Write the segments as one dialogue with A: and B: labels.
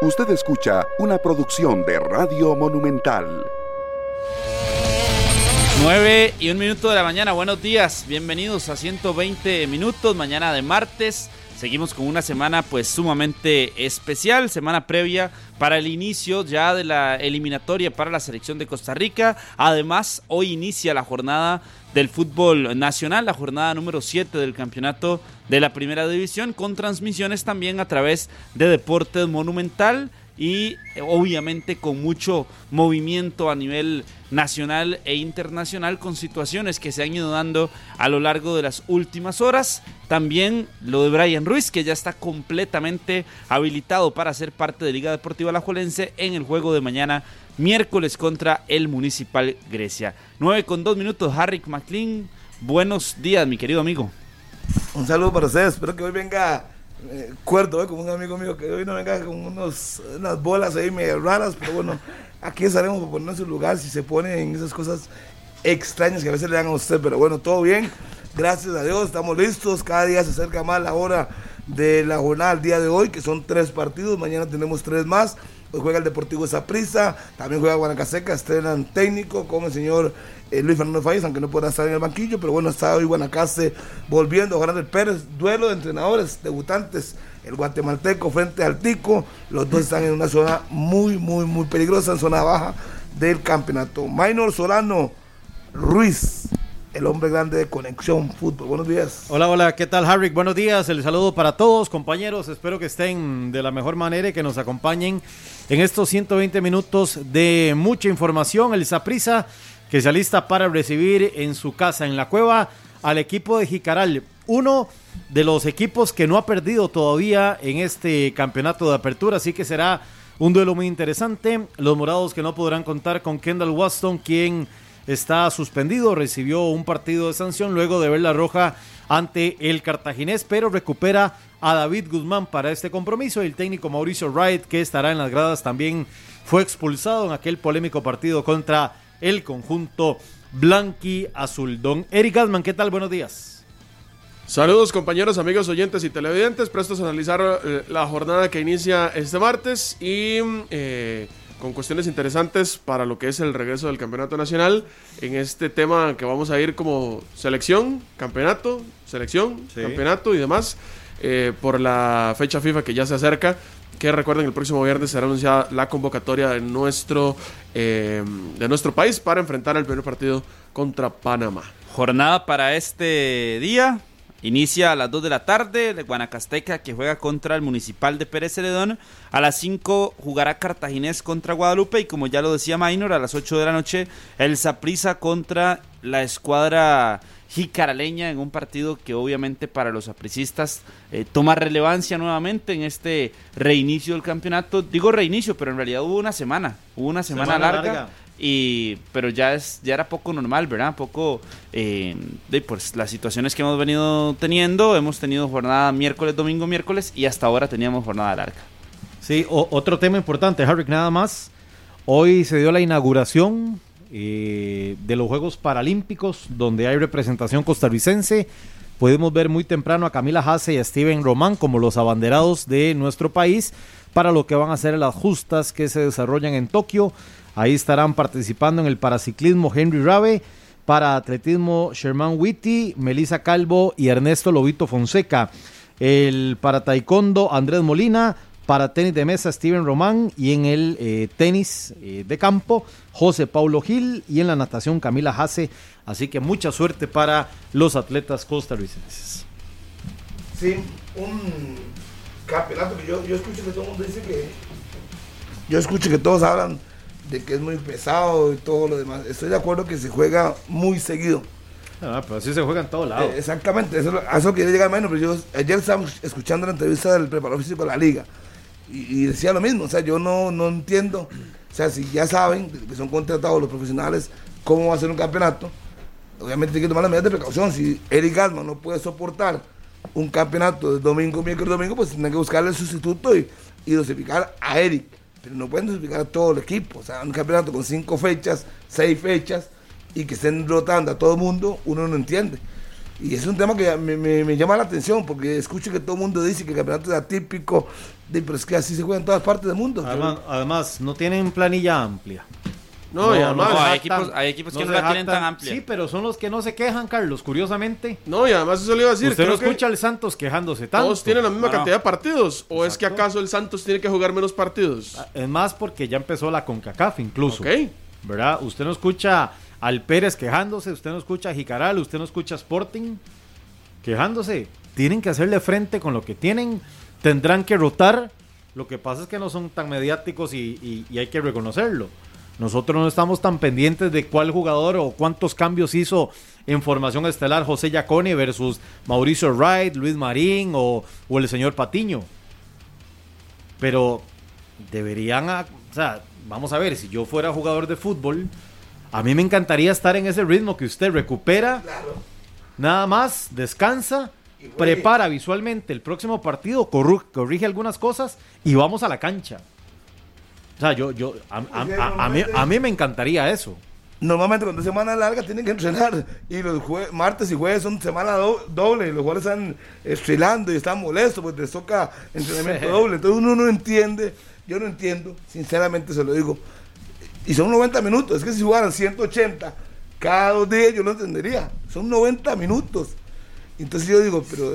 A: Usted escucha una producción de Radio Monumental.
B: 9 y un minuto de la mañana, buenos días, bienvenidos a 120 minutos, mañana de martes. Seguimos con una semana pues sumamente especial, semana previa para el inicio ya de la eliminatoria para la selección de Costa Rica. Además, hoy inicia la jornada del fútbol nacional, la jornada número 7 del campeonato de la primera división, con transmisiones también a través de Deportes Monumental y obviamente con mucho movimiento a nivel nacional e internacional con situaciones que se han ido dando a lo largo de las últimas horas. También lo de Brian Ruiz, que ya está completamente habilitado para ser parte de Liga Deportiva Alajuelense en el juego de mañana miércoles contra el Municipal Grecia. 9 con 2 minutos, Harry McLean. Buenos días, mi querido amigo.
C: Un saludo para ustedes. Espero que hoy venga eh, cuerdo, eh, como un amigo mío, que hoy no venga con unos, unas bolas ahí medio raras, pero bueno, aquí estaremos para ponernos en su lugar si se ponen esas cosas extrañas que a veces le dan a usted, pero bueno, todo bien. Gracias a Dios, estamos listos. Cada día se acerca más la hora de la jornada al día de hoy, que son tres partidos. Mañana tenemos tres más. Juega el Deportivo Zaprisa, también juega Guanacaseca, estrenan técnico con el señor eh, Luis Fernando Falles, aunque no pueda estar en el banquillo, pero bueno, está hoy Guanacaste volviendo a ganar el Pérez, duelo de entrenadores, debutantes, el guatemalteco frente al Tico, los dos están en una zona muy, muy, muy peligrosa, en zona baja del campeonato. Minor Solano Ruiz, el hombre grande de Conexión Fútbol. Buenos días.
D: Hola, hola, ¿qué tal, Harry? Buenos días, el saludo para todos, compañeros. Espero que estén de la mejor manera y que nos acompañen en estos 120 minutos de mucha información. El Saprisa que se alista para recibir en su casa, en la cueva, al equipo de Jicaral. Uno de los equipos que no ha perdido todavía en este campeonato de apertura, así que será un duelo muy interesante. Los morados que no podrán contar con Kendall Waston, quien está suspendido, recibió un partido de sanción luego de ver la roja ante el cartaginés, pero recupera a David Guzmán para este compromiso. El técnico Mauricio Wright, que estará en las gradas, también fue expulsado en aquel polémico partido contra el conjunto blanqui azul. Don Eric Gasman, ¿qué tal? Buenos días.
E: Saludos compañeros, amigos, oyentes y televidentes, prestos a analizar eh, la jornada que inicia este martes y eh, con cuestiones interesantes para lo que es el regreso del campeonato nacional en este tema que vamos a ir como selección, campeonato, selección, campeonato y demás eh, por la fecha FIFA que ya se acerca que recuerden el próximo viernes será anunciada la convocatoria de nuestro, eh, de nuestro país para enfrentar el primer partido contra Panamá.
B: Jornada para este día. Inicia a las 2 de la tarde de Guanacasteca que juega contra el Municipal de Pérez Celedón. A las 5 jugará Cartaginés contra Guadalupe y como ya lo decía Maynor, a las 8 de la noche el Saprisa contra la escuadra jicaraleña en un partido que obviamente para los apricistas eh, toma relevancia nuevamente en este reinicio del campeonato. Digo reinicio, pero en realidad hubo una semana, hubo una semana, larga, y pero ya es ya era poco normal, ¿verdad? Poco eh, de pues las situaciones que hemos venido teniendo, hemos tenido jornada miércoles, domingo, miércoles y hasta ahora teníamos jornada larga.
D: Sí, otro tema importante, Harry, nada más. Hoy se dio la inauguración eh, de los Juegos Paralímpicos, donde hay representación costarricense. Podemos ver muy temprano a Camila Hasse y a Steven Román como los abanderados de nuestro país para lo que van a ser las justas que se desarrollan en Tokio. Ahí estarán participando en el paraciclismo Henry Rabe, para atletismo Sherman Witty, Melissa Calvo y Ernesto Lobito Fonseca. El para taekwondo Andrés Molina, para tenis de mesa Steven Román y en el eh, tenis eh, de campo José Paulo Gil y en la natación Camila Hace. Así que mucha suerte para los atletas costarricenses.
C: Sí, un campeonato que yo, yo escucho que todo el mundo dice que... Yo escucho que todos hablan de que es muy pesado y todo lo demás. Estoy de acuerdo que se juega muy seguido.
D: Ah, pero así se juega en todos lados.
C: Eh, exactamente, eso, a eso quería llegar menos, pero yo ayer estábamos escuchando la entrevista del preparador físico de la liga y, decía lo mismo, o sea, yo no, no entiendo, o sea, si ya saben que son contratados los profesionales, cómo va a ser un campeonato, obviamente tiene que tomar las medidas de precaución. Si Eric Galman no puede soportar un campeonato de domingo, miércoles, domingo, pues tiene que buscarle el sustituto y, y dosificar a Eric. No pueden dosificar a todo el equipo. O sea, un campeonato con cinco fechas, seis fechas y que estén rotando a todo el mundo, uno no entiende. Y es un tema que me llama la atención porque escucho que todo el mundo dice que el campeonato es atípico, de- pero es que así se juega en todas partes del mundo.
D: Además, además, no tienen planilla amplia.
E: No, y además,
B: no,
D: se
B: hay equipos- hay equipos que no la tienen tan amplia.
D: Sí, pero son los que no se quejan, Carlos, curiosamente.
E: no, y además eso le iba a decir.
D: Usted no
E: que
D: escucha al Santos quejándose tanto.
E: Todos tienen la misma cantidad de partidos. ¿O es que acaso el Santos tiene que jugar menos partidos?
D: Es más porque ya empezó la CONCACAF incluso.
E: Ok.
D: ¿Verdad? Usted no escucha al Pérez quejándose, usted no escucha a Jicaral, usted no escucha a Sporting quejándose. Tienen que hacerle frente con lo que tienen, tendrán que rotar. Lo que pasa es que no son tan mediáticos y, y- y hay que reconocerlo. Nosotros no estamos tan pendientes de cuál jugador o cuántos cambios hizo en formación estelar José Yacone versus Mauricio Wright, Luis Marín o, o el señor Patiño. Pero deberían, a- o sea, vamos a ver, si yo fuera jugador de fútbol, a mí me encantaría estar en ese ritmo que usted recupera, nada más, descansa, prepara visualmente el próximo partido, corrige algunas cosas y vamos a la cancha. O sea, yo, yo, a, a- a- a mí, a mí me encantaría eso.
C: Normalmente cuando es semana larga tienen que entrenar y los jue- martes y jueves son semana do- doble y los jugadores están estrelando y están molestos porque les toca entrenamiento doble. Entonces uno no entiende, yo no entiendo, sinceramente se lo digo. Y son 90 minutos, es que si jugaran 180 cada dos días yo no entendería. Son 90 minutos. Entonces yo digo, pero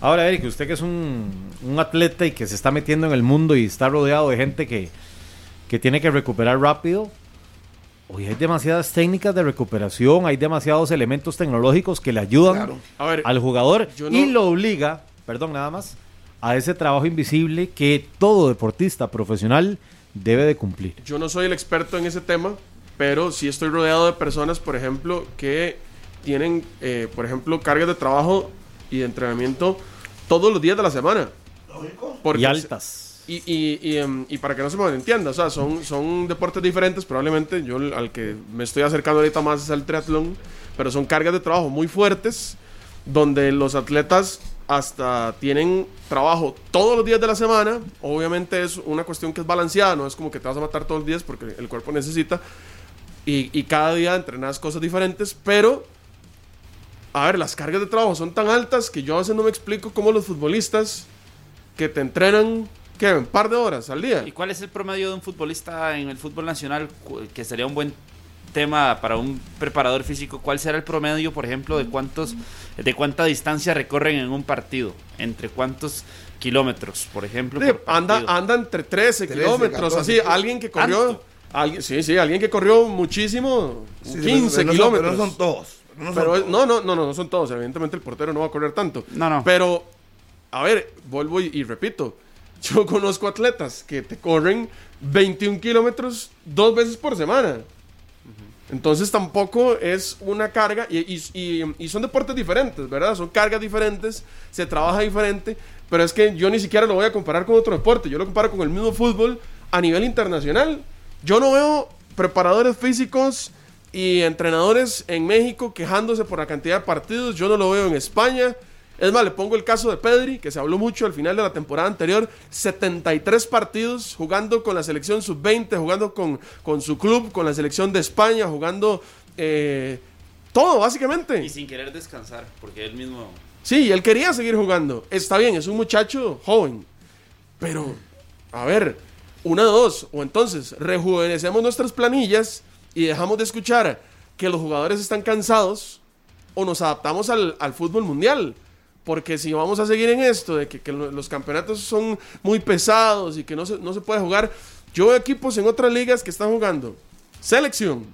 D: Ahora, Eric, usted que es un, un atleta y que se está metiendo en el mundo y está rodeado de gente que, que tiene que recuperar rápido, hoy hay demasiadas técnicas de recuperación, hay demasiados elementos tecnológicos que le ayudan
C: Claro.
E: A ver,
D: al jugador
E: no-
D: y lo obliga, perdón, nada más, a ese trabajo invisible que todo deportista profesional debe de cumplir.
E: yo no soy el experto en ese tema, pero sí estoy rodeado de personas, por ejemplo, que tienen, eh, por ejemplo, cargas de trabajo y de entrenamiento todos los días de la semana. Porque
D: y altas.
E: Y, y, y, em, y para que no se me entienda, o sea, son, son deportes diferentes, probablemente yo al que me estoy acercando ahorita más es al triatlón, pero son cargas de trabajo muy fuertes, donde los atletas hasta tienen trabajo todos los días de la semana, obviamente es una cuestión que es balanceada, no es como que te vas a matar todos los días porque el cuerpo necesita, y, y cada día entrenas cosas diferentes, pero a ver, las cargas de trabajo son tan altas que yo a veces no me explico cómo los futbolistas que te entrenan, ¿qué? Un par de horas al día.
B: ¿Y cuál es el promedio de un futbolista en el fútbol nacional? Que sería un buen tema para un preparador físico. ¿Cuál será el promedio, por ejemplo, de cuántos, de cuánta distancia recorren en un partido? ¿Entre cuántos kilómetros, por ejemplo?
E: Sí,
B: por
E: anda, anda entre 13,
C: 13,
E: kilómetros,
C: 14,
E: así, alguien que corrió, alguien, sí, sí, alguien que corrió muchísimo,
C: sí,
E: 15
C: pero no son-
E: kilómetros.
C: Pero no son todos. No
E: Pero es- no, no, no, no, no son todos. Evidentemente el portero no va a correr tanto.
B: No, no.
E: Pero, a ver, vuelvo y, y repito. Yo conozco atletas que te corren 21 kilómetros dos veces por semana. Entonces tampoco es una carga y, y- y- y son deportes diferentes, ¿verdad? Son cargas diferentes, se trabaja diferente, pero es que yo ni siquiera lo voy a comparar con otro deporte, yo lo comparo con el mismo fútbol a nivel internacional. Yo no veo preparadores físicos y entrenadores en México quejándose por la cantidad de partidos, yo no lo veo en España. Es más, le pongo el caso de Pedri, que se habló mucho al final de la temporada anterior. 73 partidos jugando con la selección sub-20, jugando con, con su club, con la selección de España, jugando eh, todo, básicamente.
B: Y sin querer descansar, porque él mismo...
E: Sí, él quería seguir jugando. Está bien, es un muchacho joven. Pero, a ver, una de dos. O entonces, rejuvenecemos nuestras planillas y dejamos de escuchar que los jugadores están cansados o nos adaptamos al, al fútbol mundial. Porque si vamos a seguir en esto de que, que lo- los campeonatos son muy pesados y que no se, no se puede jugar, yo veo equipos en otras ligas que están jugando selección,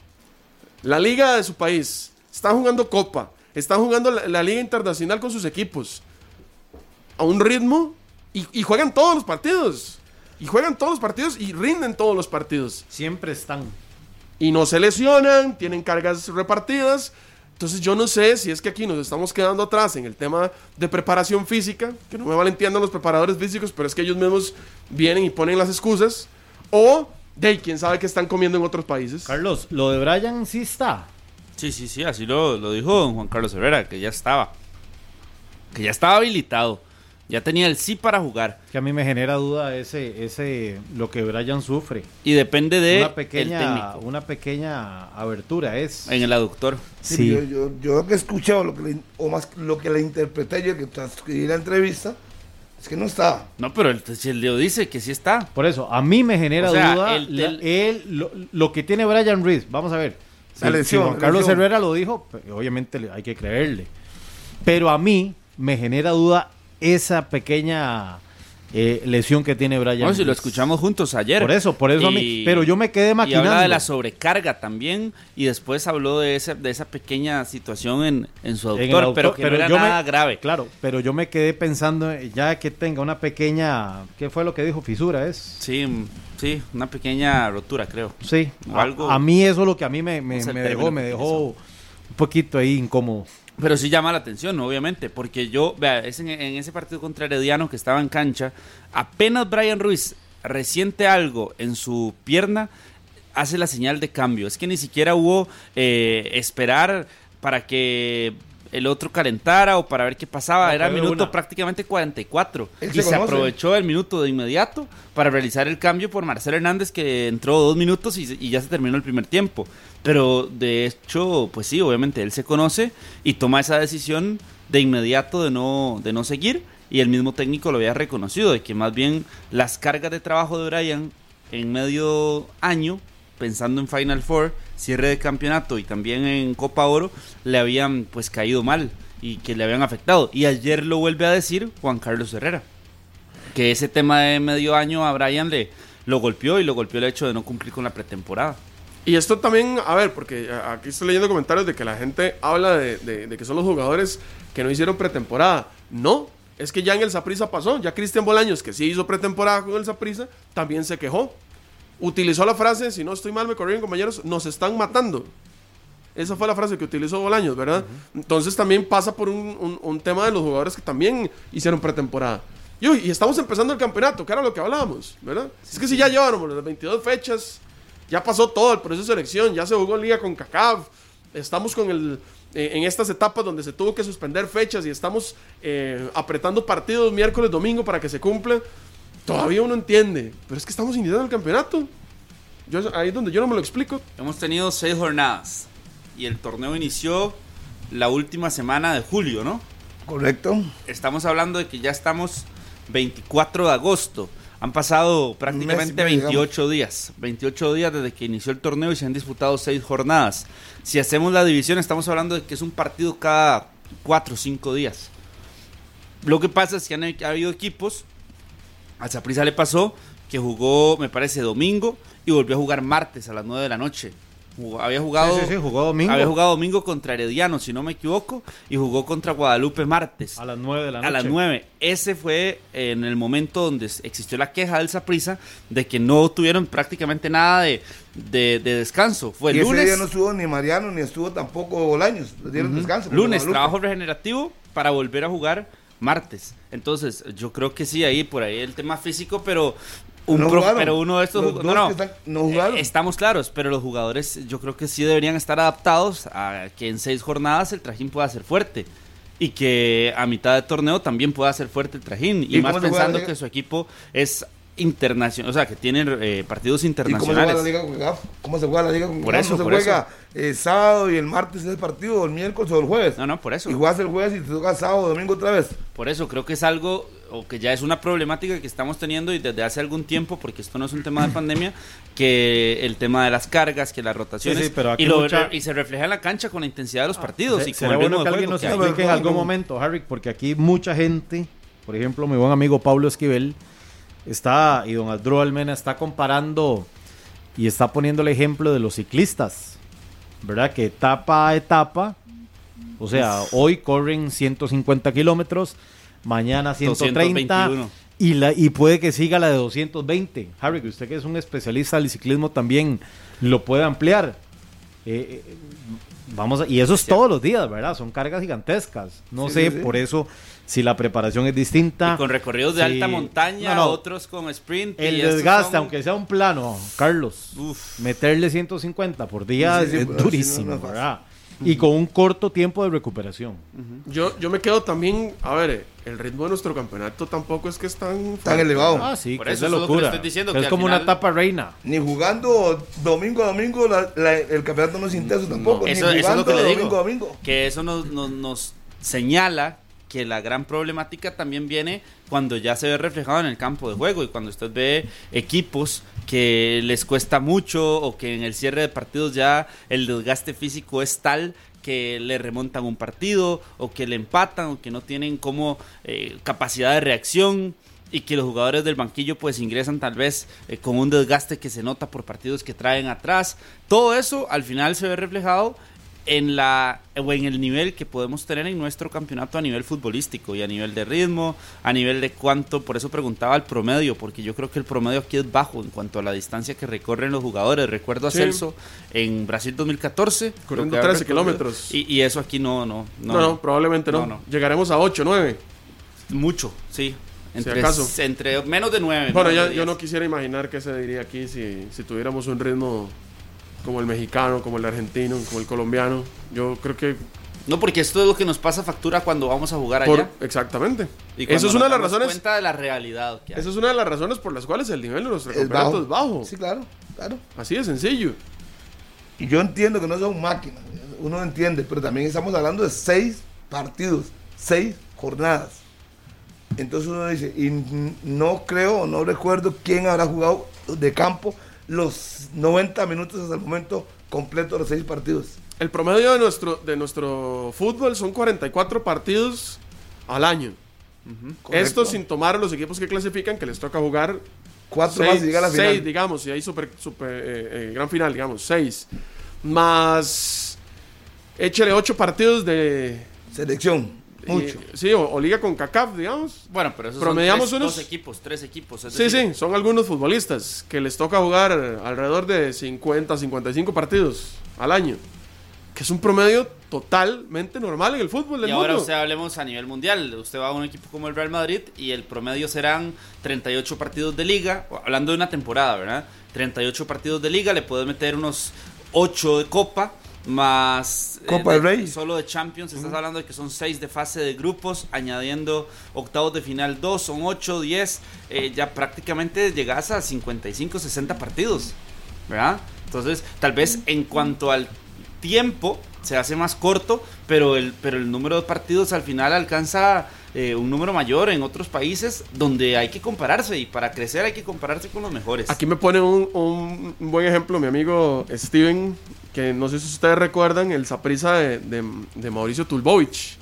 E: la liga de su país, están jugando copa, están jugando la, liga internacional con sus equipos a un ritmo y juegan todos los partidos. Y juegan todos los partidos y rinden todos los partidos.
D: Siempre están.
E: Y no se lesionan, tienen cargas repartidas. Entonces yo no sé si es que aquí nos estamos quedando atrás en el tema de preparación física, que no me malentiendan los preparadores físicos, pero es que ellos mismos vienen y ponen las excusas. O de quién sabe qué están comiendo en otros países.
D: Carlos, lo de Brian sí está.
B: Sí, sí, sí, así lo, lo dijo don Juan Carlos Herrera, que ya estaba. Que ya estaba habilitado. Ya tenía el sí para jugar.
D: Que a mí me genera duda ese, ese, lo que Brian sufre.
B: Y depende de
D: una
B: el
D: pequeña,
B: técnico
D: una pequeña abertura es.
B: en el aductor.
C: Sí,
D: Sí.
C: Yo, yo, yo lo que he escuchado, lo que le- o más lo que le interpreté yo que transcribí la entrevista, es que no estaba.
B: No, pero el, si el Leo dice que sí está.
D: Por eso, a mí me genera
B: O sea,
D: duda
B: el-
D: la-
B: el-
D: él, lo, lo que tiene Brian Reed. Vamos a ver.
C: La
D: Si-
C: lesión,
D: si Juan Carlos. Herrera lo dijo, pues, obviamente hay que creerle. Pero a mí me genera duda esa pequeña eh, lesión que tiene Brian
B: Bueno, si lo escuchamos juntos ayer.
D: Por eso, por eso a mí. Pero yo me quedé
B: Y
D: maquinando.
B: habla de la sobrecarga también. Y después habló de, ese, de esa pequeña situación en, en su
D: En autor,
B: pero que no era
D: yo me-
B: nada grave.
D: Claro, pero yo me quedé pensando, eh, ya que tenga una pequeña, ¿qué fue lo que dijo? Fisura, ¿es?
B: Sí, mm, sí, una pequeña rotura, creo.
D: Sí,
B: O
D: a,
B: algo-
D: a mí eso es lo que a mí me, me-
B: No
D: dejó, me dejó un poquito ahí incómodo.
B: Pero sí llama la atención, obviamente, porque yo, vea, es en, en ese partido contra Herediano que estaba en cancha, apenas Brian Ruiz resiente algo en su pierna, hace la señal de cambio. Es que ni siquiera hubo eh, esperar para que el otro calentara o para ver qué pasaba.
D: No,
B: Era minuto
D: una.
B: prácticamente 44.
C: Él
B: Y
C: se
B: aprovechó el minuto de inmediato para realizar el cambio por Marcelo Hernández, que entró dos minutos y, y ya se terminó el primer tiempo. Pero de hecho, pues sí, obviamente él se conoce y toma esa decisión de inmediato de no, de no seguir. Y el mismo técnico lo había reconocido, de que más bien las cargas de trabajo de Brian en medio año, pensando en Final Four, cierre de campeonato y también en Copa Oro, le habían pues caído mal y que le habían afectado. Y ayer lo vuelve a decir Juan Carlos Herrera, que ese tema de medio año a Brian le lo golpeó y lo golpeó el hecho de no cumplir con la pretemporada.
E: Y esto también, a ver, porque a- aquí estoy leyendo comentarios de que la gente habla de, de- de que son los jugadores que no hicieron pretemporada. No, es que ya en el Saprisa pasó. Ya Cristian Bolaños, que sí hizo pretemporada con el Saprisa, también se quejó. Utilizó la frase, si no estoy mal, me corrigen compañeros, nos están matando. Esa fue la frase que utilizó Bolaños, ¿verdad? Entonces también pasa por un, un- un tema de los jugadores que también hicieron pretemporada. Y, uy, y estamos empezando el campeonato, que era lo que hablábamos, ¿verdad? Es que si ya llevábamos las 22 fechas, ya pasó todo el proceso de selección, ya se jugó liga con CACAF, estamos con el eh, en estas etapas donde se tuvo que suspender fechas y estamos eh, apretando partidos miércoles, domingo para que se cumpla. Todavía uno entiende, pero es que estamos iniciando el campeonato. Yo, ahí es donde yo no me lo explico.
B: Hemos tenido seis jornadas y el torneo inició la última semana de julio, ¿no?
C: Correcto.
B: Estamos hablando de que ya estamos 24 de agosto. Han pasado prácticamente
C: mes y medio,
B: 28 días. 28 días desde que inició el torneo y se han disputado seis jornadas. Si hacemos la división, estamos hablando de que es un partido cada 4 o 5 días. Lo que pasa es que han ha habido equipos. A Zaprisa le pasó que jugó, me parece, domingo y volvió a jugar martes a las 9 de la noche. Jugó- había jugado.
D: Sí, sí, sí, jugó domingo.
B: Había jugado domingo contra Herediano, si no me equivoco, y jugó contra Guadalupe martes.
D: A las 9 de la noche.
B: A las 9. Ese fue en el momento donde existió la queja del Saprisa de que no tuvieron prácticamente nada de, de- de descanso. Fue
C: y
B: el
C: ese
B: lunes.
C: día no estuvo ni Mariano, ni estuvo tampoco Bolaños. Dieron descanso.
B: lunes,
C: Guadalupe.
B: trabajo regenerativo para volver a jugar martes. Entonces, yo creo que sí, ahí por ahí el tema físico, pero un
C: No jugaron.
B: pero uno de estos no, no,
C: están- no jugaron.
B: Eh, estamos claros, pero los jugadores yo creo que sí deberían estar adaptados a que en seis jornadas el trajín pueda ser fuerte y que a mitad de torneo también pueda ser fuerte el trajín y,
C: ¿Y
B: más pensando que su equipo es internacional, o sea, que tiene eh, partidos
C: ¿Y cómo se juega
B: internacionales.
C: la liga con? ¿Cómo se juega la liga con
B: Por eso,
C: ¿No se
B: por
C: juega eh, sábado y el martes es el partido, o el miércoles o el jueves?
B: No, no, por eso.
C: Y juegas el jueves y te toca sábado o domingo otra vez.
B: Por eso creo que es algo, o que ya es una problemática que estamos teniendo y desde hace algún tiempo, porque esto no es un tema de pandemia, que el tema de las cargas, que las rotaciones,
D: Sí, sí, pero
B: y, lo-
D: mucha-
B: y se refleja en la cancha con la intensidad de los partidos
D: Se-
B: y con
D: será
B: el
D: bueno que alguien nos explique en algún momento, Harry, porque aquí mucha gente, por ejemplo, mi buen amigo Pablo Esquivel, está, y don Aldro Almena está comparando y está poniendo el ejemplo de los ciclistas, ¿verdad? Que etapa a etapa, o sea, hoy corren 150 kilómetros, mañana 130
B: 221.
D: y, la, y puede que siga la de 220. Harry, que usted que es un especialista del ciclismo también lo puede ampliar. Eh, eh, vamos a- y eso es todos los días, ¿verdad? Son cargas gigantescas. No
C: Sí,
D: sé,
C: sí, sí.
D: por eso, si la preparación es distinta.
B: Y con recorridos de alta montaña,
D: No, no.
B: otros con sprint.
D: El desgaste,
B: son-
D: aunque sea un plano, Carlos,
B: Uf.
D: meterle 150 por día
C: Sí, sí,
D: es durísimo,
C: no.
D: ¿verdad? y con un corto tiempo de recuperación.
E: Yo, yo me quedo también, a ver, el ritmo de nuestro campeonato tampoco es que es tan...
C: Tan elevado.
D: Ah, sí,
B: Por
D: que
B: eso
D: de
B: es le
D: locura.
B: estoy diciendo,
D: Que
B: que
D: es como una etapa reina.
C: Ni jugando domingo a domingo, la- la- el campeonato no es intenso tampoco.
B: Eso,
C: ni
B: eso es lo
C: jugando
B: que le digo.
C: domingo a domingo.
B: Que eso nos, nos, nos señala que la gran problemática también viene cuando ya se ve reflejado en el campo de juego y cuando usted ve equipos que les cuesta mucho o que en el cierre de partidos ya el desgaste físico es tal que le remontan un partido o que le empatan o que no tienen como eh, capacidad de reacción y que los jugadores del banquillo pues ingresan tal vez eh, con un desgaste que se nota por partidos que traen atrás. Todo eso al final se ve reflejado en la o en el nivel que podemos tener en nuestro campeonato a nivel futbolístico y a nivel de ritmo, a nivel de cuánto, por eso preguntaba el promedio, porque yo creo que el promedio aquí es bajo en cuanto a la distancia que recorren los jugadores. Recuerdo a
E: Sí.
B: Celso en Brasil 2014,
E: Corriendo
B: lo que ha
E: 13
B: recorrido.
E: kilómetros.
B: Y, y eso aquí no, no, no,
E: No, no, probablemente no. Llegaremos a 8, 9.
B: mucho, sí. Entre,
E: acaso.
B: entre menos de nueve.
E: Bueno,
B: menos
E: ya,
B: de
E: yo no quisiera imaginar qué se diría aquí si, si tuviéramos un ritmo como el mexicano, como el argentino, como el colombiano. Yo creo que
B: No, porque esto es lo que nos pasa factura cuando vamos a jugar
E: por,
B: allá.
E: exactamente.
B: Y cuando
E: Eso es
B: nos
E: una de las
B: damos
E: razones.
B: cuenta de la realidad que hay.
E: Esa es una de las razones por las cuales el nivel de nuestro
C: Es
E: campeonato
C: bajo.
E: es bajo.
C: Sí, claro, claro.
E: Así de sencillo.
C: Y yo entiendo que no son máquinas, uno entiende, pero también estamos hablando de seis partidos, seis jornadas. Entonces uno dice, y no creo o no recuerdo quién habrá jugado de campo los 90 minutos hasta el momento completo de los seis partidos.
E: El promedio de nuestro, de nuestro fútbol son 44 partidos al año. Esto sin tomar los equipos que clasifican, que les toca jugar
C: Cuatro más y llega a la final.
E: seis, digamos, si hay super, super, eh, eh, gran final, digamos, seis. Más, échale ocho partidos de...
C: Selección, mucho.
E: y- sí, o, o liga con CACAF, digamos.
B: Bueno, pero esos
E: Promediamos
B: son tres,
E: unos-
B: dos equipos, tres equipos. es
E: Sí,
B: decir,
E: sí, son algunos futbolistas que les toca jugar alrededor de 50, 55 partidos al año. Que es un promedio totalmente normal en el fútbol del
B: Y ahora
E: mundo.
B: usted hablemos a nivel mundial. Usted va a un equipo como el Real Madrid y el promedio serán 38 partidos de liga, hablando de una temporada, ¿verdad? 38 partidos de liga, le puede meter unos 8 de copa, más... eh,
C: Copa
B: de-
C: del Rey.
B: Solo de Champions, estás hablando de que son 6 de fase de grupos, añadiendo octavos de final 2, son 8, 10, eh, ya prácticamente llegas a 55, 60 partidos, ¿verdad? Entonces, tal vez en cuanto al tiempo se hace más corto, pero el, pero el número de partidos al final alcanza eh, un número mayor en otros países donde hay que compararse y para crecer hay que compararse con los mejores.
E: Aquí me pone un, un- buen ejemplo mi amigo Steven, que no sé si ustedes recuerdan, el Saprisa de, de- de Mauricio Tulbovich,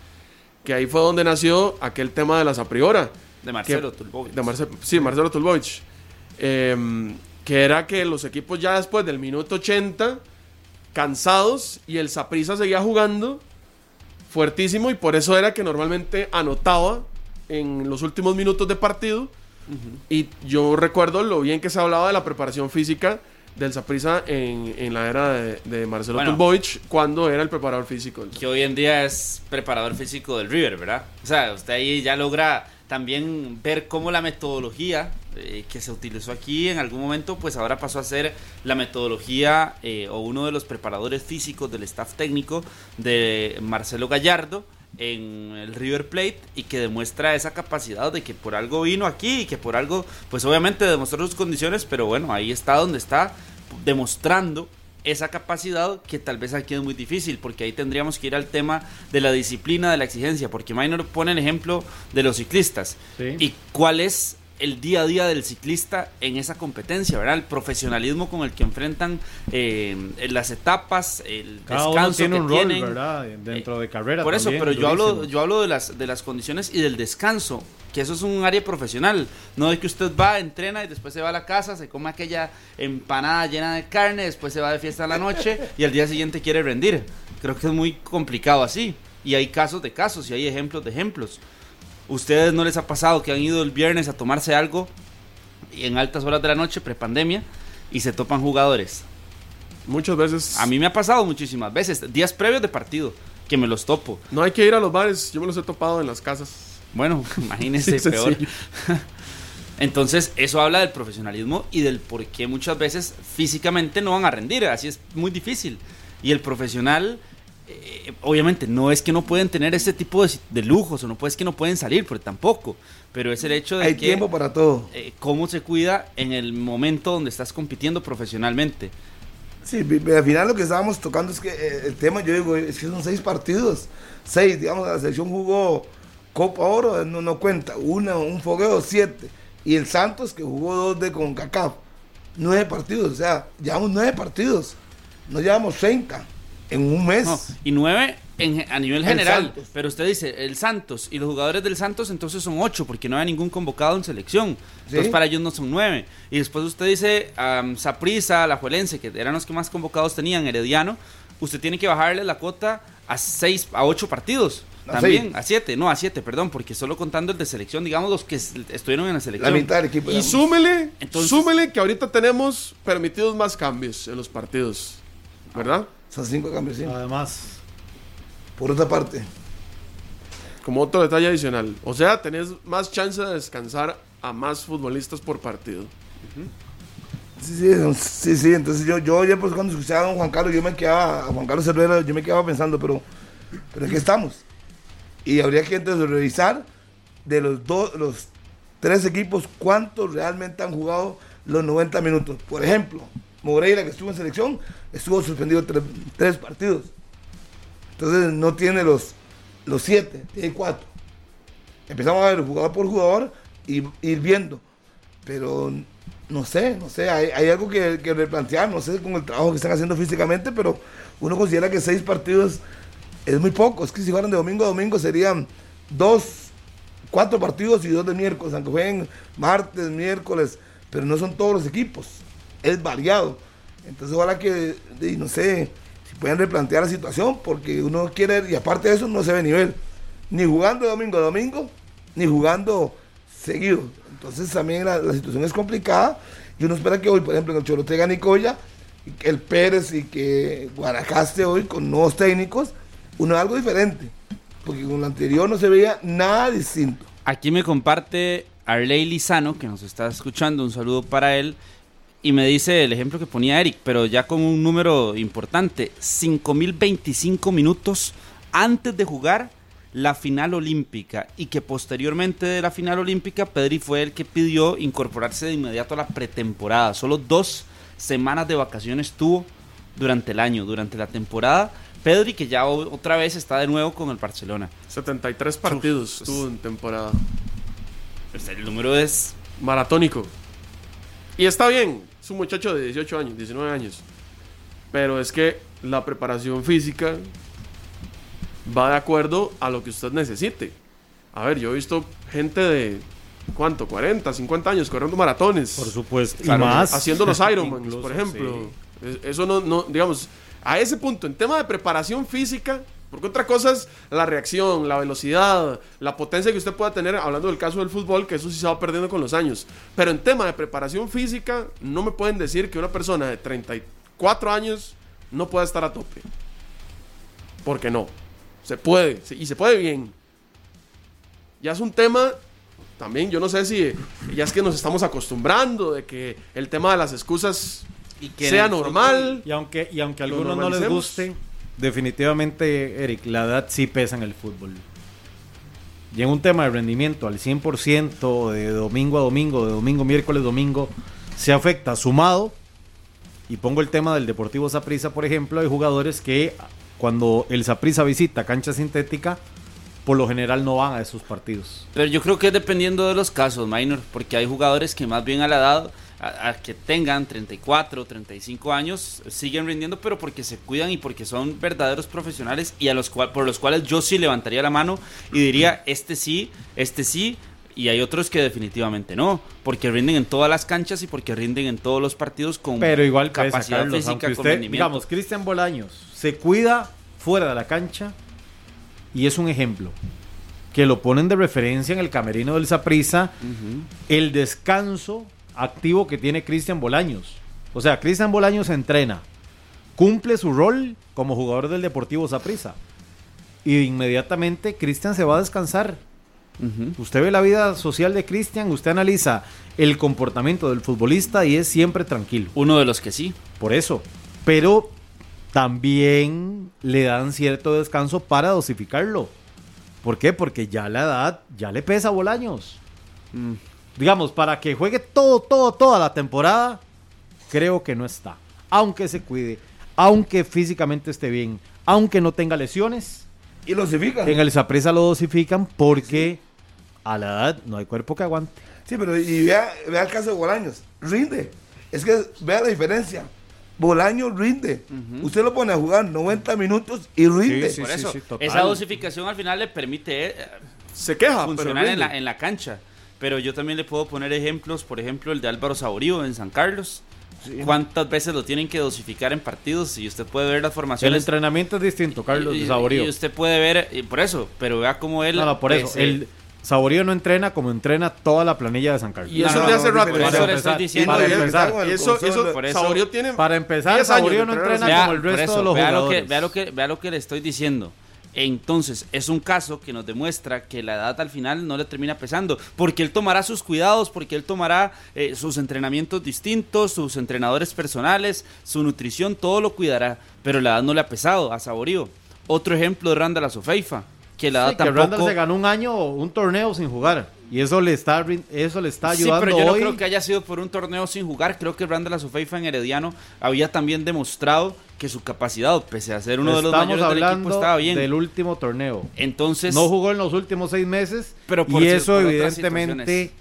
E: que ahí fue donde nació aquel tema de la Sapriora.
B: de Marcelo
E: que-
B: Tulbovich.
E: de Marce- sí, Marcelo Tulbovich. Em, que era que los equipos ya después del minuto 80, cansados, y el Saprisa seguía jugando fuertísimo, y por eso era que normalmente anotaba en los últimos minutos de partido. Y yo recuerdo lo bien que se hablaba de la preparación física del Saprisa en, en la era de, de Marcelo
B: Bueno.
E: Cuando era el preparador físico.
B: que hoy en día es preparador físico del River, ¿verdad? O sea, usted ahí ya logra también ver cómo la metodología eh, que se utilizó aquí en algún momento, pues ahora pasó a ser la metodología eh, o uno de los preparadores físicos del staff técnico de Marcelo Gallardo en el River Plate y que demuestra esa capacidad de que por algo vino aquí y que por algo, pues obviamente demostró sus condiciones, pero bueno, ahí está donde está demostrando esa capacidad que tal vez aquí es muy difícil, porque ahí tendríamos que ir al tema de la disciplina, de la exigencia, porque Minor pone el ejemplo de los ciclistas.
D: Sí.
B: ¿Y cuál es el día a día del ciclista en esa competencia, ¿verdad? El profesionalismo con el que enfrentan eh, las etapas, el
D: Cada
B: descanso
D: tiene
B: que
D: un rol,
B: tienen.
D: ¿verdad? Dentro de carrera.
B: Por eso,
D: también,
B: pero yo hablo, yo hablo de las, de las condiciones y del descanso, que eso es un área profesional. No de que usted va, entrena y después se va a la casa, se come aquella empanada llena de carne, después se va de fiesta a la noche y al día siguiente quiere rendir. Creo que es muy complicado así. Y hay casos de casos y hay ejemplos de ejemplos. ¿Ustedes no les ha pasado que han ido el viernes a tomarse algo y en altas horas de la noche, prepandemia, y se topan jugadores?
E: Muchas veces
B: A mí me ha pasado muchísimas veces, días previos de partido, que me los topo.
E: no hay que ir a los bares, yo me los he topado en las casas.
B: Bueno, imagínense
E: Sí,
B: peor. Entonces, eso habla del profesionalismo y del por qué muchas veces físicamente no van a rendir. Así es muy difícil. Y el profesional eh, obviamente no es que no pueden tener ese tipo de, de lujos o no es que no pueden salir, porque tampoco. Pero es el hecho de
C: Hay
B: que
C: tiempo para todo.
B: eh, cómo se cuida en el momento donde estás compitiendo profesionalmente.
C: Sí, al final lo que estábamos tocando es que eh, el tema, yo digo, es que son seis partidos. Seis, digamos, la selección jugó Copa Oro, no, no cuenta. Una, un fogueo, siete. Y el Santos, que jugó dos de CONCACAF. Nueve partidos, o sea, llevamos nueve partidos. No llevamos 30 en un mes.
B: No, y nueve en- a nivel
C: El
B: general. Pero usted dice, el Santos y los jugadores del Santos entonces son ocho, porque no hay ningún convocado en selección. Entonces
C: Sí.
B: para ellos no son nueve. Y después usted dice, um, Saprisa, la Juelense, que eran los que más convocados tenían, Herediano, usted tiene que bajarle la cuota a seis, a ocho partidos.
C: A
B: También,
C: seis.
B: a siete, no, a siete, perdón, porque solo contando el de selección, digamos los que estuvieron en la
C: La
B: selección.
C: mitad del equipo.
E: Y
C: digamos.
E: súmele,
B: Entonces-
E: súmele que ahorita tenemos permitidos más cambios en los partidos. ¿Verdad?
C: Son cinco cambios, sí.
D: Además,
C: Por otra parte.
E: Como otro detalle adicional. O sea, tenés más chance de descansar a más futbolistas por partido.
C: Sí, sí, sí, sí, entonces yo, yo ya pues cuando escuchaba a don Juan Carlos, yo me quedaba, a Juan Carlos Cervera, yo me quedaba pensando, pero, pero aquí estamos. Y habría que entonces revisar de los dos, los tres equipos, cuántos realmente han jugado los 90 minutos. Por ejemplo, Moreira, que estuvo en selección, estuvo suspendido tres, tres partidos. Entonces no tiene los, los siete, tiene cuatro. Empezamos a ver jugador por jugador y ir viendo. Pero no sé, no sé, hay, hay algo que, que replantear, no sé con el trabajo que están haciendo físicamente, pero uno considera que seis partidos es muy poco. Es que si fueran de domingo a domingo serían dos, cuatro partidos y dos de miércoles, aunque jueguen martes, miércoles, pero no son todos los equipos, es variado. Entonces, ojalá que, no sé, si pueden replantear la situación, porque uno quiere, y aparte de eso, no se ve nivel, ni jugando de domingo a domingo, ni jugando seguido. Entonces, también la, situación es complicada, y uno espera que hoy, por ejemplo, en el Chorotega Nicoya, el Pérez y que Guanacaste hoy con nuevos técnicos, uno algo diferente, porque con lo anterior no se veía nada distinto.
B: Aquí me comparte Arley Lizano, que nos está escuchando, un saludo para él, y me dice el ejemplo que ponía Eric, pero ya con un número importante, 5.025 minutos antes de jugar la final olímpica, y que posteriormente de la final olímpica, Pedri fue el que pidió incorporarse de inmediato a la pretemporada. Solo dos semanas de vacaciones tuvo durante el año, durante la temporada. Pedri, que ya otra vez está de nuevo con el Barcelona.
E: 73 partidos tuvo en temporada.
B: Pues el número es
E: Maratónico. Y está bien, es un muchacho de 18 años, 19 años. Pero es que la preparación física va de acuerdo a lo que usted necesite. A ver, yo he visto gente de, ¿cuánto? 40, 50 años corriendo maratones.
D: por supuesto.
B: Claro,
D: y más.
E: haciendo los Ironmans, por ejemplo.
D: sí.
E: Es- Eso no, no, digamos, a ese punto, en tema de preparación física, porque otra cosa es la reacción, la velocidad, la potencia que usted pueda tener, hablando del caso del fútbol, que eso sí se va perdiendo con los años. Pero en tema de preparación física, no me pueden decir que una persona de 34 años no pueda estar a tope. Porque no. Se puede, y se puede bien. Ya es un tema también, yo no sé si ya es que nos estamos acostumbrando de que el tema de las excusas
B: y que
E: sea normal.
D: Y aunque, y aunque a algunos no les guste, definitivamente, Eric, la edad sí pesa en el fútbol. Y en un tema de rendimiento al 100%, de domingo a domingo, de domingo, miércoles, domingo, se afecta sumado. Y pongo el tema del Deportivo Saprissa, por ejemplo, hay jugadores que cuando el Saprissa visita cancha sintética, por lo general no van a esos partidos.
B: Pero yo creo que es dependiendo de los casos, Minor, porque hay jugadores que más bien a la edad, a, a que tengan 34, 35 años, siguen rindiendo, pero porque se cuidan y porque son verdaderos profesionales y a los cual, por los cuales yo sí levantaría la mano y diría, este sí, este sí, y hay otros que definitivamente no, porque rinden en todas las canchas y porque rinden en todos los partidos con
D: Pero igual
B: capacidad
D: Carlos,
B: física,
D: aunque
B: con
D: usted,
B: rendimiento.
D: digamos, Cristian Bolaños se cuida fuera de la cancha y es un ejemplo que lo ponen de referencia en el camerino del Saprissa el descanso activo que tiene Cristian Bolaños. O sea, Cristian Bolaños entrena, cumple su rol como jugador del Deportivo Saprissa y inmediatamente Cristian se va a descansar. Usted ve la vida social de Cristian, usted analiza el comportamiento del futbolista y es siempre tranquilo.
B: Uno de los que sí.
D: Por eso. Pero también le dan cierto descanso para dosificarlo. ¿Por qué? Porque ya la edad ya le pesa a Bolaños.
B: Mm.
D: Digamos, para que juegue todo, todo, toda la temporada, creo que no está. Aunque se cuide, aunque físicamente esté bien, aunque no tenga lesiones,
C: Y lo dosifican.
D: en el Saprissa lo dosifican porque a la edad no hay cuerpo que aguante.
C: Sí, pero y vea, vea el caso de Bolaños. Rinde. Es que vea la diferencia. Bolaños rinde. Usted lo pone a jugar 90 minutos y rinde.
D: Sí,
B: Por eso,
D: sí, total.
B: esa dosificación al final le permite eh,
E: Se queja,
B: funcionar
E: pero
B: en la, en la cancha. Pero yo también le puedo poner ejemplos, por ejemplo, el de Álvaro Saborío en San Carlos. ¿Cuántas veces lo tienen que dosificar en partidos? Y usted puede ver las
D: El
B: formaciones.
D: entrenamiento es distinto, Carlos
B: y,
D: de Saborío.
B: y usted puede ver, y por eso, pero vea cómo él.
D: No, no, por eso. El Saborío no entrena como entrena toda la planilla de San Carlos.
E: Y eso
C: No,
E: de hace
C: no,
E: rato.
B: por
C: diferente.
B: eso le estoy diciendo.
D: para empezar.
C: el
E: eso, eso
B: por eso-
E: Saborío tiene.
D: Para empezar,
E: 10 años
D: Saborío no
E: entrenar
D: entrena.
B: Vea,
D: como el resto
B: eso,
D: de los
B: vea lo, que,
D: jugadores.
B: vea, lo que, vea lo que le estoy diciendo. Entonces, es un caso que nos demuestra que la edad al final no le termina pesando, porque él tomará sus cuidados, porque él tomará eh, sus entrenamientos distintos, sus entrenadores personales, su nutrición, todo lo cuidará, pero la edad no le ha pesado a Saborío. Otro ejemplo de Randall Azofeifa, que la edad
D: Sí, que
B: tampoco...
D: Randall se ganó un año, un torneo sin jugar. Y eso le está, eso le está
B: Sí,
D: ayudando
B: pero yo no
D: hoy.
B: creo que haya sido por un torneo sin jugar. Creo que Randall Azofeifa en Herediano había también demostrado que su capacidad, pese a ser uno de los mayores del equipo,
D: hablando
B: estaba bien.
D: del último torneo.
B: Entonces,
D: No jugó en los últimos seis meses.
B: Pero por
D: y
B: si-
D: eso
B: por
D: evidentemente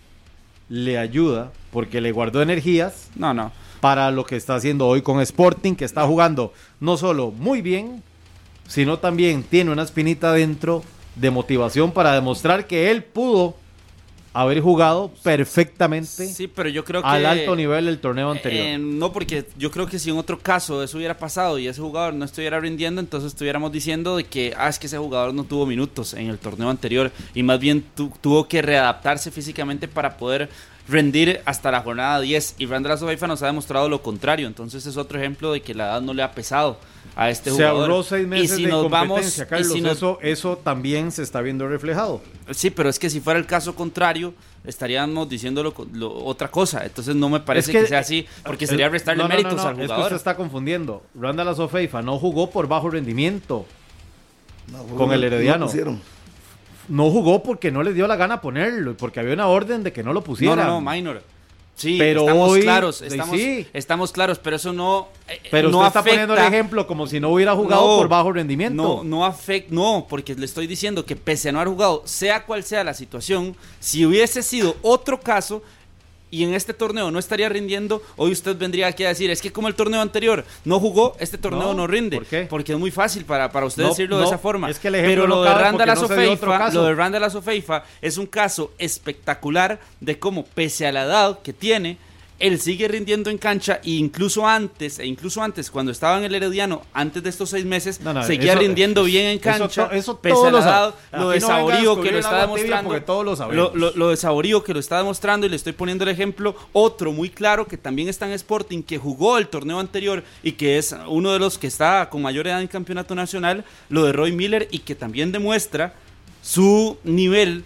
D: le ayuda porque le guardó energías
B: no, no.
D: para lo que está haciendo hoy con Sporting, que está jugando no solo muy bien, sino también tiene una espinita dentro de motivación para demostrar que él pudo haber jugado perfectamente
B: Sí, pero yo creo que
D: al alto nivel del torneo anterior.
B: Eh, no, porque yo creo que si en otro caso eso hubiera pasado y ese jugador no estuviera rindiendo, entonces estuviéramos diciendo de que, ah, es que ese jugador no tuvo minutos en el torneo anterior y más bien tu- tuvo que readaptarse físicamente para poder rendir hasta la jornada 10 y Randall Azofeifa nos ha demostrado lo contrario, entonces es otro ejemplo de que la edad no le ha pesado a este
D: se
B: jugador.
D: ahorró seis meses
B: y si
D: de
B: nos vamos,
D: competencia,
B: y
D: Carlos.
B: si nos-
D: eso, eso también se está viendo reflejado.
B: Sí, pero es que si fuera el caso contrario, estaríamos diciendo lo- lo- otra cosa. Entonces no me parece
D: Es que-
B: que, sea así, porque sería
D: El-
B: restarle
D: no, no,
B: méritos
D: no, no,
B: al
D: Es que
B: jugador.
D: usted está confundiendo. Randall Azofeifa no jugó por bajo rendimiento.
C: No,
D: Con el
C: no
D: Herediano. No jugó porque no le dio la gana ponerlo, porque había una orden de que no lo pusieran.
B: no, no, minor. Sí,
D: Pero
B: estamos
D: hoy-
B: claros,
D: sí,
B: estamos,
D: sí.
B: estamos claros, pero eso no eh,
D: Pero
B: no
D: usted está
B: afecta,
D: poniendo el ejemplo como si no hubiera jugado
B: No,
D: por bajo rendimiento.
B: No, no afecta, no, porque le estoy diciendo que pese a no haber jugado, sea cual sea la situación, si hubiese sido otro caso y en este torneo no estaría rindiendo, hoy usted vendría aquí a decir, es que como el torneo anterior no jugó, este torneo
D: No,
B: no, rinde.
D: ¿por qué?
B: Porque es muy fácil para, para usted
D: No,
B: decirlo de esa forma.
D: es que el ejemplo
B: Pero lo de
D: otro
B: Azofeifa,
D: caso.
B: lo de Randall Azofeifa es un caso espectacular de cómo pese a la edad que tiene, él sigue rindiendo en cancha e incluso antes, e incluso antes, cuando estaba en el Herediano, antes de estos seis meses,
D: No, no,
B: seguía
D: eso-
B: rindiendo bien en
D: eso
B: cancha.
D: eso
B: pese
D: todos lo sab-
B: edad,
D: Aquí
B: lo de
D: no
B: que lo está demostrando.
D: todos lo sabemos.
B: Lo, que lo está demostrando y le estoy poniendo el ejemplo. Otro muy claro que también está en Sporting, que jugó el torneo anterior y que es uno de los que está con mayor edad en campeonato nacional, lo de Roy Miller y que también demuestra su nivel,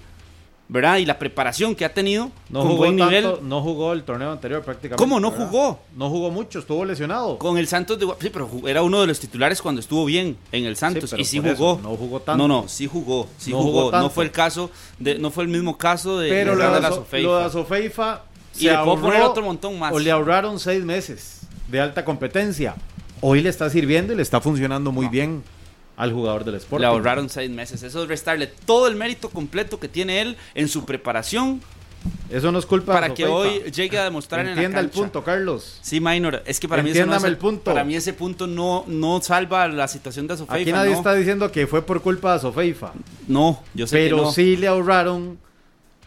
B: ¿verdad? Y la preparación que ha tenido
D: No
B: con
D: jugó,
B: buen
D: tanto-
B: nivel
D: no jugó el torneo anterior prácticamente.
B: ¿Cómo no
D: ¿verdad?
B: jugó?
D: No jugó mucho, estuvo lesionado.
B: con el Santos de Sí, pero era uno de los titulares cuando estuvo bien en el Santos y sí
D: eso,
B: jugó.
D: no jugó tanto.
B: No, no, sí jugó, sí
D: No
B: jugó.
D: jugó
B: No fue el caso de no fue el mismo caso de
D: Pero lo de, Azo-
B: Azofeifa.
D: lo de Azofeifa
B: Y
D: se
B: le puedo poner otro montón más.
D: O le ahorraron seis meses de alta competencia. Hoy le está sirviendo y le está funcionando muy bien al jugador del Sporting.
B: Le ahorraron seis meses. Eso es restarle todo el mérito completo que tiene él en su preparación
D: Eso no es culpa
B: para que hoy llegue a demostrar en la
D: Entienda el
B: cancha.
D: punto, Carlos.
B: Sí, Minor, es que para mí, eso no es
D: el punto.
B: para mí ese punto no, no salva la situación de Azofeifa.
D: Aquí nadie
B: no.
D: está diciendo que fue por culpa de Azofeifa.
B: No, yo sé
D: Pero
B: que no.
D: sí le ahorraron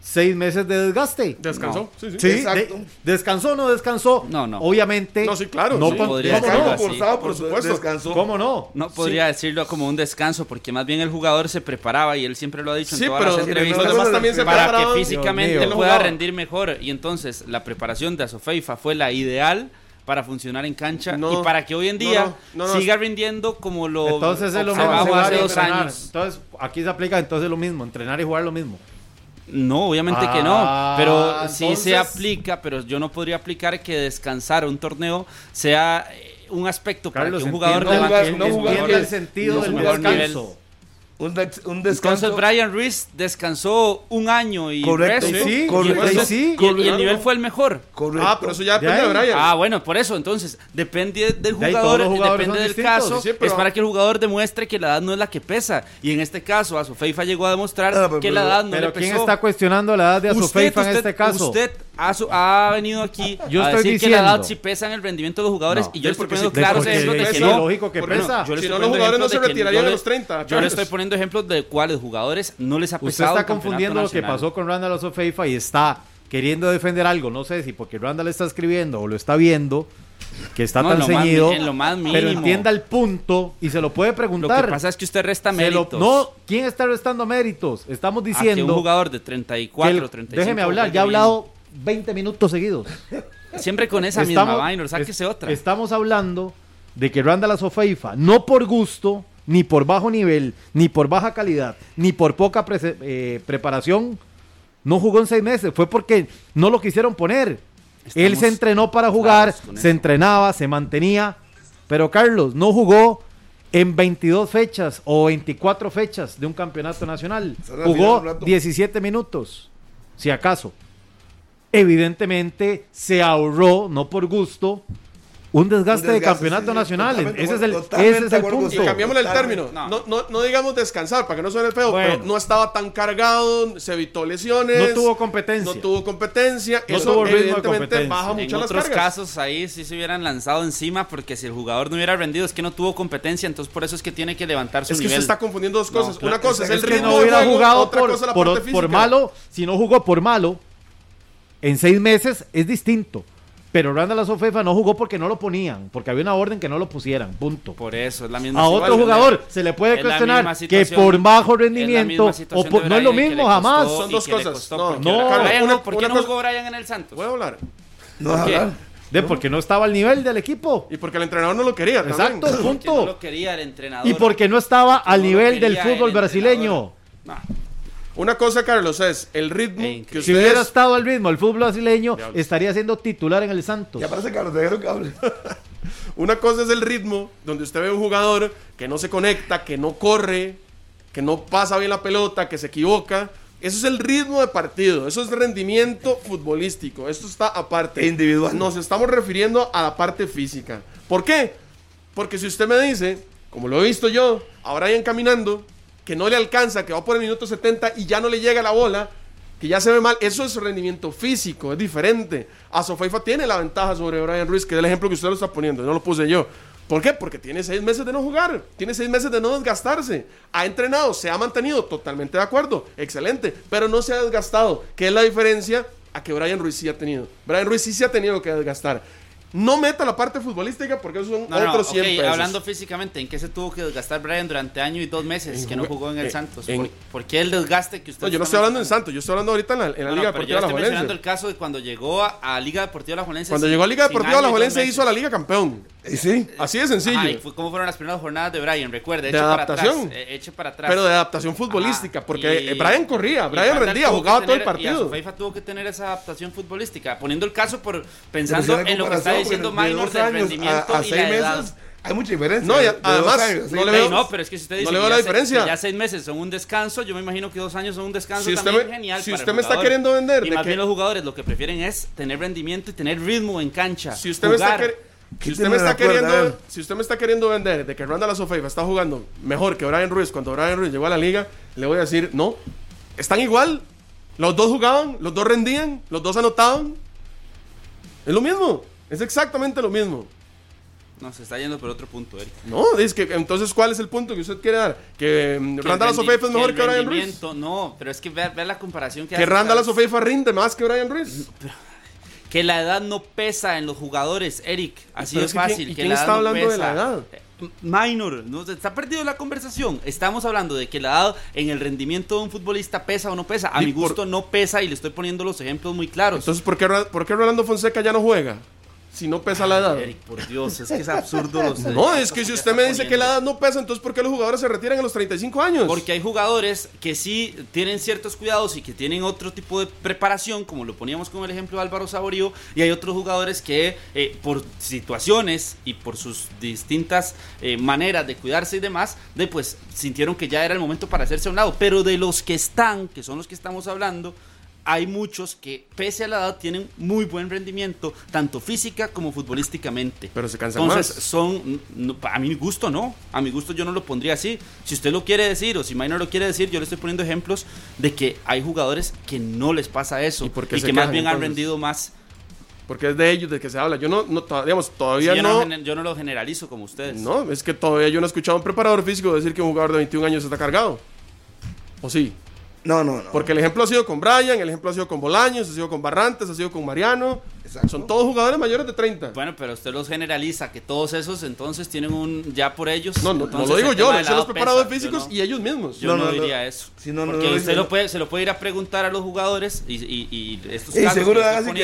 D: seis meses de desgaste.
E: Descansó.
B: No.
E: Sí, sí.
D: Sí,
C: Exacto.
D: de- ¿Descansó o no descansó?
B: No, no.
D: Obviamente.
E: No, sí, claro,
D: No
E: sí.
D: con-
B: Podría
D: ¿Cómo
B: decirlo
D: no?
C: forzado,
E: por
C: por
E: supuesto.
C: Descansó.
D: ¿Cómo no?
B: No podría decirlo como un descanso, porque más bien el jugador se preparaba y él siempre lo ha dicho
E: Sí,
B: en todas
E: pero
B: las
E: los
B: entrevistas
E: demás también se
B: para
E: preparaban.
B: que físicamente pueda rendir mejor. Y entonces la preparación de Azofeifa fue la ideal para funcionar en cancha
E: No,
B: y para que hoy en día
E: no, no, no.
B: siga rindiendo como lo
D: Entonces es lo mismo.
B: hace dos
D: entrenar.
B: años.
D: Entonces aquí se aplica entonces lo mismo, entrenar y jugar lo mismo.
B: No, obviamente que
D: Ah,
B: no, pero sí se aplica, pero yo no podría aplicar que descansar un torneo sea eh, un aspecto para que un jugador
C: jugar-
B: levante
C: no
D: el sentido
B: no
D: del
B: nivel.
C: Un, des- un
B: Entonces
C: descanso.
B: Brian Ruiz descansó un año y
C: Correcto,
B: resto,
D: sí,
B: y
C: correcto,
B: entonces-
D: sí,
B: y el- y nivel fue el mejor.
C: Correcto.
E: Ah, pero eso ya depende
D: De
E: de. Brian.
B: Ah, bueno, por eso, entonces, depende del
D: De
B: jugador,
D: jugadores
B: depende del
D: distintos.
B: caso,
E: Sí,
B: es para que el jugador demuestre que la edad no es la que pesa. Y en este caso, a su FIFA llegó a demostrar
C: Ah, pero-
B: que la edad no
D: Pero
B: le pesó.
D: ¿quién está cuestionando la edad de Azufeifa en
B: usted-
D: este caso?
B: Usted ha, su- ha venido aquí
D: Yo
B: a
D: estoy
B: decir que la edad
D: diciendo-
B: sí pesa en el rendimiento de los jugadores
D: No.
B: y yo le estoy poniendo
E: sí,
B: claros ejemplos de que
D: es
B: no.
D: lógico que pesa.
B: yo
E: Si no, los jugadores no se
B: de
E: retirarían a
B: le-
E: los 30,
B: Yo le estoy poniendo ejemplos de cuáles jugadores no les ha
D: Usted
B: pesado
D: está
B: el campeonato
D: confundiendo lo que pasó con Randall Azofeifa y está queriendo defender algo. No sé si porque Randall está escribiendo o lo está viendo, que está
B: No,
D: tan
B: lo más
D: ceñido.
B: mi- en lo más
D: Pero entienda el punto y se lo puede
B: Lo
D: preguntar.
B: que pasa es que usted resta
D: lo-
B: méritos.
D: no, ¿quién está restando méritos? Estamos
B: a que
D: diciendo.
B: un jugador de
D: que
B: 34,
D: el-
B: 35
D: déjeme hablar, ya ha hablado 20 minutos seguidos.
B: Siempre con esa
D: Estamos-
B: misma vaina, sáquese
D: es-
B: otra.
D: Estamos hablando de que Randall Azofeifa, no por gusto, ni por bajo nivel, ni por baja calidad, ni por poca eh, preparación, no jugó en seis meses. Fue porque no lo quisieron poner. Él se entrenó para jugar, se
B: eso.
D: entrenaba, se mantenía. Pero Carlos no jugó en 22 fechas o 24 fechas de un campeonato nacional. Jugó
C: un rato.
D: 17 minutos, si acaso. Evidentemente se ahorró, no por gusto, un desgaste,
C: Un
D: de
C: desgaste,
D: campeonato
C: sí,
D: nacional. Ese es el, ese es
C: de
D: el punto.
E: Y cambiamosle el término.
B: No.
E: No, no, no digamos descansar, para que no suene feo,
D: Bueno.
E: pero no estaba tan cargado, se evitó lesiones.
D: No tuvo competencia.
E: No tuvo competencia.
D: No
E: eso
D: tuvo ritmo de
E: evidentemente
D: competencia.
E: baja
B: En
E: mucho las
B: otros
E: cargas.
B: casos ahí sí se hubieran lanzado encima porque si el jugador no hubiera rendido es que no tuvo competencia, entonces por eso es que tiene que levantar su
E: Es que
B: nivel.
E: usted está confundiendo dos
B: No,
E: cosas.
B: claro,
E: Una cosa es,
C: es
E: el
C: que
D: que
E: ritmo
D: no
E: de
D: hubiera
E: juego,
D: jugado
E: otra
D: por,
E: cosa la
D: por-
E: parte
D: por malo, si no jugó por malo, en seis meses es distinto. Pero Randall Azofeifa no jugó porque no lo ponían, porque había una orden que no lo pusieran, punto.
B: Por eso es la misma
D: A otro jugador se le puede cuestionar que por bajo rendimiento o por- no es lo mismo jamás.
B: costó
E: Son dos cosas. No,
D: no,
B: Brian,
E: una-
B: no, ¿por qué
E: una
B: no
E: cosa-
B: jugó Brian en el Santos?
E: ¿Puedo hablar?
C: No
B: ¿Por qué?
C: hablar.
D: De porque no estaba al nivel del equipo.
E: Y porque el entrenador no lo quería también.
D: Exacto,
B: Porque no
D: punto.
B: lo quería el entrenador.
D: Y porque no estaba al nivel del fútbol brasileño.
B: entrenador.
E: Una cosa, Carlos, es el ritmo que
D: Si hubiera estado al ritmo del fútbol brasileño, estaría siendo titular en el Santos.
C: Ya parece Carlos, dejaron que hable.
E: Una cosa es el ritmo, donde usted ve un jugador que no se conecta, que no corre, que no pasa bien la pelota, que se equivoca. Eso es el ritmo de partido, eso es rendimiento futbolístico. Esto está aparte.
C: Individual.
E: Nos estamos refiriendo a la parte física. ¿Por qué? Porque si usted me dice, como lo he visto yo, a Brian caminando, que no le alcanza, que va por el minuto 70 y ya no le llega la bola, que ya se ve mal, eso es rendimiento físico, es diferente. A Sofaifa tiene la ventaja sobre Brian Ruiz, que es el ejemplo que usted lo está poniendo, no lo puse yo. ¿Por qué? Porque tiene seis meses de no jugar, tiene seis meses de no desgastarse. Ha entrenado, se ha mantenido, totalmente de acuerdo, excelente, pero no se ha desgastado, que es la diferencia a que Brian Ruiz sí ha tenido. Brian Ruiz sí se ha tenido que desgastar. No meta la parte futbolística porque esos son
B: No, no,
E: otros 100
B: ok,
E: pesos.
B: hablando físicamente, ¿en qué se tuvo que desgastar Brian durante año y dos meses
E: En
B: que no jugó en el
E: en-
B: Santos?
E: en-
B: ¿Por, por qué el desgaste que usted
E: No, yo no estoy hablando en? Santos, yo estoy hablando ahorita en la, en la
B: No, no,
E: Liga Deportiva
B: yo le
E: La
B: estoy mencionando el caso de cuando llegó a, a Liga Deportiva La Juelense.
E: Cuando llegó a Liga Deportiva
B: año
E: La
B: meses.
E: hizo a la Liga campeón.
C: Y sí.
E: Así de sencillo.
B: ¿Cómo fueron las primeras jornadas de Brian? Recuerde,
E: De
B: eche para
E: adaptación.
B: atrás. eh, Eche para atrás.
E: Pero de adaptación futbolística,
B: Ajá,
E: porque
B: y-
E: eh, Brian corría, Brian rendía, jugaba todo el
B: tener- Y
E: partido.
B: Azufeifa tuvo que tener esa adaptación futbolística. Poniendo el caso por pensando en lo que está diciendo
C: de
B: Minor
C: años
B: rendimiento
C: a, a
B: y
C: seis
B: la edad.
C: meses hay mucha diferencia.
E: No, y
C: de-
E: a-
C: de dos
E: además,
C: años,
E: no le veo-
B: no, pero es que si usted
E: no
B: dice
E: le
B: que
E: veo
B: ya
E: la
B: se-
E: diferencia.
B: que ya seis meses son un descanso, yo me imagino que dos años son un descanso
E: Si usted
B: también
E: me-
B: genial
E: si
B: para
E: usted
B: el
E: me está queriendo vender
B: Y
E: de
B: más
E: que-
B: bien los jugadores lo que prefieren es tener rendimiento y tener ritmo en cancha.
E: Si usted me está
B: jugar.
E: si usted me está
C: cuerda,
E: queriendo, si usted me está queriendo vender de que Randall Azofeifa está jugando mejor que Brian Ruiz cuando Brian Ruiz llegó a la liga, le voy a decir, no, están igual. Los dos jugaban, los dos rendían, los dos anotaban. Es lo mismo, es exactamente lo mismo.
B: No, se está yendo por otro punto, Eric.
E: No, es que entonces ¿cuál es el punto que usted quiere dar? Que mm,
B: Que
E: Randall Azofeifa es mejor que, Brian Ruiz.
B: rendimiento- No, pero es que vea la comparación que
E: Que
B: hace,
E: Randall
B: Carlos.
E: Azofeifa rinde más que Brian Ruiz.
B: Que la edad no pesa en los jugadores, Eric. Así
E: Pero
B: de
E: es que
B: fácil.
E: ¿quién- y
B: que
E: quién
B: la edad
E: está
B: no
E: hablando de la edad?
B: Eh, Minor, no, está perdido la conversación. Estamos hablando de que la edad en el rendimiento de un futbolista pesa o no pesa. A mi
E: por-
B: gusto no pesa y le estoy poniendo los ejemplos muy claros.
E: Entonces, ¿por qué, ¿por qué Rolando Fonseca ya no juega? Si no pesa la edad?
B: Eric, por Dios, es que es absurdo los
E: No, es que si usted me dice que la edad no pesa, entonces ¿por qué los jugadores se retiran a los 35 años?
B: Porque hay jugadores que sí tienen ciertos cuidados y que tienen otro tipo de preparación, como lo poníamos con el ejemplo de Álvaro Saborío, y hay otros jugadores que eh, por situaciones y por sus distintas eh, maneras de cuidarse y demás, de pues sintieron que ya era el momento para hacerse a un lado. Pero de los que están, que son los que estamos hablando, hay muchos que, pese a la edad, tienen muy buen rendimiento, tanto física como futbolísticamente.
E: Pero se cansan
B: Entonces,
E: más.
B: son, no, a mi gusto no, a mi gusto yo no lo pondría así. Si usted lo quiere decir o si Minor lo quiere decir, yo le estoy poniendo ejemplos de que hay jugadores que no les pasa eso
E: ¿Y por qué se
B: que más
E: quejan,
B: bien han rendido más.
E: Porque es de ellos de que se habla. Yo no, no digamos,
B: Sí,
E: todavía
B: yo,
E: no.
B: no, yo no lo generalizo como ustedes.
E: No, es que todavía yo no he escuchado a un preparador físico decir que un jugador de 21 años está cargado. ¿O sí?
C: No, no, no.
E: Porque el ejemplo ha sido con Brian, el ejemplo ha sido con Bolaños, ha sido con Barrantes, ha sido con Mariano.
C: Exacto.
E: Son todos jugadores mayores de 30.
B: Bueno, pero usted los generaliza, que todos esos entonces tienen un ya por ellos.
E: no, no, no lo digo yo, lo los
B: lado
E: preparadores
B: pesa, yo
E: físicos
B: no.
E: y ellos mismos.
B: Yo no,
C: No, no, no.
B: diría eso.
C: Si no, no
B: porque usted lo puede, se lo puede ir a preguntar a los jugadores y, y, y estos
C: Y
B: casos
C: seguro
B: que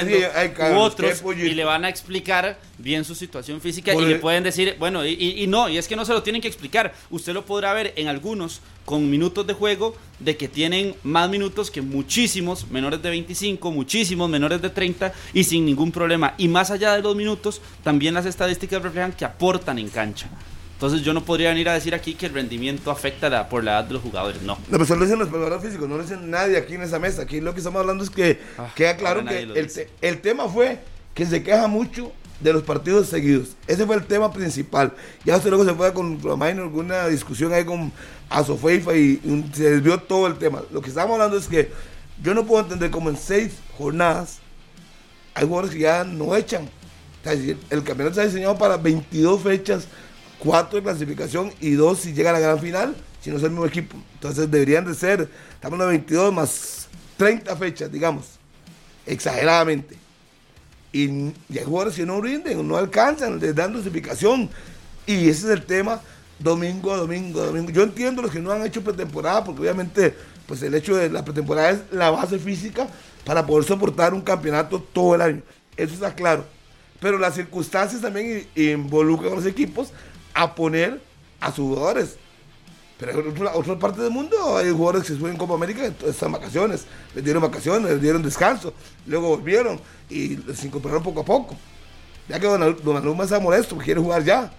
C: que
B: u otros y le van a explicar bien su situación física
C: Por
B: y le pueden decir, bueno, y, y- y no, y es que no se lo tienen que explicar. Usted lo podrá ver en algunos con minutos de juego de que tienen más minutos que muchísimos menores de 25, muchísimos menores de 30 y sin ningún problema. Y más allá de los minutos, también las estadísticas reflejan que aportan en cancha. Entonces yo no podría venir a decir aquí que el rendimiento afecta la- por la edad de los jugadores, no.
C: No, solo lo dicen los preparadores físicos, no lo dicen nadie aquí en esa mesa. Aquí lo que estamos hablando es que
B: Ah,
C: queda claro que el, te- el tema fue que se queja mucho de los partidos seguidos. Ese fue el tema principal. Ya usted luego se fue con Romain alguna discusión ahí con Asofeifa y un- se desvió todo el tema. Lo que estamos hablando es que yo no puedo entender cómo en seis jornadas hay jugadores que ya no echan. O sea, el campeonato está diseñado para 22 fechas, 4 de clasificación y 2 si llega a la gran final, si no es el mismo equipo. Entonces deberían de ser, estamos en 22 más 30 fechas, digamos, exageradamente. Y, hay jugadores que no rinden, no alcanzan, les dan dosificación. Y ese es el tema domingo domingo domingo. Yo entiendo los que no han hecho pretemporada, porque obviamente pues el hecho de la pretemporada es la base física para poder soportar un campeonato todo el año. Eso está claro. Pero las circunstancias también involucran a los equipos a poner a sus jugadores. Pero en otra, otra parte del mundo hay jugadores que se suben en Copa América, están vacaciones, les dieron vacaciones, les dieron descanso, luego volvieron y se incorporaron poco a poco. Ya que Don Aluma está molesto, quiere jugar ya.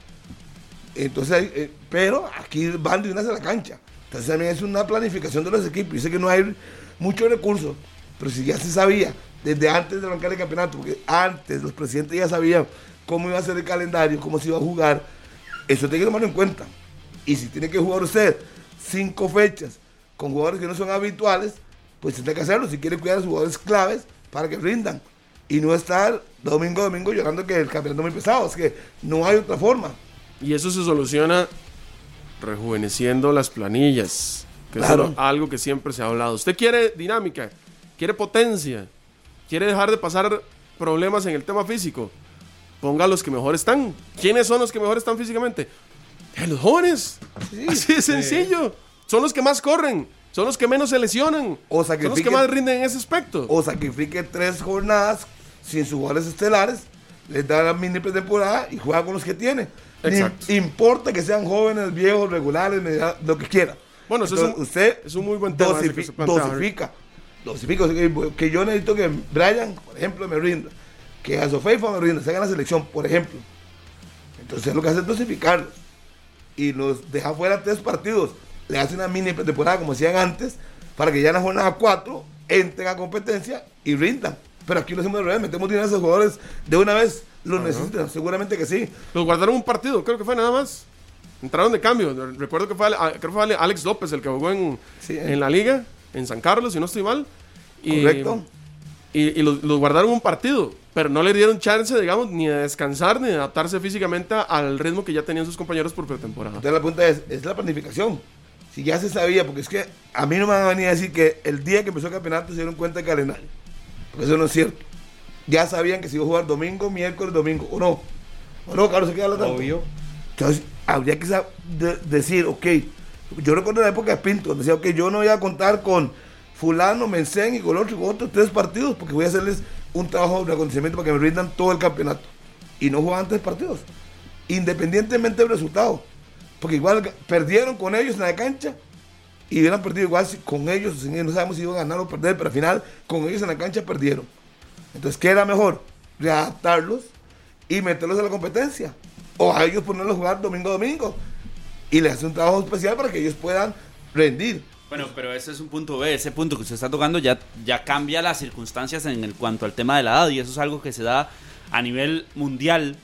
C: Entonces, eh, pero aquí van de una a la cancha. Entonces también es una planificación de los equipos. Yo sé que no hay muchos recursos, pero si ya se sabía desde antes de arrancar el campeonato, porque antes los presidentes ya sabían cómo iba a ser el calendario, cómo se iba a jugar, eso tiene que tomarlo en cuenta. Y si tiene que jugar usted cinco fechas con jugadores que no son habituales, pues tiene que hacerlo si quiere cuidar a sus jugadores claves para que rindan. Y no estar domingo a domingo llorando que el campeonato es muy pesado. Es que no hay otra forma.
E: Y eso se soluciona rejuveneciendo las planillas. Que
C: Claro.
E: es algo que siempre se ha hablado. Usted quiere dinámica, quiere potencia, quiere dejar de pasar problemas en el tema físico. Ponga a los que mejor están. ¿Quiénes son los que mejor están físicamente? Eh, los jóvenes.
C: Sí.
E: Así de sencillo. Son los que más corren. Son los que menos se lesionan.
C: O
E: son los que más rinden en ese aspecto.
C: o sacrifique tres jornadas sin sus jugadores estelares, les da la mini pretemporada y juega con los que tiene. Ni importa que sean jóvenes, viejos, regulares, lo que quiera.
E: Bueno, es un-
C: usted
E: es un muy buen tema que plantea,
C: dosifica. Dosifica. Que, yo necesito que Brian, por ejemplo, me rinda. Que a Sofeifa me rinda, se haga la selección, por ejemplo. Entonces lo que hace es dosificarlos. Y los deja fuera tres partidos. Le hace una mini pretemporada, como hacían antes, para que ya en la jornada 4 entren a competencia y rindan. Pero aquí lo hacemos de revés, metemos dinero a esos jugadores de una vez. Los necesitan, seguramente que sí.
E: Los guardaron un partido, creo que fue nada más. Entraron de cambio. Recuerdo que fue, Ale- creo que fue Ale- Alex López el que jugó en,
C: Sí, eh.
E: en la liga, en San Carlos, si no estoy mal. Y,
C: Correcto.
E: Y, y los, los guardaron un partido, pero no le dieron chance, digamos, ni de descansar ni de adaptarse físicamente al ritmo que ya tenían sus compañeros por pretemporada.
C: Entonces la pregunta es, es la planificación. Si ya se sabía, porque es que a mí no me van a venir a decir que el día que empezó el campeonato se dieron cuenta del calendario. Porque eso no es cierto. Ya sabían que se iba a jugar domingo, miércoles, domingo. ¿O no? ¿O no, Carlos? ¿Se queda tanto?
D: Obvio.
C: Entonces, habría que de- decir, ok, yo recuerdo la época de Pinto, donde decía, ok, yo no voy a contar con fulano, Mencén y con otro, con otros tres partidos, porque voy a hacerles un trabajo de reconocimiento para que me rindan todo el campeonato. y no jugaban tres partidos, independientemente del resultado. Porque igual perdieron con ellos en la cancha y hubieran perdido igual si- con ellos, sin ellos, no sabemos si iban a ganar o perder, pero al final con ellos en la cancha perdieron. Entonces, ¿qué era mejor? Readaptarlos y meterlos a la competencia. O a ellos ponerlos a jugar domingo a domingo. Y les hace un trabajo especial para que ellos puedan rendir.
B: Bueno, pero ese es un punto B, ese punto que usted está tocando ya, ya cambia las circunstancias en el cuanto al tema de la edad y eso es algo que se da a nivel mundial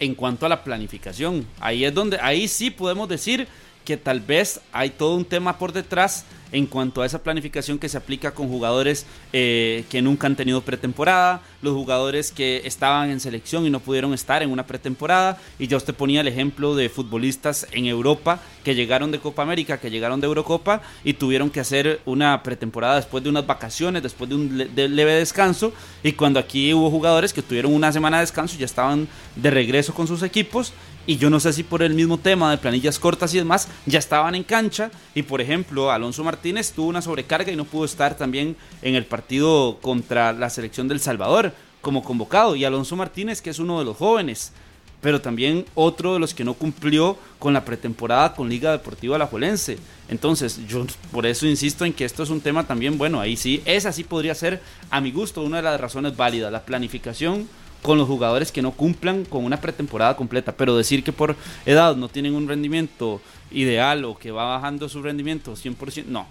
B: en cuanto a la planificación. Ahí es donde, ahí sí podemos decir que tal vez hay todo un tema por detrás en cuanto a esa planificación que se aplica con jugadores eh, que nunca han tenido pretemporada, los jugadores que estaban en selección y no pudieron estar en una pretemporada, y ya usted ponía el ejemplo de futbolistas en Europa que llegaron de Copa América, que llegaron de Eurocopa y tuvieron que hacer una pretemporada después de unas vacaciones, después de un leve descanso, y cuando aquí hubo jugadores que tuvieron una semana de descanso y ya estaban de regreso con sus equipos. Y yo no sé si por el mismo tema de planillas cortas y demás, ya estaban en cancha. Y por ejemplo, Alonso Martínez tuvo una sobrecarga y no pudo estar también en el partido contra la selección del Salvador como convocado. Y Alonso Martínez, que es uno de los jóvenes, pero también otro de los que no cumplió con la pretemporada con Liga Deportiva Alajuelense. Entonces, yo por eso insisto en que esto es un tema también, bueno, ahí sí, esa sí podría ser, a mi gusto, una de las razones válidas, la planificación con los jugadores que no cumplan con una pretemporada completa, pero decir que por edad no tienen un rendimiento ideal o que va bajando su rendimiento 100%, no,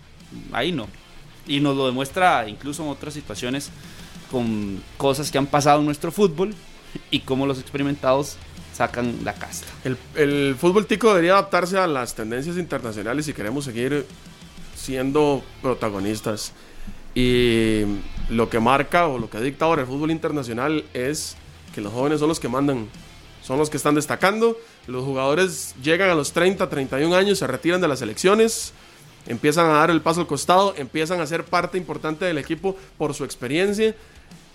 B: ahí no. Y nos lo demuestra incluso en otras situaciones con cosas que han pasado en nuestro fútbol y cómo los experimentados sacan la casta.
E: El, fútbol tico debería adaptarse a las tendencias internacionales si queremos seguir siendo protagonistas. Y lo que marca o lo que dicta ahora el fútbol internacional es que los jóvenes son los que mandan, son los que están destacando. Los jugadores llegan a los 30, 31 años, se retiran de las selecciones, empiezan a dar el paso al costado, empiezan a ser parte importante del equipo por su experiencia.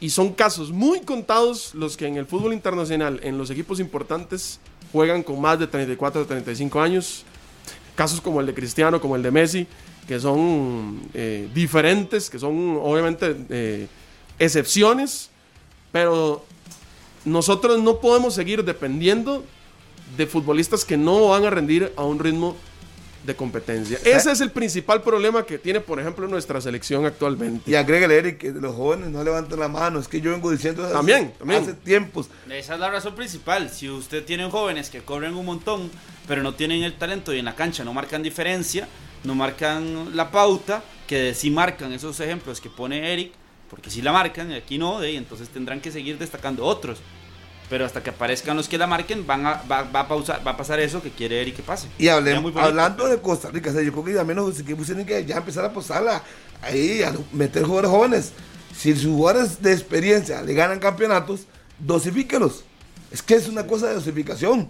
E: Y son casos muy contados los que en el fútbol internacional, en los equipos importantes, juegan con más de 34 o 35 años. Casos como el de Cristiano, como el de Messi, que son eh, diferentes, que son obviamente eh, excepciones, pero nosotros no podemos seguir dependiendo de futbolistas que no van a rendir a un ritmo de competencia. Ese es el principal problema que tiene, por ejemplo, nuestra selección actualmente.
C: Y agrégale, Eric, que los jóvenes no levantan la mano. Es que yo vengo diciendo eso
E: También,
C: hace,
E: también.
C: hace tiempos.
B: Esa es la razón principal. Si usted tiene jóvenes que corren un montón, pero no tienen el talento y en la cancha no marcan diferencia, no marcan la pauta, que sí marcan esos ejemplos que pone Eric, porque si la marcan y aquí no, y entonces tendrán que seguir destacando otros. Pero hasta que aparezcan los que la marquen, van a, va, va a, pausar, va a pasar eso que quiere Eric que pase.
C: Y
B: bonito,
C: hablando
B: pero-
C: de Costa Rica, o sea, yo creo que también los equipos tienen que ya empezar a apostarla ahí, a meter jugadores jóvenes. Si sus jugadores de experiencia le ganan campeonatos, dosifíquelos. Es que es una cosa de dosificación.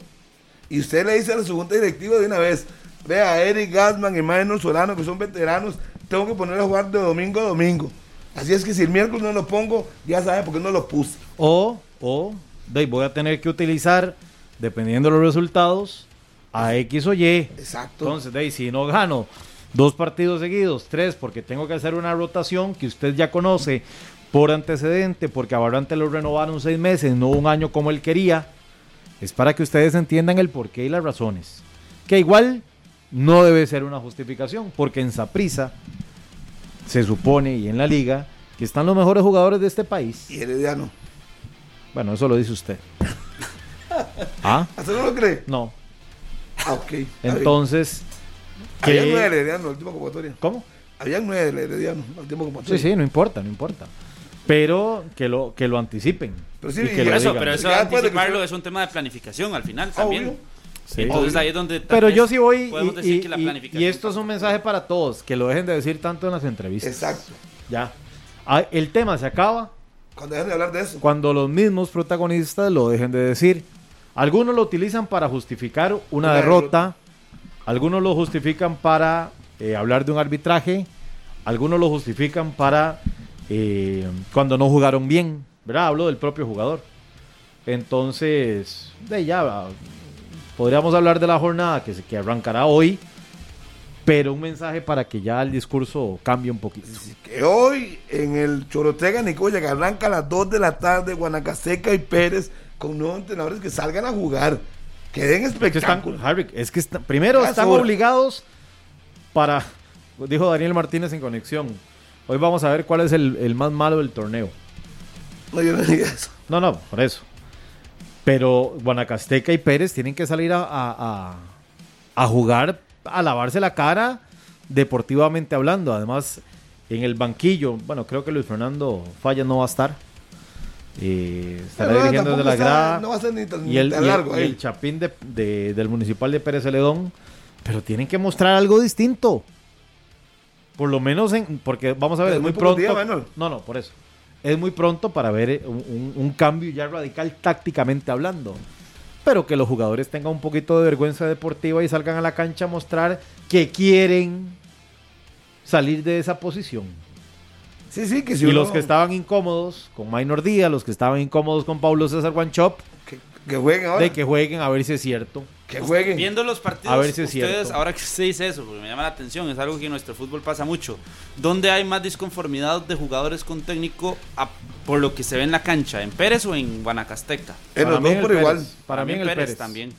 C: Y usted le dice a su junta directiva de una vez, vea, Eric Gasman y Maynor Solano, que son veteranos, tengo que poner a jugar de domingo a domingo. Así es que si el miércoles no lo pongo, ya saben por qué no lo puse.
D: O, o, de voy a tener que utilizar, dependiendo de los resultados, a X o Y.
C: Exacto.
D: Entonces, de si no gano dos partidos seguidos, tres, porque tengo que hacer una rotación que usted ya conoce por antecedente, porque a Barrante lo renovaron seis meses, no un año como él quería, es para que ustedes entiendan el porqué y las razones. Que igual no debe ser una justificación, porque en Saprisa se supone, y en la liga, que están los mejores jugadores de este país.
C: y Herediano.
D: Bueno, eso lo dice usted. ¿Ah?
C: ¿Hasta no lo cree?
D: No.
C: Ah, ok.
D: Entonces,
C: Había
D: ¿qué-
C: nueve Herediano en la última convocatoria.
D: ¿cómo?
C: Habían nueve Herediano en la última
D: Sí,
C: convocatoria.
D: sí, no importa, no importa. Pero que lo, que lo anticipen.
C: Pero sí,
D: y que
B: Por
D: lo
B: eso,
D: digan.
B: pero eso
C: Ya que
B: anticiparlo
C: usted-
B: es un tema de planificación al final también.
C: Obvio.
D: Sí.
B: Entonces ahí es donde
D: Pero yo sí voy y,
B: podemos decir
D: y-
B: que la planificación
D: y esto es un mensaje para todos, que lo dejen de decir tanto en las entrevistas.
C: Exacto.
D: Ya. Ah, El tema se acaba
C: Cuando dejen de hablar de eso.
D: cuando los mismos protagonistas lo dejen de decir. Algunos lo utilizan para justificar una,
C: Una
D: derrota, algunos lo justifican para eh, hablar de un arbitraje, algunos lo justifican para eh, cuando no jugaron bien, ¿verdad? Hablo del propio jugador. Entonces, de ya, podríamos hablar de la jornada que, se, que arrancará hoy, pero un mensaje para que ya el discurso cambie un poquito.
C: Que hoy en el Chorotega Nicoya, que arranca a las 2 de la tarde, Guanacaseca y Pérez, con nuevos entrenadores que salgan a jugar. Que den
D: están,
C: espectáculo.
D: Harry, es que está- primero están obligados para, dijo Daniel Martínez en conexión. Hoy vamos a ver cuál es el, el más malo del torneo.
C: No, yo no digo eso.
D: No, no, por eso. Pero Guanacasteca y Pérez tienen que salir a, a- a- a jugar, a lavarse la cara, deportivamente hablando. Además, en el banquillo, bueno, creo que Luis Fernando Falla no va a estar. Eh, estará
C: Pero
D: dirigiendo desde la
C: está-
D: grada.
C: No va a ser ni tan,
D: y el,
C: tan largo.
D: y el chapín de- de- del municipal de Pérez Celedón. Pero tienen que mostrar algo distinto. Por lo menos en. Porque vamos a ver, es muy pronto. no, no, por eso. Es muy pronto para ver eh, un, un- un cambio ya radical tácticamente hablando. Pero que los jugadores tengan un poquito de vergüenza deportiva y salgan a la cancha a mostrar que quieren salir de esa posición.
C: Sí, sí, que si
D: y
C: uno-
D: los que estaban incómodos con Minor Díaz, los que estaban incómodos con Pablo César Guanchop,
C: Que, que jueguen ahora.
D: de que jueguen a ver si es cierto.
C: que jueguen.
B: Viendo los partidos,
D: A ver si es
B: ustedes,
D: cierto.
B: ahora que usted dice eso, porque me llama la atención, es algo que en nuestro fútbol pasa mucho. ¿Dónde hay más disconformidad de jugadores con técnico a- por lo que se ve en la cancha? ¿En Pérez o en Guanacasteca?
C: En los dos por
D: Pérez.
C: igual.
D: Para mí en el Pérez.
B: también.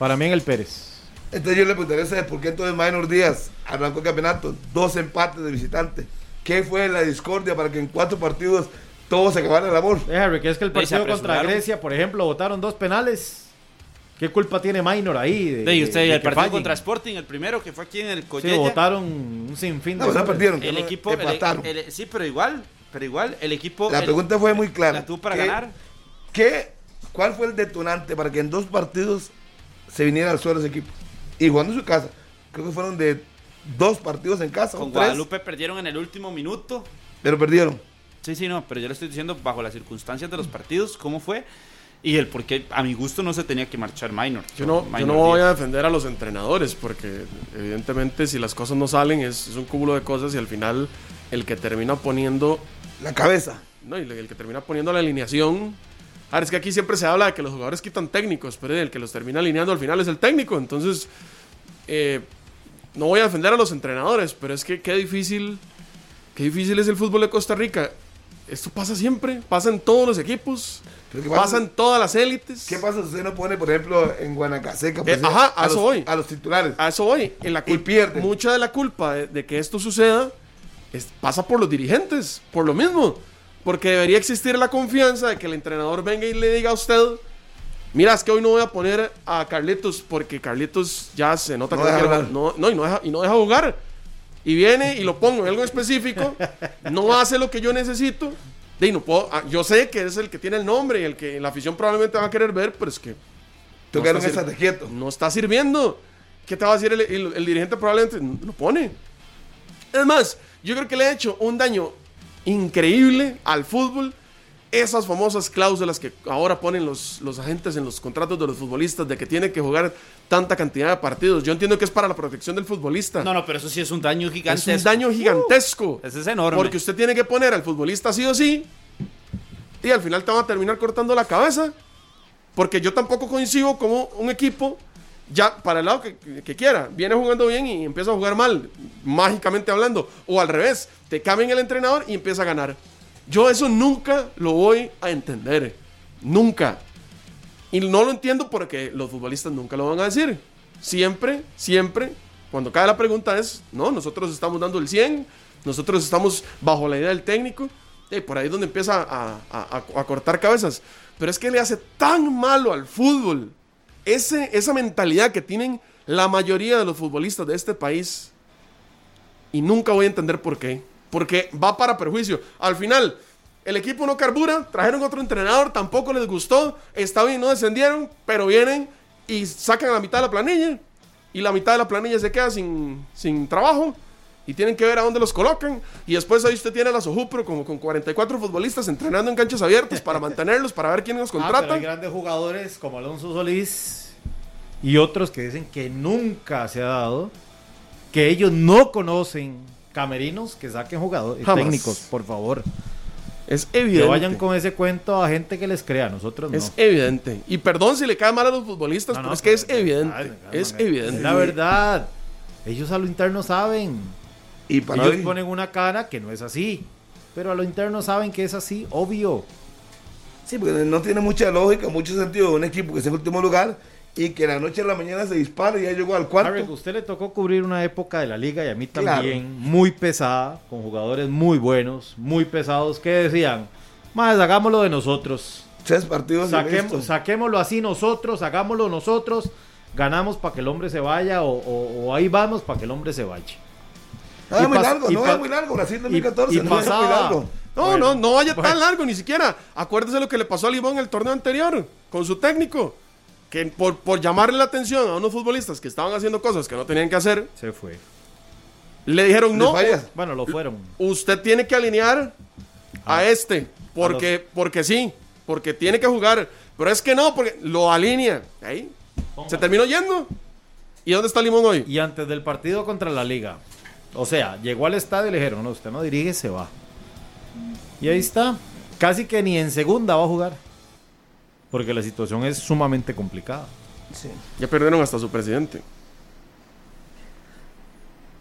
D: Para mí en el Pérez.
C: Entonces yo le preguntaría a por qué entonces Minor Díaz arrancó el campeonato, dos empates de visitante. ¿Qué fue la discordia para que en cuatro partidos todo se acabara el amor?
D: Eh, Harry, que es que el
B: De
D: partido contra. Grecia, por ejemplo, votaron dos penales. ¿Qué culpa tiene Minor ahí? De,
B: y usted,
D: de- de
B: el partido
D: fallen?
B: contra Sporting, el primero que fue aquí en el
D: Sí,
B: Collella.
D: votaron un sinfín de
C: No, no
D: goles.
C: perdieron.
B: el
C: no,
B: equipo, el- el- sí, pero igual, pero igual, el equipo.
C: La
B: el-
C: pregunta fue muy clara.
B: la tuvo para
C: ¿Qué-
B: ganar.
C: ¿Qué, ¿Cuál fue el detonante para que en dos partidos se viniera al suelo ese equipo? Y jugando en su casa. Creo que fueron de dos partidos en casa.
B: Con
C: o tres,
B: Guadalupe perdieron en el último minuto.
C: Pero perdieron.
B: Sí, sí, no, pero yo le estoy diciendo bajo las circunstancias de los partidos, cómo fue y el por qué a mi gusto no se tenía que marchar Minor.
E: Yo no, yo
B: Minor
E: no voy a defender a los entrenadores porque evidentemente si las cosas no salen es, es un cúmulo de cosas y al final el que termina poniendo
C: La cabeza.
E: no, y el que termina poniendo la alineación Ahora es que aquí siempre se habla de que los jugadores quitan técnicos, pero el que los termina alineando al final es el técnico. Entonces, eh, no voy a defender a los entrenadores, pero es que qué difícil, qué difícil es el fútbol de Costa Rica. Esto pasa siempre, pasa en todos los equipos,
C: Pero ¿qué pasa?
E: pasa en todas las élites.
C: ¿Qué pasa si usted no pone, por ejemplo, en Guanacaseca pues,
E: Eh, ajá, a
C: los,
E: eso voy.
C: a los titulares?
E: A eso voy. En la
C: Y pierden.
E: Mucha de la culpa de, de que esto suceda es- pasa por los dirigentes, por lo mismo. Porque debería existir la confianza de que el entrenador venga y le diga a usted, mira, es que hoy no voy a poner a Carlitos porque Carlitos ya se nota
C: No
E: que no,
C: deja
E: no, no, y no deja, y no deja jugar. Y viene y lo pongo en algo específico, no hace lo que yo necesito. Y no puedo, ah, yo sé que es el que tiene el nombre y el que la afición probablemente va a querer ver, pero es que
C: Tocaron
E: está
C: esa de quieto.
E: no está sirviendo. ¿Qué te va a decir el, el- el dirigente? Probablemente lo pone. Es más, yo creo que le ha hecho un daño increíble al fútbol. Esas famosas cláusulas que ahora ponen los, los agentes en los contratos de los futbolistas de que tiene que jugar tanta cantidad de partidos. Yo entiendo que es para la protección del futbolista.
B: No, no, pero eso sí es un daño
E: es
B: gigante.
E: un daño gigantesco.
B: ese es enorme.
E: Porque usted tiene que poner al futbolista sí o sí. Y al final te va a terminar cortando la cabeza. Porque yo tampoco coincido como un equipo, ya para el lado que, quiera, viene jugando bien y empieza a jugar mal, mágicamente hablando. O al revés, te cambian el entrenador y empieza a ganar. Yo eso nunca lo voy a entender. Nunca. Y no lo entiendo porque los futbolistas nunca lo van a decir. Siempre, siempre, cuando cae la pregunta es, no, nosotros estamos dando el 100, nosotros estamos bajo la idea del técnico. Y por ahí es donde empieza a- a cortar cabezas. Pero es que le hace tan malo al fútbol ese, esa mentalidad que tienen la mayoría de los futbolistas de este país. Y nunca voy a entender por qué. Porque va para perjuicio. Al final, el equipo no carbura, trajeron otro entrenador, tampoco les gustó, está bien, no descendieron, pero vienen y sacan la mitad de la planilla. Y la mitad de la planilla se queda sin, sin trabajo. Y tienen que ver a dónde los colocan. Y después ahí usted tiene a la Sojupro como con 44 futbolistas entrenando en canchas abiertas para mantenerlos, para ver quién los
D: Ah, pero
E: contrata.
D: hay grandes jugadores como Alonso Solís y otros que dicen que nunca se ha dado, que ellos no conocen camerinos que saquen jugadores
E: Jamás.
D: técnicos, por favor.
E: es
D: Que
E: evidente.
D: vayan con ese cuento a gente que les crea, nosotros no.
E: Es evidente. Y perdón si le cae mal a los futbolistas,
D: No,
E: pero es que es evidente. Es evidente.
D: Es la verdad. Ellos a lo interno saben.
C: Y para
D: Ellos
C: hoy,
D: ponen una cara que no es así. Pero a lo interno saben que es así, obvio.
C: sí, porque no tiene mucha lógica, mucho sentido un equipo que está en último lugar y que la noche a la mañana se dispara y ya llegó al cuarto.
D: Harry, usted le tocó cubrir una época de la liga y a mí
C: Claro.
D: también, muy pesada, con jugadores muy buenos, muy pesados, que decían, más hagámoslo de nosotros.
C: Tres partidos.
D: Saquem- saquémoslo así nosotros, hagámoslo nosotros, ganamos para que el hombre se vaya o, o- o ahí vamos para que el hombre se vaya.
C: No es muy largo, no es muy largo. Brasil
D: y-
C: 2014,
D: y
C: no es muy largo.
E: No,
D: Bueno,
E: no, no vaya
D: bueno.
E: tan largo ni siquiera. Acuérdese lo que le pasó a Limón el torneo anterior con su técnico. Que por, por llamarle la atención a unos futbolistas que estaban haciendo cosas que no tenían que hacer,
D: Se fue.
E: le dijeron no.
D: Bueno, lo fueron.
E: Usted tiene que alinear a este. Porque, porque sí, porque tiene que jugar. Pero es que no, porque lo alinea. Ahí. Se terminó yendo. ¿Y dónde está Limón hoy?
D: Y antes del partido contra la liga. O sea, llegó al estadio y le dijeron, no, usted no dirige, se va. Y ahí está. Casi que ni en segunda va a jugar. Porque la situación es sumamente complicada.
C: Sí.
E: Ya perdieron hasta su presidente.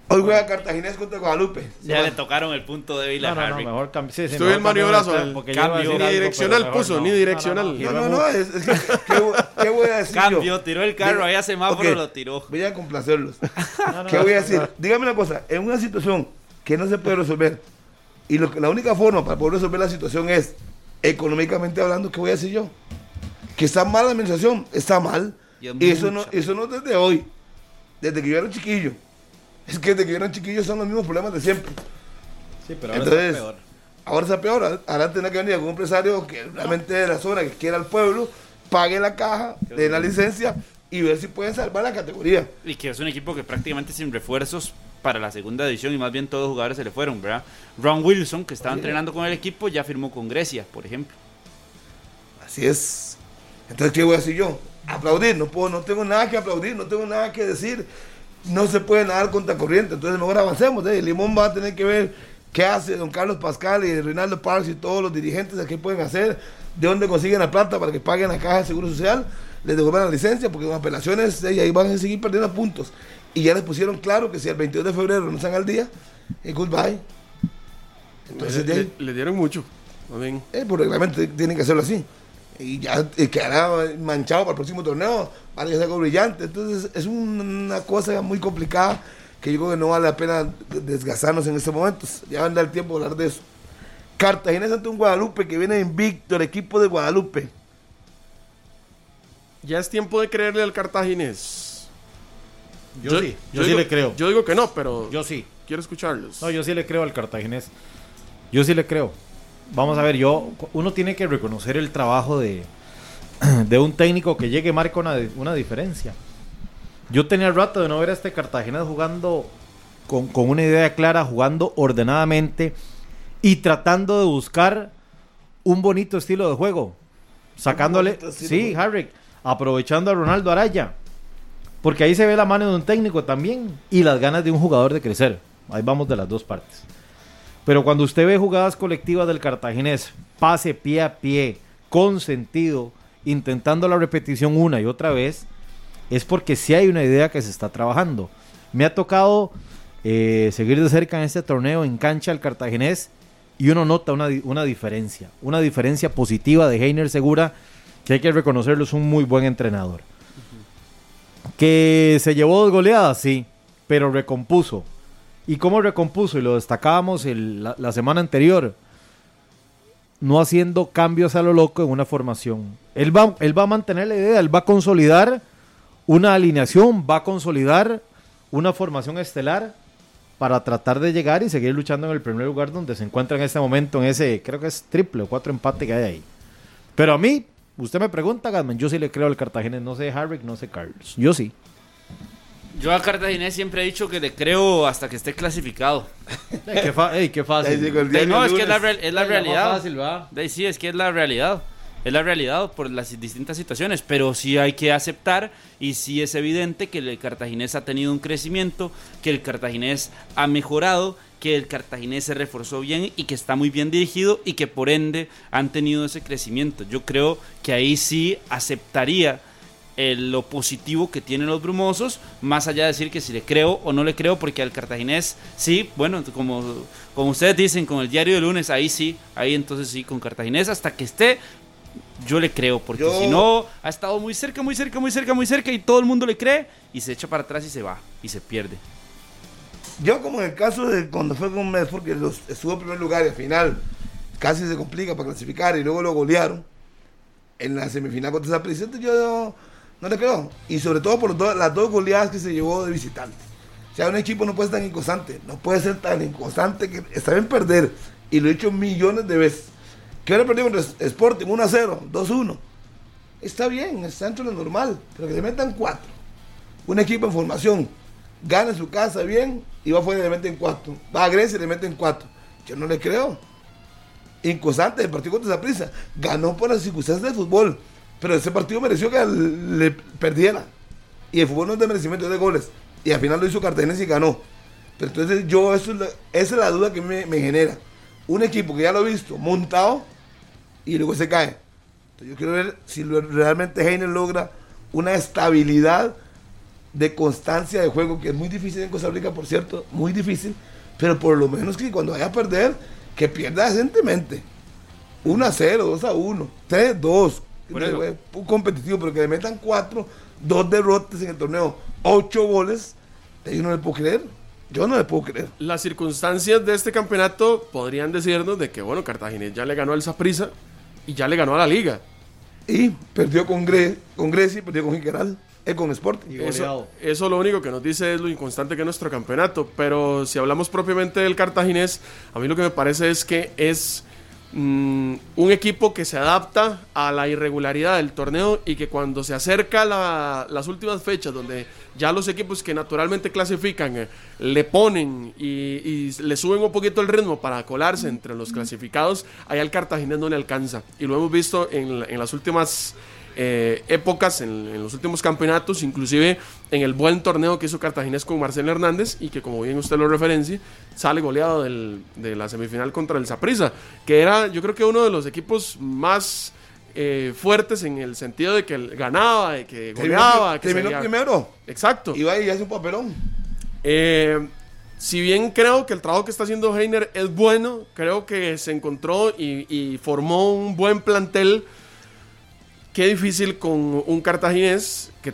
C: Hoy juega Cartaginés contra Guadalupe.
B: Ya le tocaron el punto débil a
D: No, no, no,
B: Harry.
D: mejor cambie. Sí, sí,
E: Estuve
D: mejor
E: en maniobrazo,
D: a
B: cambio.
E: Ni direccional puso, ni
D: No,
E: direccional.
D: no,
C: No,
D: no,
C: no,
D: no,
C: no, es, es que, ¿qué, voy- qué voy a decir
B: Cambio,
C: yo?
B: tiró el carro,
C: Diga-
B: ahí a semáforo
C: Ok,
B: lo tiró.
C: Voy a complacerlos.
D: no, no,
C: ¿Qué voy a
D: no,
C: decir?
D: no.
C: Dígame una cosa, en una situación que no se puede resolver y lo que, la única forma para poder resolver la situación es económicamente hablando, ¿qué voy a decir yo? Que está mal la administración, está mal.
B: Y es
C: Y eso no, eso no es desde hoy, desde que yo era un chiquillo. Es que desde que yo era un chiquillo son los mismos problemas de siempre.
D: Sí, pero ahora
C: Entonces,
D: está peor.
C: ahora está peor. Ahora tendrá que venir algún empresario que realmente de la zona, que quiera al pueblo, pague la caja, de la licencia y ver si pueden salvar la categoría.
B: Y que es un equipo que prácticamente sin refuerzos para la segunda división y más bien todos los jugadores se le fueron, ¿verdad? Ron Wilson, que estaba
C: Sí.
B: entrenando con el equipo, ya firmó con Grecia, por ejemplo.
C: Así es. Entonces, ¿qué voy a decir yo? Aplaudir, no puedo, no tengo nada que aplaudir, no tengo nada que decir. No se puede nadar contra corriente, entonces mejor avancemos. ¿eh? Limón va a tener que ver qué hace don Carlos Pascal y Reinaldo Parks y todos los dirigentes de qué pueden hacer, de dónde consiguen la plata para que paguen la caja de seguro social, les devuelvan la licencia, porque con apelaciones eh, ahí van a seguir perdiendo puntos. Y ya les pusieron claro que si el 22 de febrero no están al día, eh, goodbye. Entonces,
E: le, le dieron mucho. bien.
C: eh, por reglamento tienen que hacerlo así. Y ya quedará manchado para el próximo torneo, para que sea algo brillante. Entonces es un- una cosa muy complicada que yo creo que no vale la pena desgastarnos en estos momentos. Ya va a dar tiempo de hablar de eso. Cartagena ante un Guadalupe que viene invicto, el equipo de Guadalupe.
E: Ya es tiempo de creerle al Cartaginés.
D: Yo, sí, yo, sí
E: digo-
D: le creo.
E: Yo digo que no, pero
D: Yo sí.
E: quiero escucharlos.
D: No, yo sí le creo al cartaginés. Yo sí le creo. Vamos a ver, yo uno tiene que reconocer el trabajo de, de un técnico que llegue y marca una, una diferencia. Yo tenía rato de no ver a este cartaginés jugando con, con una idea clara, jugando ordenadamente y tratando de buscar un bonito estilo de juego. Sacándole, sí. Harry, aprovechando a Ronaldo Araya. Porque ahí se ve la mano de un técnico también y las ganas de un jugador de crecer. Ahí vamos de las dos partes. Pero cuando usted ve jugadas colectivas del cartaginés, pase pie a pie, con sentido, intentando la repetición una y otra vez, es porque sí hay una idea que se está trabajando. Me ha tocado eh, seguir de cerca en este torneo en cancha al cartaginés y uno nota una, una diferencia, una diferencia positiva de Heiner Segura, que hay que reconocerlo, es un muy buen entrenador. Que se llevó dos goleadas, sí, pero recompuso. ¿Y cómo recompuso? Y lo destacábamos la, semana anterior. No haciendo cambios a lo loco en una formación. Él va, él va a mantener la idea, él va a consolidar una alineación, va a consolidar una formación estelar para tratar de llegar y seguir luchando en el primer lugar donde se encuentra en este momento, en ese, creo que es triple o cuatro empate que hay ahí. Pero a mí, usted me pregunta, Gasman, yo sí le creo al Cartagena, no sé Harvick, no sé Carlos. Yo sí.
B: Yo a Cartaginés siempre he dicho que le creo hasta que esté clasificado.
D: Ey, qué, fa- ey, qué fácil.
B: No, es que es la,
C: lunes.
B: real- es la
D: Ey, más
B: realidad.
D: fácil,
B: sí, es que es la realidad. Es la realidad por las distintas situaciones, pero sí hay que aceptar y sí es evidente que el cartaginés ha tenido un crecimiento, que el cartaginés ha mejorado, que el cartaginés se reforzó bien y que está muy bien dirigido y que por ende han tenido ese crecimiento. Yo creo que ahí sí aceptaría eh, lo positivo que tienen los brumosos, más allá de decir que si le creo o no le creo, porque al cartaginés sí, bueno, como, como ustedes dicen con el diario de lunes, ahí sí, ahí entonces sí, con cartaginés, hasta que esté, yo le creo, porque
C: Yo-
B: si no, ha estado muy cerca, muy cerca, muy cerca, muy cerca, y todo el mundo le cree, y se echa para atrás y se va, y se pierde.
C: Yo como en el caso de cuando fue con Medford, que los, estuvo en primer lugar y al final casi se complica para clasificar y luego lo golearon en la semifinal contra esa presente, yo no, le creo. Y sobre todo por do- las dos goleadas que se llevó de visitante. O sea, un equipo no puede ser tan inconstante, no puede ser tan inconstante que está bien perder. Y lo he hecho millones de veces. Que ahora perdimos Sporting 1 a 0, 2 1. Está bien, está dentro de lo normal, pero que le metan 4 un equipo en formación gana en su casa bien y va afuera y le meten cuatro. Va a Grecia y le meten cuatro. Yo no le creo. Inconstante, el partido contra esa prisa. Ganó por las circunstancias del fútbol. Pero ese partido mereció que le perdiera. Y el fútbol no es de merecimiento, es de goles. Y al final lo hizo Cartagena y ganó. Pero entonces yo, eso es la- esa es la duda que me, genera. Un equipo que ya lo he visto montado y luego se cae. Entonces yo quiero ver si realmente Heiner logra una estabilidad de constancia de juego, que es muy difícil en Costa Rica, por cierto, muy difícil, pero por lo menos que cuando vaya a perder, que pierda decentemente. 1 a 0, 2 a 1, 3 a 2, Un competitivo, pero que le metan 4, 2 derrotas en el torneo, 8 goles, yo no le puedo creer. Yo no le puedo creer.
E: Las circunstancias de este campeonato podrían decirnos de que, bueno, Cartaginés ya le ganó al Saprissa y ya le ganó a la liga.
C: Y perdió con, Gre con Grecia y perdió con Jiqueral, eh, con Sporting.
D: Y
E: Eso, eso lo único que nos dice es lo inconstante que es nuestro campeonato. Pero si hablamos propiamente del cartaginés, a mí lo que me parece es que es mm, un equipo que se adapta a la irregularidad del torneo y que cuando se acerca la- las últimas fechas donde ya los equipos que naturalmente clasifican eh, le ponen y, le suben un poquito el ritmo para colarse entre los clasificados, ahí al cartaginés no le alcanza. Y lo hemos visto en, en las últimas eh, épocas, en, en los últimos campeonatos, inclusive en el buen torneo que hizo Cartaginés con Marcelo Hernández y que como bien usted lo referencia, sale goleado del- de la semifinal contra el Saprissa, que era yo creo que uno de los equipos más eh, fuertes en el sentido de que ganaba, de que goleaba, que
C: terminó primero.
E: Exacto.
C: Y va y hace un papelón.
E: Eh, si bien creo que el trabajo que está haciendo Heiner es bueno, creo que se encontró y, y formó un buen plantel. Qué difícil con un cartaginés que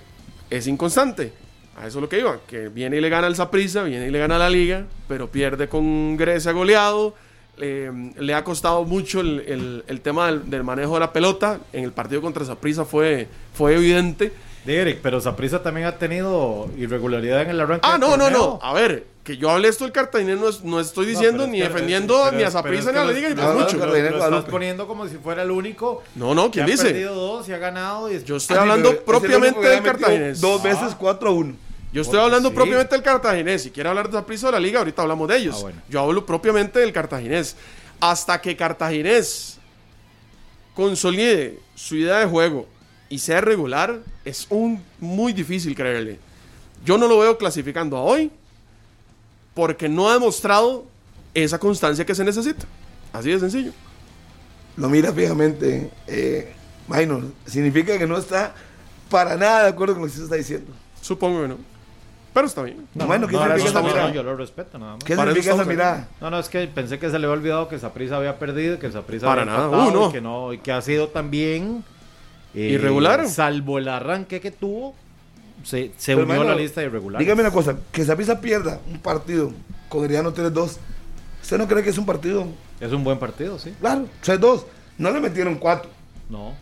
E: es inconstante. A eso es lo que iba, que viene y le gana al Saprissa, viene y le gana a la liga, pero pierde con Grecia goleado. Eh, le ha costado mucho el, el- el tema del, del manejo de la pelota. En el partido contra Saprissa fue, fue evidente.
D: Derek, pero Saprissa también ha tenido irregularidad en el arranque.
E: Ah, no, no, no. A ver, que yo hable esto del cartaginés no, es- no estoy diciendo ni
D: que-
E: defendiendo
D: pero-
E: ni a
D: es
E: ni a la liga ni
C: no,
E: mucho.
C: no,
D: Lo, lo estás poniendo como si fuera el único.
E: No, no,
D: que
E: ¿quién
D: ha
E: dice?
D: perdido dos y ha ganado. Y
E: Yo estoy
C: Ah,
E: hablando propiamente
C: ha
E: del cartaginés.
C: Dos veces 4 a 1.
E: Yo estoy hablando
D: sí.
E: propiamente del cartaginés. Si quiere hablar de Saprissa o de la liga, ahorita hablamos de ellos.
D: Ah, bueno.
E: Yo hablo propiamente del cartaginés. Hasta que cartaginés consolide su idea de juego y sea regular, es un muy difícil creerle. Yo no lo veo clasificando a hoy porque no ha demostrado esa constancia que se necesita. Así de sencillo.
C: Lo mira fijamente, eh, Minor. Significa que no está para nada de acuerdo con lo que usted está diciendo.
E: Supongo que no. Pero está bien.
C: bueno, ¿qué
D: no,
C: significa esa
D: no,
C: mirada?
D: no, yo lo respeto nada más.
C: ¿Qué
E: Para
C: significa esa mirada?
D: No, no, es que pensé que se le había olvidado que Saprissa había perdido, que Saprissa
E: Para
D: había
E: nada. Uh, no.
D: y que no, y que ha sido también eh,
E: Irregular.
D: Salvo el arranque que tuvo, se, se unió a la lista de irregulares.
C: Dígame una cosa, que Zapisa pierda un partido con Herediano 3-2. ¿Usted no cree que es un partido?
D: Es un buen partido, sí.
C: Claro, 3-2. No le metieron 4.
D: No.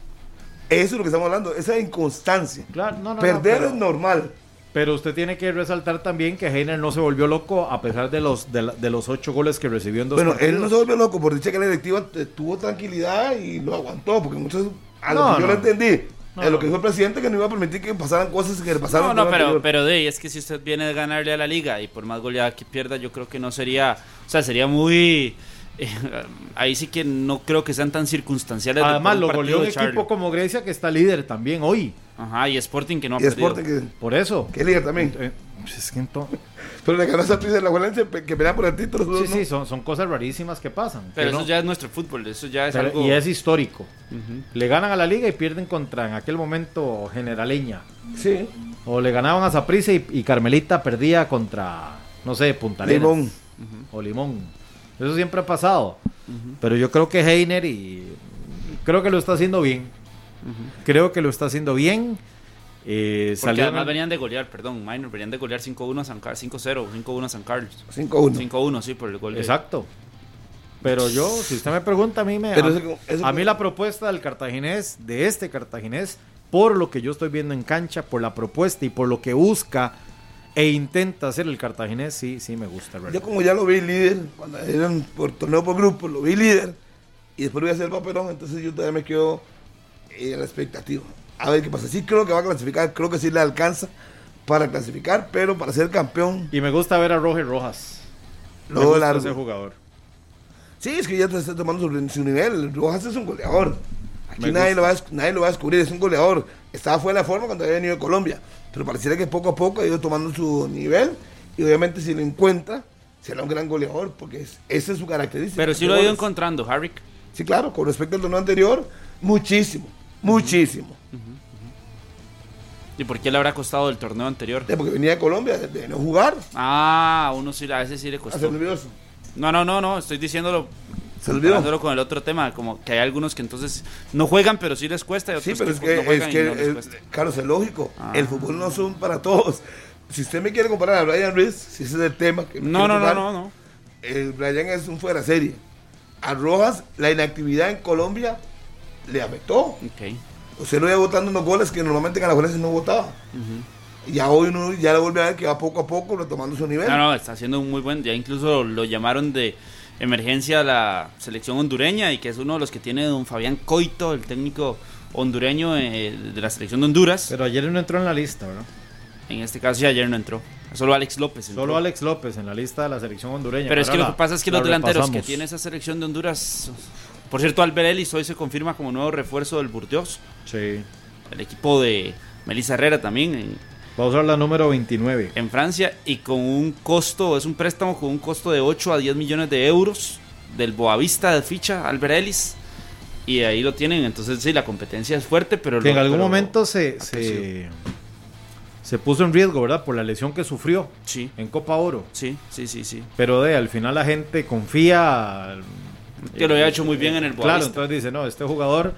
C: Eso es lo que estamos hablando, esa inconstancia.
D: Claro, no, no, no,
C: Perder
D: pero-
C: es normal.
D: Pero usted tiene que resaltar también que Heiner no se volvió loco a pesar de los de, la- de los ocho goles que recibió en dos
C: Bueno,
D: partidos.
C: él no se volvió loco por dicha que la directiva te- tuvo tranquilidad y lo aguantó, porque muchos, a lo
D: No,
C: que yo
D: no.
C: lo entendí,
D: No,
C: lo que dijo el presidente que no iba a permitir que pasaran cosas que le pasaron
B: No, no, pero, pero de, es que si usted viene de ganarle a la liga y por más goleada que pierda, yo creo que no sería, o sea, sería muy, eh, ahí sí que no creo que sean tan circunstanciales. de
D: Además, lo goleó un equipo como Grecia que está líder también hoy.
B: Ajá, y Sporting que no ha
C: y
B: perdido.
C: Sporting, que,
D: Por eso.
C: que es líder también.
D: Eh, Es que ento-
C: Pero le ganó a la que pelea por el título.
D: Sí,
C: ¿no?
D: sí, son, son cosas rarísimas que pasan.
B: Pero
D: que
B: eso
D: no-
B: ya es nuestro fútbol, eso ya es
D: pero-
B: algo...
D: Y es histórico. Le ganan a la liga y pierden contra, en aquel momento, Generaleña.
C: Sí.
D: O le ganaban a Saprissa y, y Carmelita perdía contra, no sé, Punta Arenas.
C: Limón.
D: O Limón. Eso siempre ha pasado. Pero yo creo que Heiner y creo que lo está haciendo bien. Creo que lo está haciendo bien. Eh,
B: Porque además venían de golear, perdón, Minor, venían de golear 5-1 a San Carlos, 5-0, 5-1 a San Carlos.
C: 5-1.
B: 5-1, sí, por el gol.
D: Exacto. Pero yo, si usted me pregunta, a mí me.
C: Pero
D: a,
C: eso- eso-
D: a mí la propuesta del cartaginés, de este cartaginés, por lo que yo estoy viendo en cancha, por la propuesta y por lo que busca e intenta hacer el cartaginés, sí, sí me gusta.
C: Yo
D: realmente.
C: como ya lo vi líder, cuando eran por torneo por grupo, lo vi líder. Y después voy a hacer el papelón, entonces yo todavía me quedo eh, en la expectativa. A ver qué pasa. Sí creo que va a clasificar, creo que sí le alcanza para clasificar, pero para ser campeón,
D: Y me gusta ver a Roger Rojas. Me
C: luego
D: gusta
C: largo.
D: ese jugador.
C: Sí, es que ya está tomando su, su nivel. Rojas es un goleador. Aquí
D: Me
C: nadie
D: gusta.
C: lo, va a, nadie lo va a descubrir, es un goleador. Estaba fuera de forma cuando había venido de Colombia. Pero pareciera que poco a poco ha ido tomando su nivel. Y obviamente si lo encuentra, será un gran goleador, porque es- esa es su característica.
B: Pero sí lo ha ido encontrando, Harry.
C: Sí, claro, con respecto al torneo anterior, muchísimo, muchísimo.
B: ¿Y por qué le habrá costado el torneo anterior?
C: Eh, Porque venía de Colombia, de, no jugar,
B: Ah, uno sí, a veces sí le
C: a
B: costó. No, no, no, no, estoy diciéndolo
C: Se olvidó.
B: con el otro tema, como que hay algunos que entonces no juegan, pero sí les cuesta, y otros
C: Sí, pero es
B: que,
C: que,
B: no
C: es que
B: no
C: el-. Carlos, es lógico.
B: Ah.
C: El fútbol no son para todos. Si usted me quiere comparar a Brian Reese, si ese es el tema que me
B: No, no, no, no, no.
C: El Brian es un fuera serie. A Rojas, la inactividad en Colombia le afectó.
B: Ok.
C: Usted lo iba votando unos goles que normalmente en la no votaba. Y ya hoy uno ya lo vuelve a ver que va poco a poco retomando su nivel.
B: No, no, está haciendo un muy buen. Ya incluso lo llamaron de emergencia a la selección hondureña y que es uno de los que tiene don Fabián Coito, el técnico hondureño eh, de la selección de Honduras.
D: Pero ayer no entró en la lista, ¿verdad?
B: en este caso, ya ayer no entró. Solo Alex López. entró.
D: Solo Alex López en la lista de la selección hondureña.
B: Pero es que lo que pasa es que los
D: la
B: delanteros que tiene esa selección de Honduras. Por cierto, Albert Ellis hoy se confirma como nuevo refuerzo del Burdeos.
D: Sí.
B: El equipo de Melissa Herrera también en,
D: Va a usar la número 29.
B: en Francia y con un costo, es un préstamo con un costo de 8 a 10 millones de euros del Boavista de ficha Albert Ellis y ahí lo tienen, entonces sí, la competencia es fuerte, pero...
D: Que en algún momento se, se, se puso en riesgo, ¿verdad? Por la lesión que sufrió
B: Sí,
D: en Copa Oro.
B: sí, sí, sí, sí.
D: Pero de al final la gente confía.
B: Que lo había hecho muy bien en el
D: Claro,
B: Boavista.
D: entonces dice, no, este jugador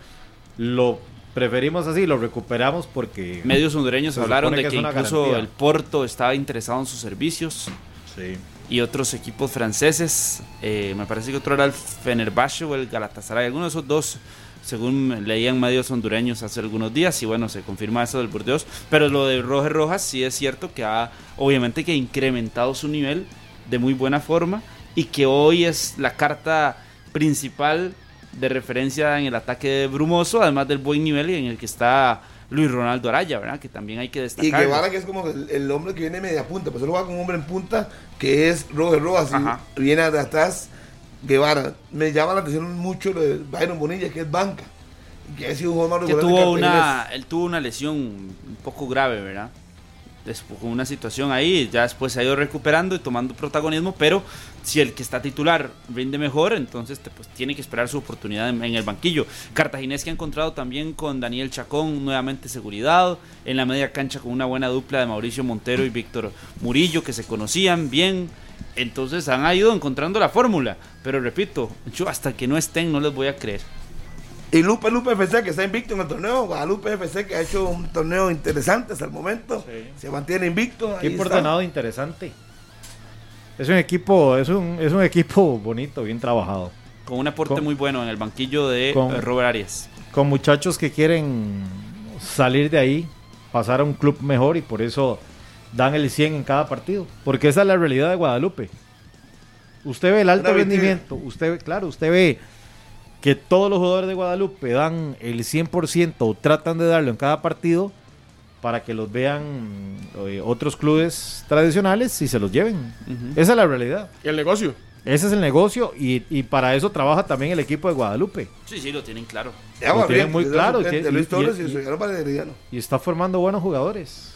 D: lo preferimos así, lo recuperamos porque...
B: Medios hondureños hablaron de
D: que
B: que, incluso
D: garantía.
B: el Porto estaba interesado en sus servicios
D: Sí.
B: y otros equipos franceses. eh, me parece que otro era el Fenerbahce o el Galatasaray, alguno de esos dos, según leían medios hondureños hace algunos días. Y bueno, se confirma eso del Burdeos. Pero lo de Roger Rojas sí es cierto que ha, obviamente, que ha incrementado su nivel de muy buena forma y que hoy es la carta principal de referencia en el ataque de Brumoso, además del buen nivel en el que está Luis Ronaldo Araya, ¿verdad? Que también hay que
C: Y
B: destacar.
C: Guevara, que es como el, el hombre que viene media punta, pues él juega con un hombre en punta que es Roger Rojas y viene de atrás Guevara. Me llama la atención mucho lo de Byron Bonilla, que es banca. y Que ha sido un jugador
B: que tuvo una, él tuvo una lesión un poco grave, ¿verdad? Después, con una situación ahí, ya después se ha ido recuperando y tomando protagonismo, pero si el que está titular rinde mejor, entonces pues, tiene que esperar su oportunidad en, en el banquillo. Cartaginés que ha encontrado también con Daniel Chacón, nuevamente seguridad, en la media cancha con una buena dupla de Mauricio Montero y Víctor Murillo, que se conocían bien. Entonces han ido encontrando la fórmula, pero repito, yo hasta que no estén no les voy a creer.
C: Y Lupe Lupe FC, que está invicto en el torneo. Guadalupe FC, que ha hecho un torneo interesante hasta el momento. Se mantiene invicto. está.
D: ordenado interesante. Es un equipo, es un, es un equipo bonito, bien trabajado.
B: Con un aporte
D: Con-
B: muy bueno en el banquillo de
D: con-
B: eh, Robert Arias.
D: Con muchachos que quieren salir de ahí, pasar a un club mejor y por eso dan el 100 en cada partido. Porque esa es la realidad de Guadalupe. Usted ve el alto rendimiento, usted ve, claro, usted ve que todos los jugadores de Guadalupe dan el 100% o tratan de darlo en cada partido para que los vean eh, otros clubes tradicionales y se los lleven. Esa es la realidad.
E: Y el negocio.
D: Ese es el negocio y, y para eso trabaja también el equipo de Guadalupe.
B: Sí, sí, lo tienen claro.
C: Ya
D: Lo tienen
C: bien,
D: muy claro, y-
C: Luis
D: y-
C: Torres y,
D: y-
C: el señor Valeriano.
D: Y está formando buenos jugadores.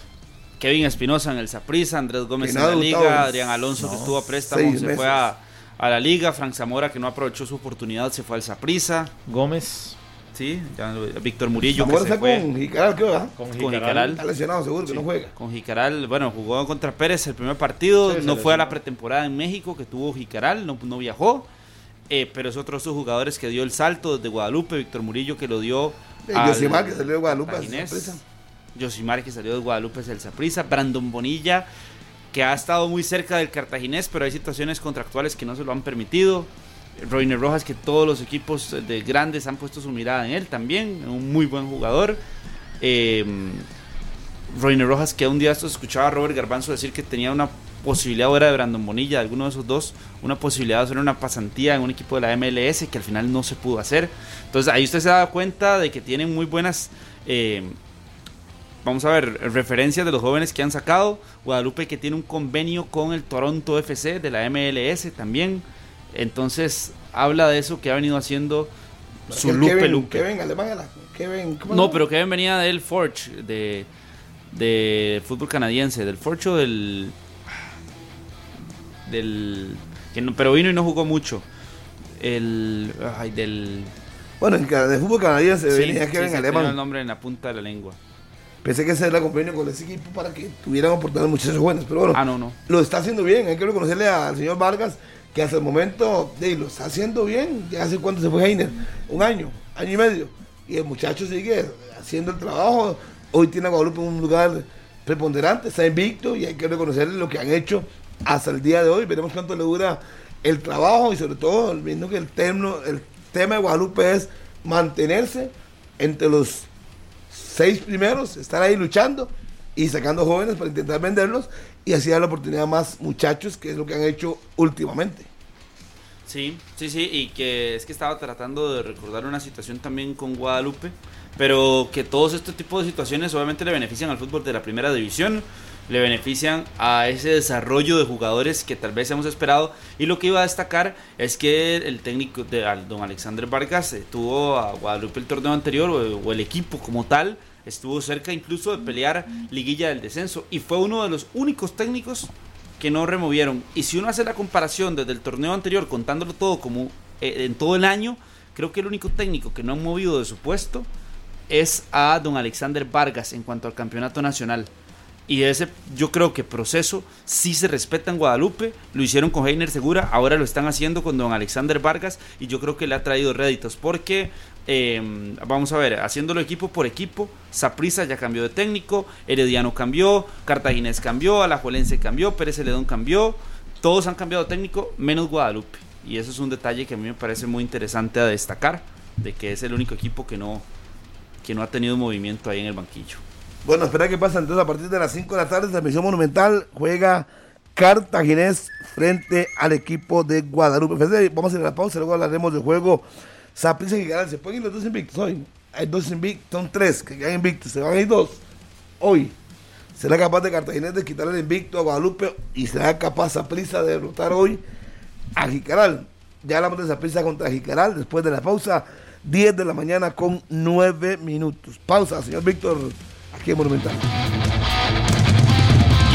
B: Kevin Espinosa en el Saprissa, Andrés Gómez en la liga, Adrián Alonso que estuvo a préstamo se
C: meses.
B: fue a, a la liga, Frank Zamora que no aprovechó su oportunidad se fue al Saprissa,
D: Gómez
B: sí, ya Víctor Murillo que se
C: está
B: fue
C: con Jicaral, creo, ¿verdad?
D: con
B: con
D: Jicaral.
B: Jicaral.
C: Está lesionado, seguro que no juega.
B: Con Jicaral, bueno, jugó contra Pérez el primer partido,
D: Sí,
B: no fue a la pretemporada en México que tuvo Jicaral, no, no viajó, eh, pero es otro de sus jugadores que dio el salto desde Guadalupe, Víctor Murillo que lo dio
C: Eh,
B: al
C: Yosimar, que salió de Guadalupe.
B: Josimar que salió de Guadalupe es el Saprissa, Brandon Bonilla que ha estado muy cerca del Cartaginés, pero hay situaciones contractuales que no se lo han permitido. Roiner Rojas que todos los equipos de grandes han puesto su mirada en él también, un muy buen jugador. Eh, Roiner Rojas que un día esto escuchaba a Robert Garbanzo decir que tenía una posibilidad ahora de Brandon Bonilla, de alguno de esos dos, una posibilidad de hacer una pasantía en un equipo de la MLS que al final no se pudo hacer. Entonces ahí usted se da cuenta de que tienen muy buenas, eh, vamos a ver, referencias de los jóvenes que han sacado. Guadalupe que tiene un convenio con el Toronto FC de la MLS también. Entonces habla de eso que ha venido haciendo su Lupe
C: Kevin,
B: Lupe.
C: Kevin Alemán. Kevin, ¿cómo se
B: No, pero Kevin venía del Forge, de, de fútbol canadiense, del Forge o del. del. Que no, pero vino y no jugó mucho. El. Ay, del.
C: Bueno, de fútbol canadiense
B: sí,
C: venía Kevin
B: sí, tenía el
C: Alemán.
B: nombre en la punta de la lengua.
C: Pensé que ese era convenio con ese equipo para que tuvieran oportunidades muchachos jóvenes, pero bueno,
B: Ah, no, no.
C: lo está haciendo bien. Hay que reconocerle al señor Vargas que hasta el momento lo está haciendo bien. Ya hace cuánto se fue Heiner, un año, año y medio. Y el muchacho sigue haciendo el trabajo. Hoy tiene a Guadalupe en un lugar preponderante, está invicto y hay que reconocerle lo que han hecho hasta el día de hoy. Veremos cuánto le dura el trabajo y sobre todo viendo que el, termo- el tema de Guadalupe es mantenerse entre los seis primeros, estar ahí luchando y sacando jóvenes para intentar venderlos y así dar la oportunidad a más muchachos, que es lo que han hecho últimamente.
B: Sí, sí, sí, y que es que estaba tratando de recordar una situación también con Guadalupe, pero que todos este tipo de situaciones obviamente le benefician al fútbol de la primera división, le benefician a ese desarrollo de jugadores que tal vez hemos esperado, y lo que iba a destacar es que el técnico de don Alexander Vargas eh, tuvo a Guadalupe el torneo anterior, o, el equipo como tal, estuvo cerca incluso de pelear liguilla del descenso, y fue uno de los únicos técnicos que no removieron. Y si uno hace la comparación desde el torneo anterior, contándolo todo como eh, en todo el año, creo que el único técnico que no han movido de su puesto es a don Alexander Vargas en cuanto al campeonato nacional. Y ese, yo creo que proceso sí se respeta en Guadalupe. Lo hicieron con Heiner Segura, ahora lo están haciendo con don Alexander Vargas. Y yo creo que le ha traído réditos. Porque, eh, vamos a ver, haciéndolo equipo por equipo, Saprisa ya cambió de técnico, Herediano cambió, Cartaginés cambió, Alajuelense cambió, Pérez Celedón cambió. Todos han cambiado de técnico, menos Guadalupe. Y eso es un detalle que a mí me parece muy interesante a destacar. De que es el único equipo que no, que no ha tenido movimiento ahí en el banquillo.
C: Bueno, espera que pasa entonces a partir de las 5 de la tarde, transmisión monumental, juega Cartaginés frente al equipo de Guadalupe. Vamos a ir a la pausa, luego hablaremos del juego Saprissa y Garal. Se pueden ir los dos invictos hoy. Hay dos invictos, son tres que quedan invictos, se van a ir dos hoy. ¿Será capaz de Cartaginés de quitarle el invicto a Guadalupe y será capaz Saprissa de derrotar hoy a Jicaral? Ya hablamos de Saprissa contra Jicaral después de la pausa, 10 de la mañana con 9 minutos. Pausa, señor Víctor, aquí en Monumental.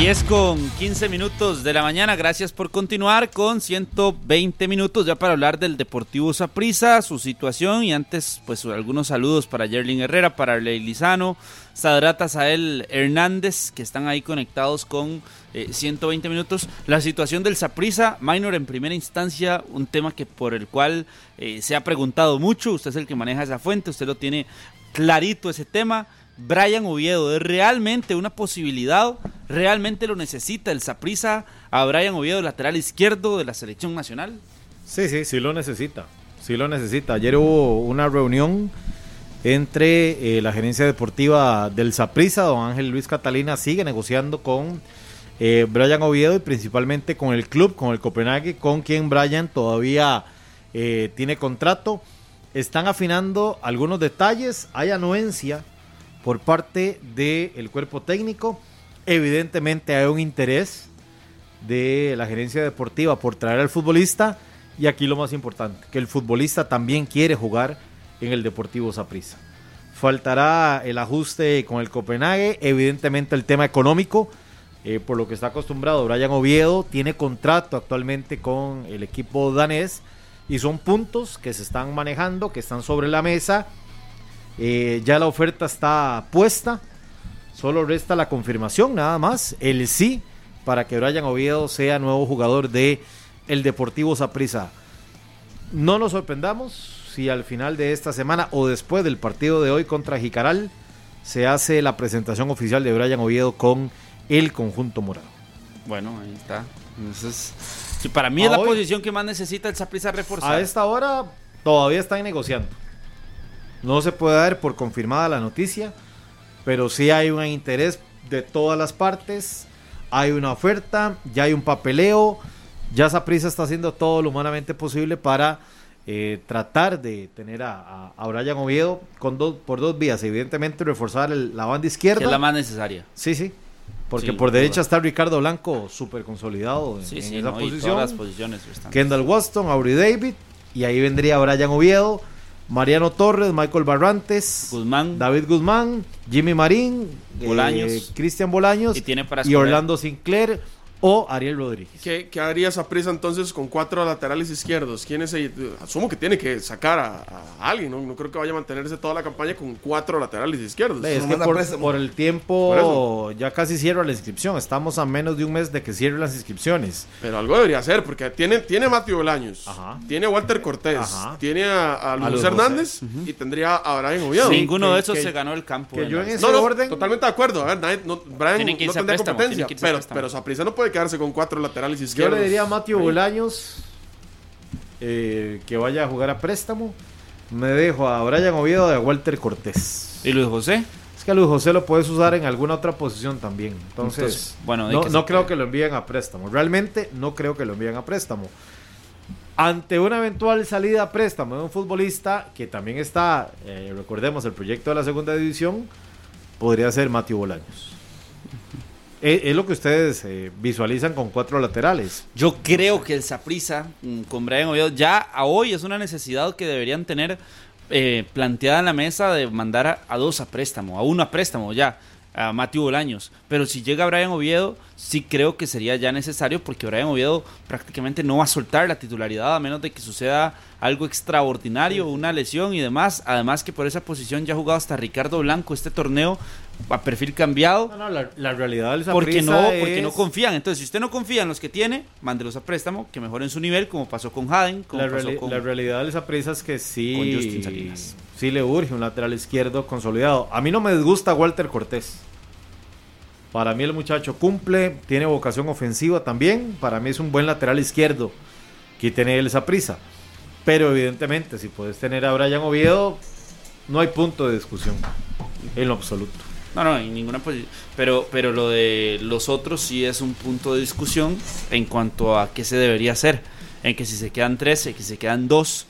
B: 10 con 15 minutos de la mañana. Gracias por continuar con 120 minutos ya para hablar del Deportivo Saprissa, su situación y antes pues algunos saludos para Yerlin Herrera, para Arley Lizano, Sadrata Sael Hernández que están ahí conectados con eh, 120 minutos. La situación del Saprissa, Minor en primera instancia, un tema que por el cual eh, se ha preguntado mucho, usted es el que maneja esa fuente, usted lo tiene clarito ese tema. Brian Oviedo, ¿es realmente una posibilidad? ¿Realmente lo necesita el Saprissa a Brian Oviedo, lateral izquierdo de la selección nacional?
D: Sí, sí, sí lo necesita. Sí lo necesita. Ayer hubo una reunión entre eh, la gerencia deportiva del Saprissa, don Ángel Luis Catalina, sigue negociando con eh, Brian Oviedo y principalmente con el club, con el Copenhague, con quien Brian todavía eh, tiene contrato. Están afinando algunos detalles, hay anuencia por parte del cuerpo técnico. Evidentemente hay un interés de la gerencia deportiva por traer al futbolista y aquí lo más importante, que el futbolista también quiere jugar en el Deportivo Saprissa. Faltará el ajuste con el Copenhague, evidentemente el tema económico eh, por lo que está acostumbrado. Brian Oviedo tiene contrato actualmente con el equipo danés y son puntos que se están manejando, que están sobre la mesa. Eh, ya la oferta está puesta, solo resta la confirmación nada más, el sí para que Brian Oviedo sea nuevo jugador de el Deportivo Saprissa. No nos sorprendamos si al final de esta semana o después del partido de hoy contra Jicaral se hace la presentación oficial de Brian Oviedo con el conjunto morado.
B: Bueno, ahí está. Entonces, para mí es la
D: hoy-
B: posición que más necesita el Saprissa reforzar.
D: A esta hora todavía están negociando. No se puede dar por confirmada la noticia, pero sí hay un interés de todas las partes. Hay una oferta, ya hay un papeleo. Ya Saprissa está haciendo todo lo humanamente posible para eh, tratar de tener a, a, Brian Oviedo con dos, por dos vías. Evidentemente, reforzar el- la banda izquierda.
B: que es la más necesaria.
D: Sí, sí. Porque
B: Sí,
D: por derecha está Ricardo Blanco, súper consolidado en,
B: Sí,
D: en
B: sí,
D: esa
B: no,
D: posición.
B: todas las posiciones.
D: Kendall Waston, Aubrey David, y ahí vendría Brian Oviedo, Mariano Torres, Michael Barrantes,
B: Guzmán.
D: David Guzmán, Jimmy Marín,
B: Bolaños.
D: eh, Cristian Bolaños
B: Y tiene para
D: y. Orlando Sinclair o Ariel Rodríguez.
E: ¿Qué, qué haría Saprissa entonces con cuatro laterales izquierdos? ¿Quién es el- Asumo que tiene que sacar a, a alguien, ¿no? No creo que vaya a mantenerse toda la campaña con cuatro laterales izquierdos.
D: Es que por, el tiempo
E: Por
D: ya casi cierra la inscripción. Estamos a menos de un mes de que cierren las inscripciones.
E: Pero algo debería ser, porque tiene, tiene a Matthew Bolaños,
D: Ajá.
E: tiene a Walter Cortés,
D: Ajá.
E: tiene a, a Luis
D: Luis
E: Hernández y tendría a Brian Oviedo.
D: Sí.
B: Ninguno
D: que-
B: de esos
D: que-
B: se ganó el campo.
D: que
B: en
D: yo en ese
E: No, no,
D: orden-
E: totalmente de acuerdo. A ver, nadie- no, Brian no tendría competencia, pero, pero Saprissa no puede quedarse con cuatro laterales
D: Yo
E: izquierdos.
D: le diría a
E: Ahí.
D: Bolaños eh, que vaya a jugar a préstamo. Me dejo a Brian Oviedo y a Walter Cortés.
B: ¿Y Luis José?
D: Es que a Luis José lo puedes usar en alguna otra posición también. Entonces,
B: Entonces, bueno, de
D: no,
B: que
D: no
B: se
D: creo que lo envíen a préstamo. Realmente no creo que lo envíen a préstamo. Ante una eventual salida a préstamo de un futbolista que también está, eh, recordemos, el proyecto de la segunda división, podría ser Matthew Bolaños. Es, es lo que ustedes eh, visualizan con cuatro laterales.
B: Yo creo que el Saprissa con Brian Oviedo ya a hoy es una necesidad que deberían tener eh, planteada en la mesa de mandar a, a dos a préstamo, a uno a préstamo ya, a Matthew Bolaños. Pero si llega Brian Oviedo, sí creo que sería ya necesario porque Brian Oviedo prácticamente no va a soltar la titularidad a menos de que suceda algo extraordinario, una lesión y demás. Además que por esa posición ya ha jugado hasta Ricardo Blanco este torneo a perfil cambiado.
D: No, no, la, la realidad del
B: Porque no, porque no confían. Entonces, si usted no confía en los que tiene, mándelos a préstamo, que mejoren su nivel, como pasó con Haden, como
D: La,
B: pasó con...
D: la realidad de Saprissa es que sí,
B: con Justin Salinas.
D: sí le urge un lateral izquierdo consolidado. A mí no me disgusta Walter Cortés. Para mí el muchacho cumple, tiene vocación ofensiva también. Para mí es un buen lateral izquierdo que tiene el Saprissa. Pero evidentemente, si puedes tener a Brian Oviedo, no hay punto de discusión en lo absoluto.
B: No, no, en ninguna posición. Pero, pero lo de los otros sí es un punto de discusión en cuanto a qué se debería hacer. En que si se quedan 13, que se quedan dos.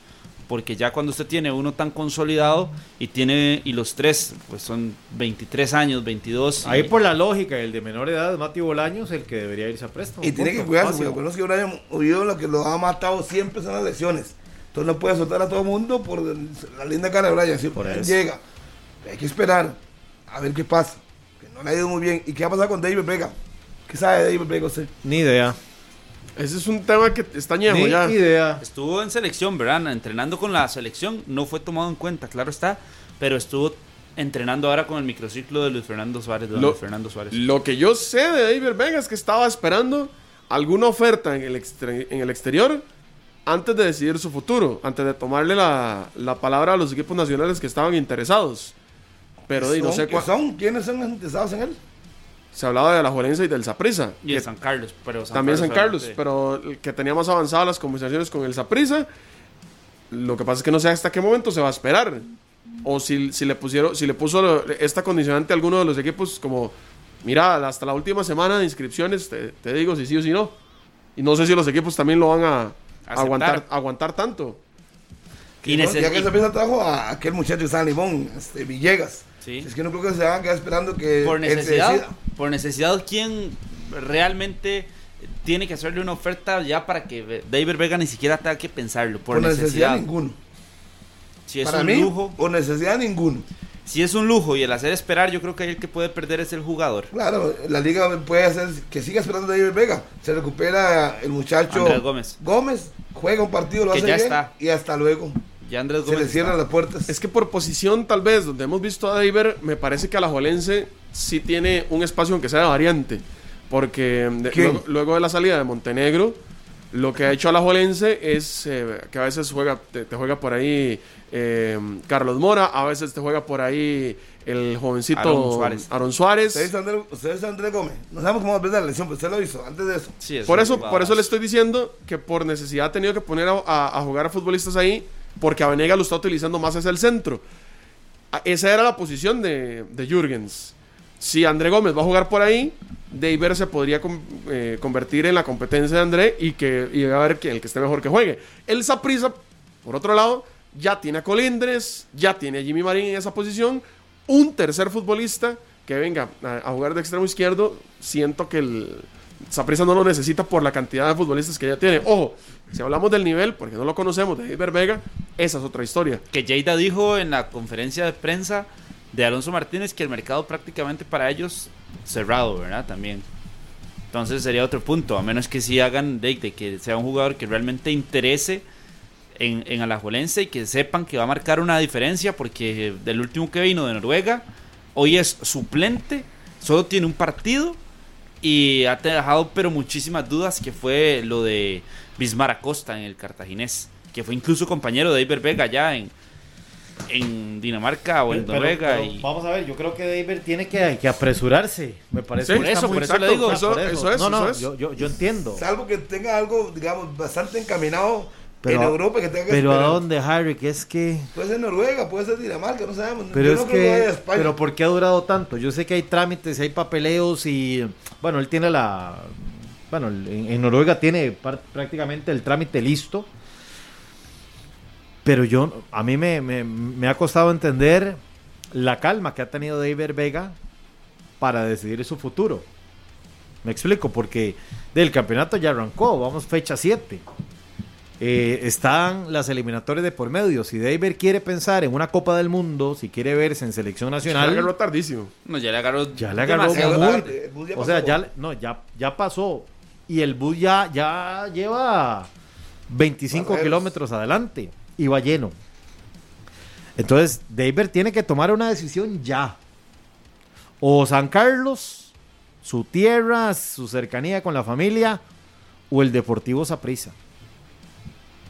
B: Porque ya cuando usted tiene uno tan consolidado y tiene y los tres, pues son 23 años, 22. y-
D: Ahí por la lógica, el de menor edad, Mati Bolaños, el que debería irse a préstamo.
C: Y tiene que cuidarse,
D: Fácil.
C: porque conozco que Brian Oviedo lo que lo ha matado siempre son las lesiones. Entonces no puede soltar a todo el mundo por la linda cara de Brian. Si
D: Por
C: él
D: eso.
C: llega, hay que esperar a ver qué pasa. Que no le ha ido muy bien. ¿Y qué va a pasar con David Vega? ¿Qué sabe de David Vega usted?
D: Ni idea.
E: Ese es un tema que está añejo
D: Ni
E: ya.
D: idea.
B: Estuvo en selección, ¿verdad? Entrenando con la selección, no fue tomado en cuenta, claro está, pero estuvo entrenando ahora con el microciclo de Luis Fernando Suárez. de
E: Lo-
B: Luis Fernando Suárez.
E: Lo que yo sé de David Vega es que estaba esperando alguna oferta en el, extre- en el exterior antes de decidir su futuro, antes de tomarle la, la palabra a los equipos nacionales que estaban interesados. Pero no
C: ¿Son-
E: sé
C: qué
E: cuál.
C: son? ¿Quiénes son interesados en él?
E: Se hablaba de la Juelense y del Saprissa.
B: y de San Carlos, pero
E: También San Carlos, pero el que tenía más avanzadas las conversaciones con el Saprissa. Lo que pasa es que no sé hasta qué momento se va a esperar. O si, si le pusieron, si le puso esta condicionante a alguno de los equipos como, mira, hasta la última semana de inscripciones te, te digo si sí o si no. Y no sé si los equipos también lo van a aguantar, aguantar tanto.
B: Y
C: No, ya que se empieza trabajo a aquel muchacho está en Limón, este, Villegas.
B: Sí.
C: Es que no creo que se van a quedar esperando que
B: por necesidad, por necesidad, ¿quién realmente tiene que hacerle una oferta ya para que David Vega ni siquiera tenga que pensarlo? Por,
C: Por necesidad,
B: necesidad.
C: ninguno.
B: Si es
C: Para
B: un
C: mí,
B: lujo.
C: por necesidad ninguno.
B: si es un lujo y el hacer esperar, yo creo que el que puede perder es el jugador.
C: Claro, la liga puede hacer que siga esperando a David Vega. Se recupera el muchacho
B: Andrés Gómez.
C: Gómez, juega un partido, lo
B: Que
C: hace
B: ya
C: bien
B: está.
C: y hasta luego.
B: Ya Andrés
C: Se
B: Gómez.
C: le cierran las puertas.
E: Es que por posición, tal vez, donde hemos visto a David, me parece que Alajuelense sí tiene un espacio, aunque sea de variante. Porque de-
C: ¿Quién?
E: luego, luego de la salida de Montenegro, lo que ha hecho Alajuelense es eh, que a veces juega, te, te juega por ahí eh, Carlos Mora, a veces te juega por ahí el jovencito
B: Aaron Suárez.
E: Aaron Suárez.
C: Usted dice Andrés, usted dice Andrés Gómez. No sabemos cómo va a perder la lesión, pero usted lo hizo antes de eso.
B: Sí, es
E: Por eso, por eso le estoy diciendo que por necesidad ha tenido que poner a, a- a jugar a futbolistas ahí, porque a lo está utilizando más hacia el centro. A- Esa era la posición de, Jürgens. Si André Gómez va a jugar por ahí, Deiber se podría eh, convertir en la competencia de André y que y a ver que el que esté mejor que juegue. El Saprissa, por otro lado, ya tiene a Colindres, ya tiene a Jimmy Marín en esa posición. Un tercer futbolista que venga a jugar de extremo izquierdo, siento que el Saprissa no lo necesita por la cantidad de futbolistas que ya tiene. Ojo, si hablamos del nivel, porque no lo conocemos, de Deiber Vega, esa es otra historia.
B: Que Lleida dijo en la conferencia de prensa de Alonso Martínez que el mercado prácticamente para ellos cerrado, ¿verdad? También. Entonces sería otro punto, a menos que sí hagan de, de que sea un jugador que realmente interese en, en Alajuelense y que sepan que va a marcar una diferencia, porque del último que vino de Noruega, hoy es suplente, solo tiene un partido y ha dejado pero muchísimas dudas que fue lo de Bismar Acosta en el cartaginés, que fue incluso compañero de Iber Vega allá en, en Dinamarca o en
D: Pero-
B: Noruega.
D: pero
B: y...
D: Vamos a ver, yo creo que David tiene que, que apresurarse. Me parece
E: Sí,
D: que
B: por eso, por eso le digo,
E: eso- eso es,
D: No, no,
E: eso es.
D: Yo, yo, yo entiendo.
C: Salvo que tenga algo, digamos, bastante encaminado
D: Pero-
C: en Europa que tenga que
D: Pero ¿a dónde, Harry? Que es que...
C: Puede ser Noruega, puede ser Dinamarca, no sabemos.
D: Pero
C: Yo
D: es
C: no
D: que, pero ¿por qué ha durado tanto? Yo sé que hay trámites, hay papeleos y, bueno, él tiene la, bueno, en, en Noruega tiene prácticamente el trámite listo, pero yo, a mí me, me- me ha costado entender la calma que ha tenido David Vega para decidir su futuro. Me explico, porque del campeonato ya arrancó, vamos fecha 7. Eh, están las eliminatorias de por medio. Si David quiere pensar en una Copa del Mundo, si quiere verse en selección
E: Se
D: nacional,
E: agarró tardísimo.
B: No, ya le agarró,
D: ya le agarró muy-
C: ya
D: o sea,
C: pasó.
D: ya, no, ya, ya pasó. Y el bus ya, ya lleva 25
C: Pasajeros.
D: kilómetros adelante y va lleno. Entonces, David tiene que tomar una decisión ya. O San Carlos, su tierra, su cercanía con la familia, o el Deportivo Saprissa.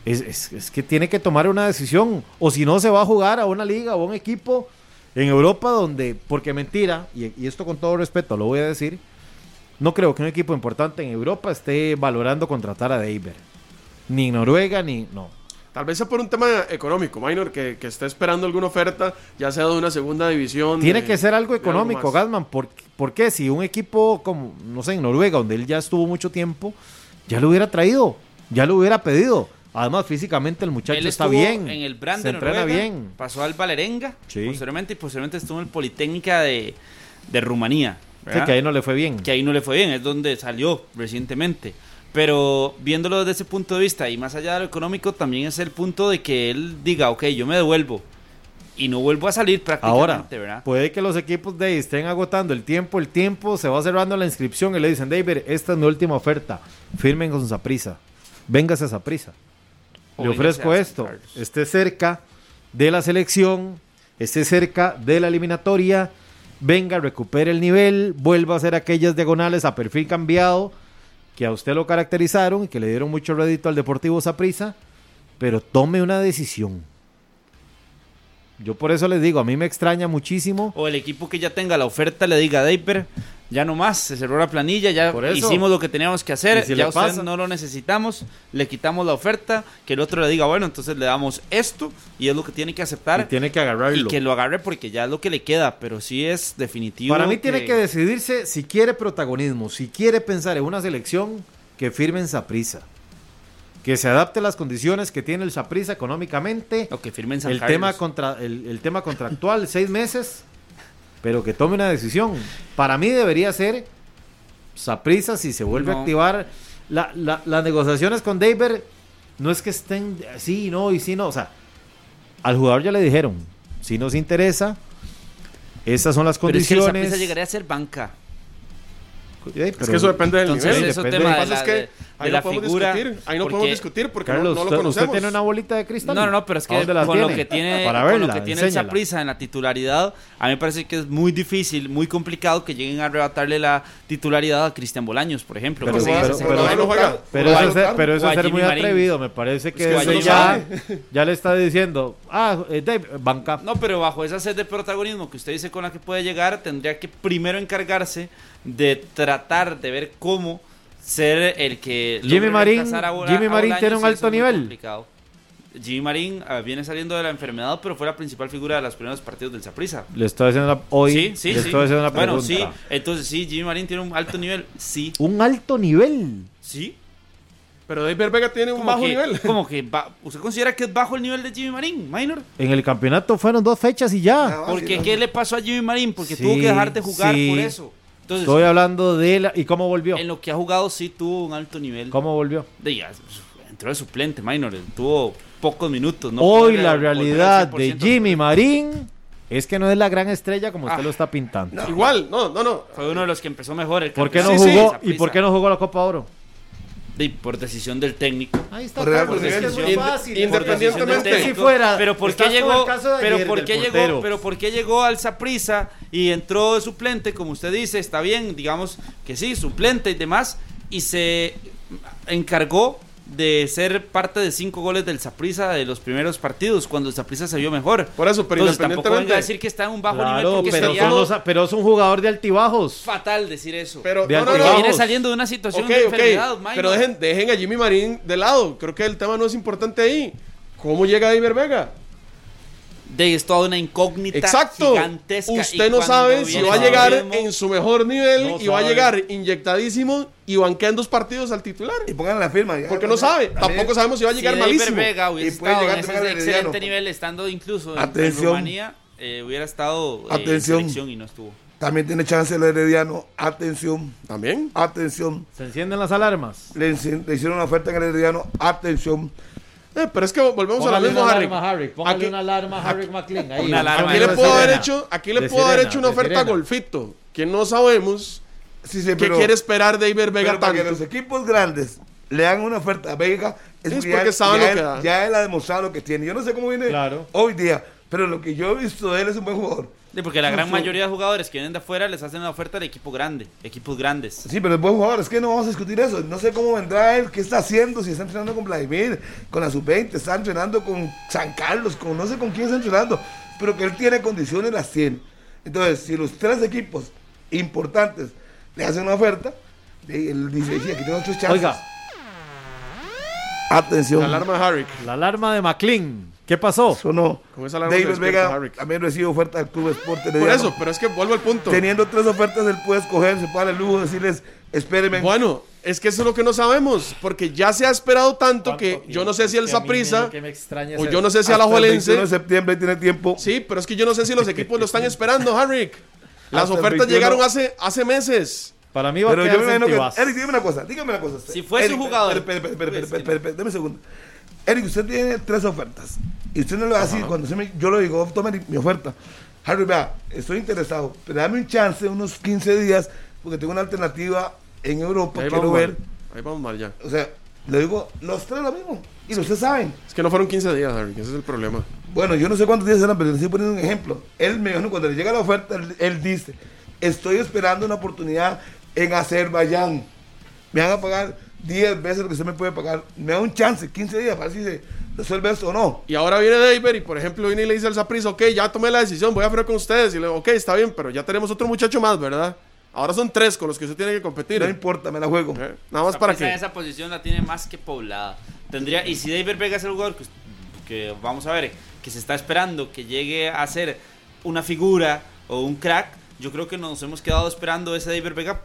D: Es, es- es que tiene que tomar una decisión. O si no, se va a jugar a una liga o a un equipo en Europa donde, porque mentira, y, y esto con todo respeto lo voy a decir, no creo que un equipo importante en Europa esté valorando contratar a David. Ni Noruega, ni... No.
E: Tal vez sea por un tema económico, Minor, que, que esté esperando alguna oferta, ya sea de una segunda división.
D: Tiene
E: de-
D: que ser algo económico,
E: más.
D: Gasman. ¿Por, ¿Por qué? Si un equipo como, no sé, en Noruega, donde él ya estuvo mucho tiempo, ya lo hubiera traído, ya lo hubiera pedido. Además, físicamente el muchacho
B: Él
D: está bien.
B: En el Brand
D: se
B: de
D: entrena
B: Noruega,
D: bien.
B: Pasó al Valerenga.
D: Sí.
B: Posteriormente, y posteriormente estuvo en el Politécnica de, de Rumanía.
D: Sí, que ahí no le fue bien.
B: que ahí no le fue bien, es donde salió recientemente. Pero viéndolo desde ese punto de vista y más allá de lo económico, también es el punto de que él diga, ok, yo me devuelvo y no vuelvo a salir prácticamente,
D: Ahora,
B: ¿verdad?
D: puede que los equipos de ahí estén agotando el tiempo, el tiempo, se va cerrando la inscripción y le dicen, David, esta es mi última oferta, firmen con Saprisa, véngase a Saprisa. Le ofrezco esto, esté cerca de la selección, esté cerca de la eliminatoria, venga, recupere el nivel, vuelva a hacer aquellas diagonales a perfil cambiado que a usted lo caracterizaron y que le dieron mucho rédito al Deportivo Saprisa, pero tome una decisión. Yo por eso les digo, a mí me extraña muchísimo.
B: O el equipo que ya tenga la oferta le diga, Daper, ya no más, se cerró la planilla, ya
D: Por eso.
B: hicimos lo que teníamos que hacer,
D: si
B: ya usted
D: pasa-
B: no lo necesitamos, le quitamos la oferta, que el otro le diga, bueno, entonces le damos esto y es lo que tiene que aceptar
D: Y tiene que agarrarlo.
B: y que lo agarre porque ya es lo que le queda, pero sí es definitivo.
D: Para mí tiene que decidirse si quiere protagonismo, si quiere pensar en una selección que firme en Saprisa. Que se adapte a las condiciones que tiene el Saprisa económicamente.
B: O que firmen San
D: El
B: Carlos.
D: tema, contra, el, el tema contractual, seis meses, pero que tome una decisión. Para mí debería ser Saprisa si se vuelve
B: No.
D: a activar. La- la- las negociaciones con David no es que estén sí, no y sí, no. O sea, al jugador ya le dijeron, si nos interesa, Estas son las
B: Pero es que el
D: condiciones.
B: Saprissa llegaría a ser banca.
E: Es que eso depende del
B: Entonces,
E: nivel.
B: eso
D: depende.
B: tema
E: Lo que
B: de
E: pasa
B: la,
E: es que
B: de-
E: ahí
B: de
E: no
B: la
E: podemos
B: figura.
E: discutir. Ahí no
B: porque-
E: podemos discutir porque no-
D: Carlos,
E: no,
D: usted,
E: lo
D: usted
E: conocemos.
D: tiene una bolita de cristal.
B: No, no, no, pero es
D: ¿A
B: que con lo que tiene,
D: Para
B: con lo que tiene
D: enséñala.
B: Saprissa en la titularidad, a mí me parece que es muy difícil, muy complicado que lleguen a arrebatarle la titularidad a Cristian Bolaños, por ejemplo.
D: Pero- eso, es, ser- pero eso es ser muy
B: Marín.
D: atrevido, me parece que
B: que
D: desde
B: Jimmy
D: ya, ya le está diciendo, ah, eh, Dave, banca.
B: No, pero bajo esa sed de protagonismo que usted dice con la que puede llegar, tendría que primero encargarse de tratar de ver cómo ser el que
D: Jimmy Marín-
B: Bola-
D: Jimmy
B: a
D: Marín tiene un alto nivel.
B: complicado. Jimmy Marín ah, viene saliendo de la enfermedad, pero fue la principal figura de los primeros partidos del Saprissa.
D: Le estoy haciendo una, hoy,
B: Sí, sí,
D: le
B: sí.
D: estoy haciendo una
B: bueno,
D: pregunta.
B: sí. Entonces, sí, Jimmy Marín tiene un alto nivel. Sí.
D: Un alto nivel.
B: Sí.
E: Pero David Vega tiene un bajo
B: que,
E: nivel.
B: como que ba- ¿Usted considera que es bajo el nivel de Jimmy Marín, Minor?
D: En el campeonato fueron dos fechas y ya.
B: Porque
C: no.
B: ¿qué le pasó a Jimmy Marín? Porque
D: Sí,
B: tuvo que dejar de jugar
D: sí.
B: por eso. Entonces,
D: Estoy hablando de él y cómo volvió.
B: en lo que ha jugado sí tuvo un alto nivel.
D: ¿Cómo volvió?
B: De ya, entró de suplente, Minor. Tuvo pocos minutos. No
D: Hoy la realidad de
B: 100%.
D: Jimmy Marín es que no es la gran estrella como usted
B: Ah.
D: lo está pintando.
E: Igual, no, no, no.
B: Fue uno de los que empezó mejor. El
D: ¿Por qué no
E: Sí, sí.
D: jugó y por qué no jugó la Copa Oro?
B: De- por decisión del técnico.
D: Ahí está
C: Por Real
D: es que es muy fácil.
E: independientemente-
B: Por decisión
D: Si fuera,
B: pero por qué llegó, pero por qué llegó,
D: portero.
B: pero por qué llegó al Saprissa y entró de suplente, como usted dice, está bien, digamos que sí, suplente y demás, y se encargó de ser parte de cinco goles del Saprissa de los primeros partidos, cuando el Saprissa se vio mejor.
E: Por eso, pero
B: Entonces tampoco venga a
E: independientemente.
B: decir que está en un bajo nivel porque
D: pero,
B: sería
D: son los- pero es un jugador de altibajos.
B: fatal decir eso.
E: Pero,
D: De
E: no, no,
B: viene saliendo de una situación
E: Ok,
B: de enfermedad, Maynor.
E: Pero dejen, dejen a Jimmy Marín de lado. Creo que el tema no es importante ahí. ¿Cómo llega David Vega?
B: De es toda una incógnita
E: Exacto.
B: gigantesca.
E: Usted no sabe si va a llegar en su mejor nivel
D: No
E: y va a llegar inyectadísimo y banquea en dos partidos al titular.
C: Y pongan la firma. ya.
E: Porque no sabe.
C: También-
E: Tampoco sabemos si va a
B: Si
E: llegar
B: David
E: malísimo.
B: Vega
C: Y puede llegar
B: en ese excelente nivel, estando incluso en- en,
C: Atención.
B: Rumanía, eh, hubiera estado eh, en
C: Atención.
B: selección y no estuvo.
C: También tiene chance el Herediano. Atención,
E: También.
C: atención.
D: Se encienden las alarmas.
C: Le, le hicieron una oferta en el Herediano. Atención.
E: Eh, pero es que volvemos a lo mismo, Harry.
D: Póngale
E: Aquí-
D: una alarma a Harry McLean. Ahí,
B: Una alarma
E: Aquí le puedo haber hecho, aquí le puedo haber hecho una oferta a. Golfito, que no sabemos
C: Sí, sí,
E: qué
C: pero,
E: quiere esperar de Iber Vega
C: pero para que
E: tanto.
C: los equipos grandes le hagan una oferta a Vega
E: Es
C: que
E: porque
C: ya,
E: saben
C: ya
E: lo
C: él,
E: que da.
C: ya él ha demostrado lo que tiene. Yo no sé cómo viene
D: Claro.
C: hoy día, pero lo que yo he visto de él es un buen jugador.
B: Sí, porque la gran
C: sí.
B: mayoría de jugadores que vienen de afuera les hacen una oferta de equipo grande, equipos grandes.
C: Sí, pero es buen jugador. Es que no vamos a discutir eso. No sé cómo vendrá él, qué está haciendo, si está entrenando con Vladimir, con la sub-20, está entrenando con San Carlos, con no sé con quién está entrenando, pero que él tiene condiciones, las tiene. Entonces, si los tres equipos importantes le hacen una oferta, él dice, sí, aquí tengo otros chances.
D: Oiga,
C: Atención.
E: La alarma de Harry.
D: la alarma de McLean. ¿Qué pasó?
C: Eso no.
E: Con esa
C: David Vega también recibe oferta del Club Sport
E: Por eso, pero es que vuelvo al punto.
C: Teniendo tres ofertas, él puede escoger, se puede dar el lujo de decirles, espérenme.
E: Bueno, es que eso es lo que no sabemos, porque ya se ha esperado tanto que yo no sé si el Saprissa o yo no sé si
C: Hasta el 21 de
E: Alajuelense.
C: septiembre tiene tiempo.
E: Sí, pero es que yo no sé si los equipos lo están esperando, Harry. Las
C: Hasta
E: ofertas
C: 21.
E: llegaron hace, hace meses.
D: Para mí va
C: Pero
D: a
C: yo me imagino que. Eric, dígame una cosa, dígame una cosa. usted.
B: Si fuese un jugador.
C: Espera, espera, espera, espera,
B: Pues,
C: espera, espera, deme un segundo. Eric, usted tiene tres ofertas. Y usted no lo va a decir cuando usted me- yo lo digo, tome mi oferta. Harry, vea, estoy interesado, pero dame un chance, unos 15 días, porque tengo una alternativa en Europa,
E: Ahí
C: quiero ver.
E: Ahí vamos mal ya.
C: O sea, le digo, los tres lo mismo. Y ustedes saben.
E: Es que no fueron 15 días, Harry, ese es el problema.
C: Bueno, yo no sé cuántos días eran, pero le estoy poniendo un ejemplo. Él me dijo, cuando le llega la oferta, él, él dice, estoy esperando una oportunidad en Azerbaiyán. Me van a pagar 10 veces lo que usted me puede pagar. Me da un chance, 15 días, para ver si se resuelve esto o no.
E: Y ahora viene David y, por ejemplo, viene y le dice al Saprissa, ok, ya tomé la decisión, voy a hablar con ustedes. Y le digo, ok, está bien, pero ya tenemos otro muchacho más, ¿verdad? Ahora son tres con los que usted tiene que competir.
C: No importa, me la juego.
E: Eh, Nada más para que...
B: esa posición la tiene más que poblada. Tendría, y si David Vega es el jugador que, que vamos a ver, que se está esperando que llegue a ser una figura o un crack, yo creo que nos hemos quedado esperando ese David Vega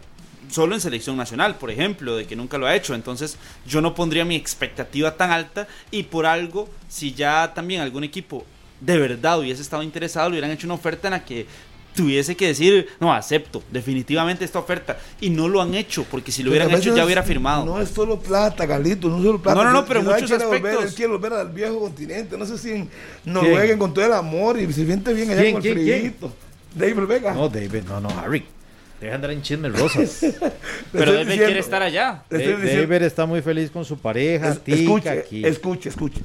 B: solo en selección nacional, por ejemplo, de que nunca lo ha hecho. Entonces, yo no pondría mi expectativa tan alta y por algo, si ya también algún equipo de verdad hubiese estado interesado, le hubieran hecho una oferta en la que tuviese que decir, no, acepto definitivamente esta oferta. Y no lo han hecho, porque si lo hubieran hecho ya hubiera firmado.
C: No es solo plata, Carlito, no es solo plata.
B: No, no, no, pero muchos
C: quiere volver,
B: aspectos.
C: él quiere volver al viejo continente. No sé si en Noruega con todo el amor y se siente bien allá
D: ¿Quién,
C: con el
D: quién, quién?
C: frío. David Vega.
D: No, David, no, no, Harry. Deja de andar en chismes rosas.
B: Pero David
C: diciendo.
B: quiere estar allá.
C: Diciendo-
D: David está muy feliz con su pareja,
C: Es-
D: tica
C: escuche,
D: aquí.
C: escuche, escuche.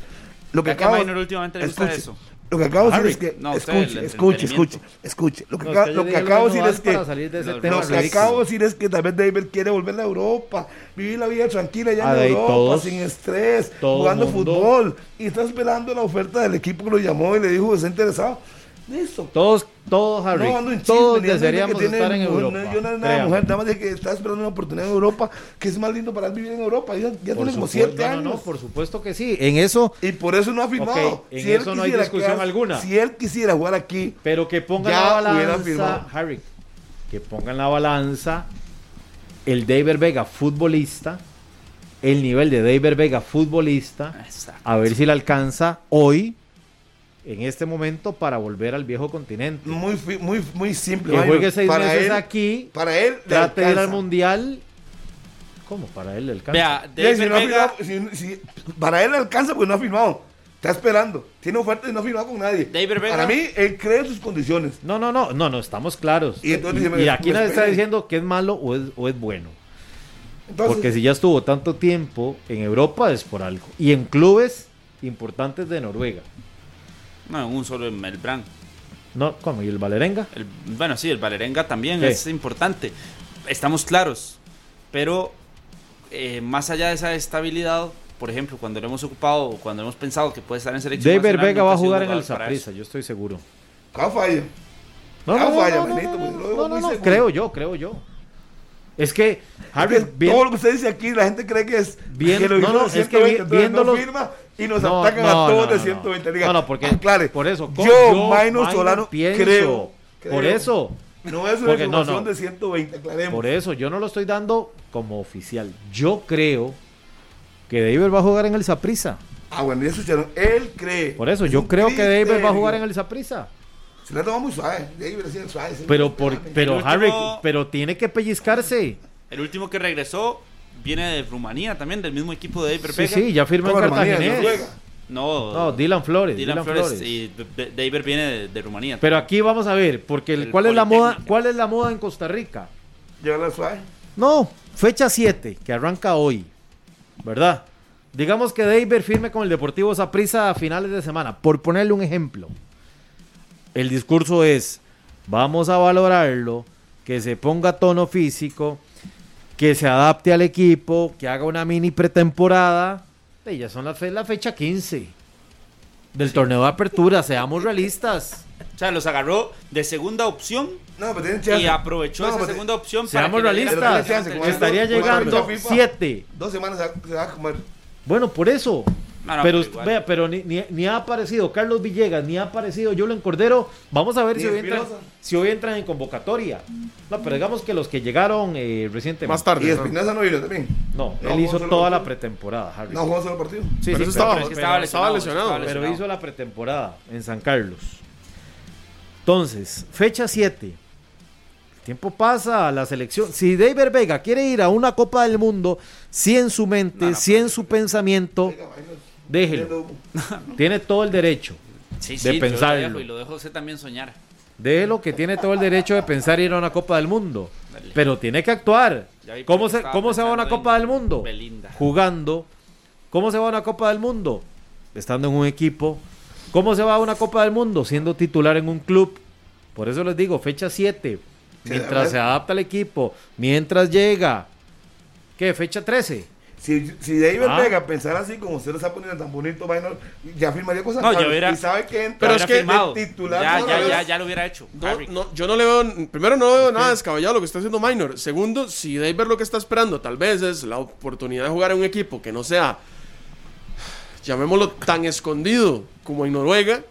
C: Lo que
B: que
C: acabo,
B: Minor últimamente le gusta
C: escuche,
B: eso.
C: Lo que acabo de decir es que,
B: No, usted,
C: escuche,
B: el
C: escuche, escuche, escuche. Lo que,
D: No,
C: acabo- lo que de decir es que,
D: de
B: Lo-
C: que acabo de decir es que vez David quiere volver a Europa, vivir la vida tranquila allá
D: Ah,
C: en
D: ahí
C: Europa,
D: todos-
C: sin estrés, jugando
D: mundo-
C: fútbol. Y está esperando la oferta del equipo que lo llamó y le dijo que está interesado. Listo.
D: Todos, todos, Harry,
C: No, ando en
D: todos
C: chisme, que
D: desearíamos
C: tiene
D: estar en Europa.
C: no, yo no era nada
D: créame.
C: mujer, nada más de que está esperando una oportunidad en Europa, que es más lindo para él vivir en Europa. Ya, ya como
D: supuesto-
C: siete
D: no,
C: años.
D: no, por supuesto que sí. En eso,
C: Y por eso no ha firmado.
D: En eso no hay discusión alguna.
C: Si él quisiera jugar aquí,
D: pero que pongan
C: Ya
D: la balanza. Harry, que pongan la balanza el David Vega futbolista, el nivel de David Vega futbolista,
B: Exacto.
D: a ver si le alcanza hoy, en este momento, para volver al viejo continente.
C: muy, muy, muy simple.
D: Que juegue seis
C: Para
D: meses
C: él-
D: aquí,
C: Para él,
D: trate de ir al mundial. ¿Cómo? Para él le alcanza.
B: Vea,
C: si no
B: Vega,
C: firmado- si- si- para él le alcanza porque no ha firmado. Está esperando. Tiene oferta y no ha firmado con nadie. Para mí, él cree en sus condiciones.
D: No, no, no, no, no, estamos claros.
C: Y entonces
D: Y,
C: me-
D: y aquí nadie está diciendo que es malo o es, o es bueno.
C: Entonces,
D: Porque si ya estuvo tanto tiempo en Europa es por algo. Y en clubes importantes de Noruega.
B: No, un solo en el Brand.
D: No, como y el Valerenga.
B: El- bueno, sí, el Valerenga también
D: Sí.
B: es importante. Estamos claros. Pero eh, más allá de esa estabilidad, por ejemplo, cuando lo hemos ocupado o cuando hemos pensado que puede estar en selección.
D: David
B: nacional,
D: Vega va a jugar en el Saprissa, yo estoy seguro.
C: cada falla.
D: No, no,
C: falla,
D: no, no,
C: pues,
D: no, no, creo yo, creo yo. Es que, Harry,
C: Es que
D: bien-
C: todo lo que usted dice aquí, la gente cree que es
D: Bien-
C: que lo
D: no, no, es que
C: 120,
D: vi-
C: entonces
D: viéndolo-
C: no firma y nos
D: No,
C: atacan a todos de
D: no.
C: 120. Diga,
D: No, no, porque
C: aclare,
D: por eso,
C: yo,
D: yo,
C: Solano,
D: pienso,
C: creo,
D: por eso,
C: no es una información de 120, aclaremos.
D: por eso, yo no lo estoy dando como oficial. Yo creo que David va a jugar en el Saprissa.
C: Ah, bueno, ya escucharon, él cree.
D: Por eso,
C: Es
D: yo creo que David va a jugar en el Saprissa.
C: Se la toma muy suave, suave.
D: Pero,
C: no,
D: por, pero Harry, pero tiene que pellizcarse.
B: El último que regresó viene de Rumanía también, del mismo equipo de David
D: Sí, sí, ya firmó en.
C: ¿Noruega?
B: No,
D: No, Dylan Flores.
B: Dylan,
D: Dylan
B: Flores,
D: Flores.
B: y David viene de, de Rumanía.
D: Pero aquí vamos a ver, porque el-
B: El
D: ¿cuál es la moda? ¿Cuál es la moda en Costa Rica?
C: Llega la suave.
D: No, fecha 7, que arranca hoy, ¿verdad? Digamos que David firme con el Deportivo Saprissa a finales de semana, por ponerle un ejemplo. El discurso es, vamos a valorarlo, que se ponga a tono físico, que se adapte al equipo, que haga una mini pretemporada. Y ya son la, fe- la fecha 15 del torneo de apertura, seamos realistas.
B: O sea, los agarró de segunda opción
C: No, pero tienen chance.
B: y aprovechó
C: No,
B: esa
C: pero
B: segunda opción
D: Seamos realistas, estaría llegando
C: fecha FIFA.
D: 7.
C: Dos semanas se va a comer.
D: Bueno, por eso.
B: No, no,
D: pero vea, pero ni, ni- ni ha aparecido Carlos Villegas, ni ha aparecido Julen Cordero. Vamos a ver si hoy, entran, si hoy entran en convocatoria. No, pero digamos que los que llegaron eh, recientemente.
E: Más tarde.
C: Y
E: ¿no?
C: Espinosa no vino también.
D: No,
C: No,
D: él hizo toda la pretemporada, Harry.
C: No jugó solo partido.
D: Sí,
E: Pero
D: sí,
E: eso estaba,
B: pero es que
E: pero
B: estaba
E: estaba
B: lesionado,
D: pero hizo la pretemporada en San Carlos. Entonces, fecha 7. El tiempo pasa, la selección. Si David Vega quiere ir a una Copa del Mundo, si en su mente,
B: No, no,
D: si en su pensamiento,
C: Venga.
D: Déjelo. Tiene todo el derecho.
B: Sí,
D: de
B: sí, yo lo
D: pensarlo.
B: dejo y lo dejo usted también soñar.
D: Déjelo que tiene todo el derecho de pensar ir a una Copa del Mundo. Pero tiene que actuar. ¿Cómo se, cómo se va a una Copa del Mundo?
B: Belinda.
D: Jugando. ¿Cómo se va a una Copa del Mundo? Estando en un equipo. ¿Cómo se va a una Copa del Mundo? Siendo titular en un club. Por eso les digo, fecha 7. Mientras se adapta al equipo. Mientras llega. ¿Qué? Fecha 13.
C: Si, si David
D: Ah.
C: Vega pensara así, como usted lo está poniendo tan bonito, ya firmaría cosas
B: No, ya
C: Carlos,
B: hubiera-
C: Y sabe que entra
E: Pero es que
B: firmado.
C: titular
B: ya, ya, ya, ya lo hubiera hecho.
E: No,
B: Harry.
E: no, yo no le veo, primero no veo nada descabellado lo que está haciendo Minor. Segundo, si David lo que está esperando tal vez es la oportunidad de jugar en un equipo que no sea, llamémoslo tan escondido como en Noruega,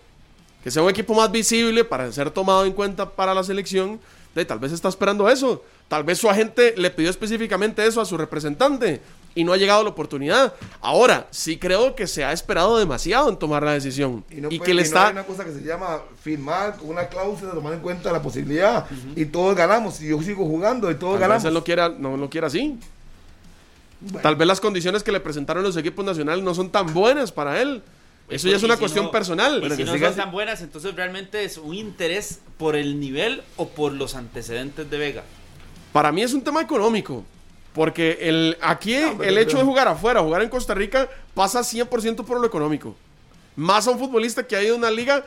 E: que sea un equipo más visible para ser tomado en cuenta para la selección, de, tal vez está esperando eso. Tal vez su agente le pidió específicamente eso a su representante y no ha llegado la oportunidad. Ahora, sí creo que se ha esperado demasiado en tomar la decisión
C: Y, no
E: y
C: puede-
E: que le
C: y no
E: está...
C: hay una cosa que se llama firmar con una cláusula, tomar en cuenta la posibilidad. Y todos ganamos. Y yo sigo jugando y todos
E: Tal
C: ganamos.
E: vez él no quiera, no lo quiera así.
C: Bueno,
E: Tal vez las condiciones que le presentaron los equipos nacionales no son tan buenas para él. Eso ya es una
B: si
E: cuestión
B: no-
E: personal.
B: Y
C: Bueno,
B: si no son tan buenas, entonces realmente es un interés por el nivel o por los antecedentes de Vega.
E: Para mí es un tema económico. Porque el, aquí
C: pero
E: el hecho
C: no.
E: de jugar afuera, jugar en Costa Rica, pasa 100% por lo económico. Más a un futbolista que ha ido a una liga,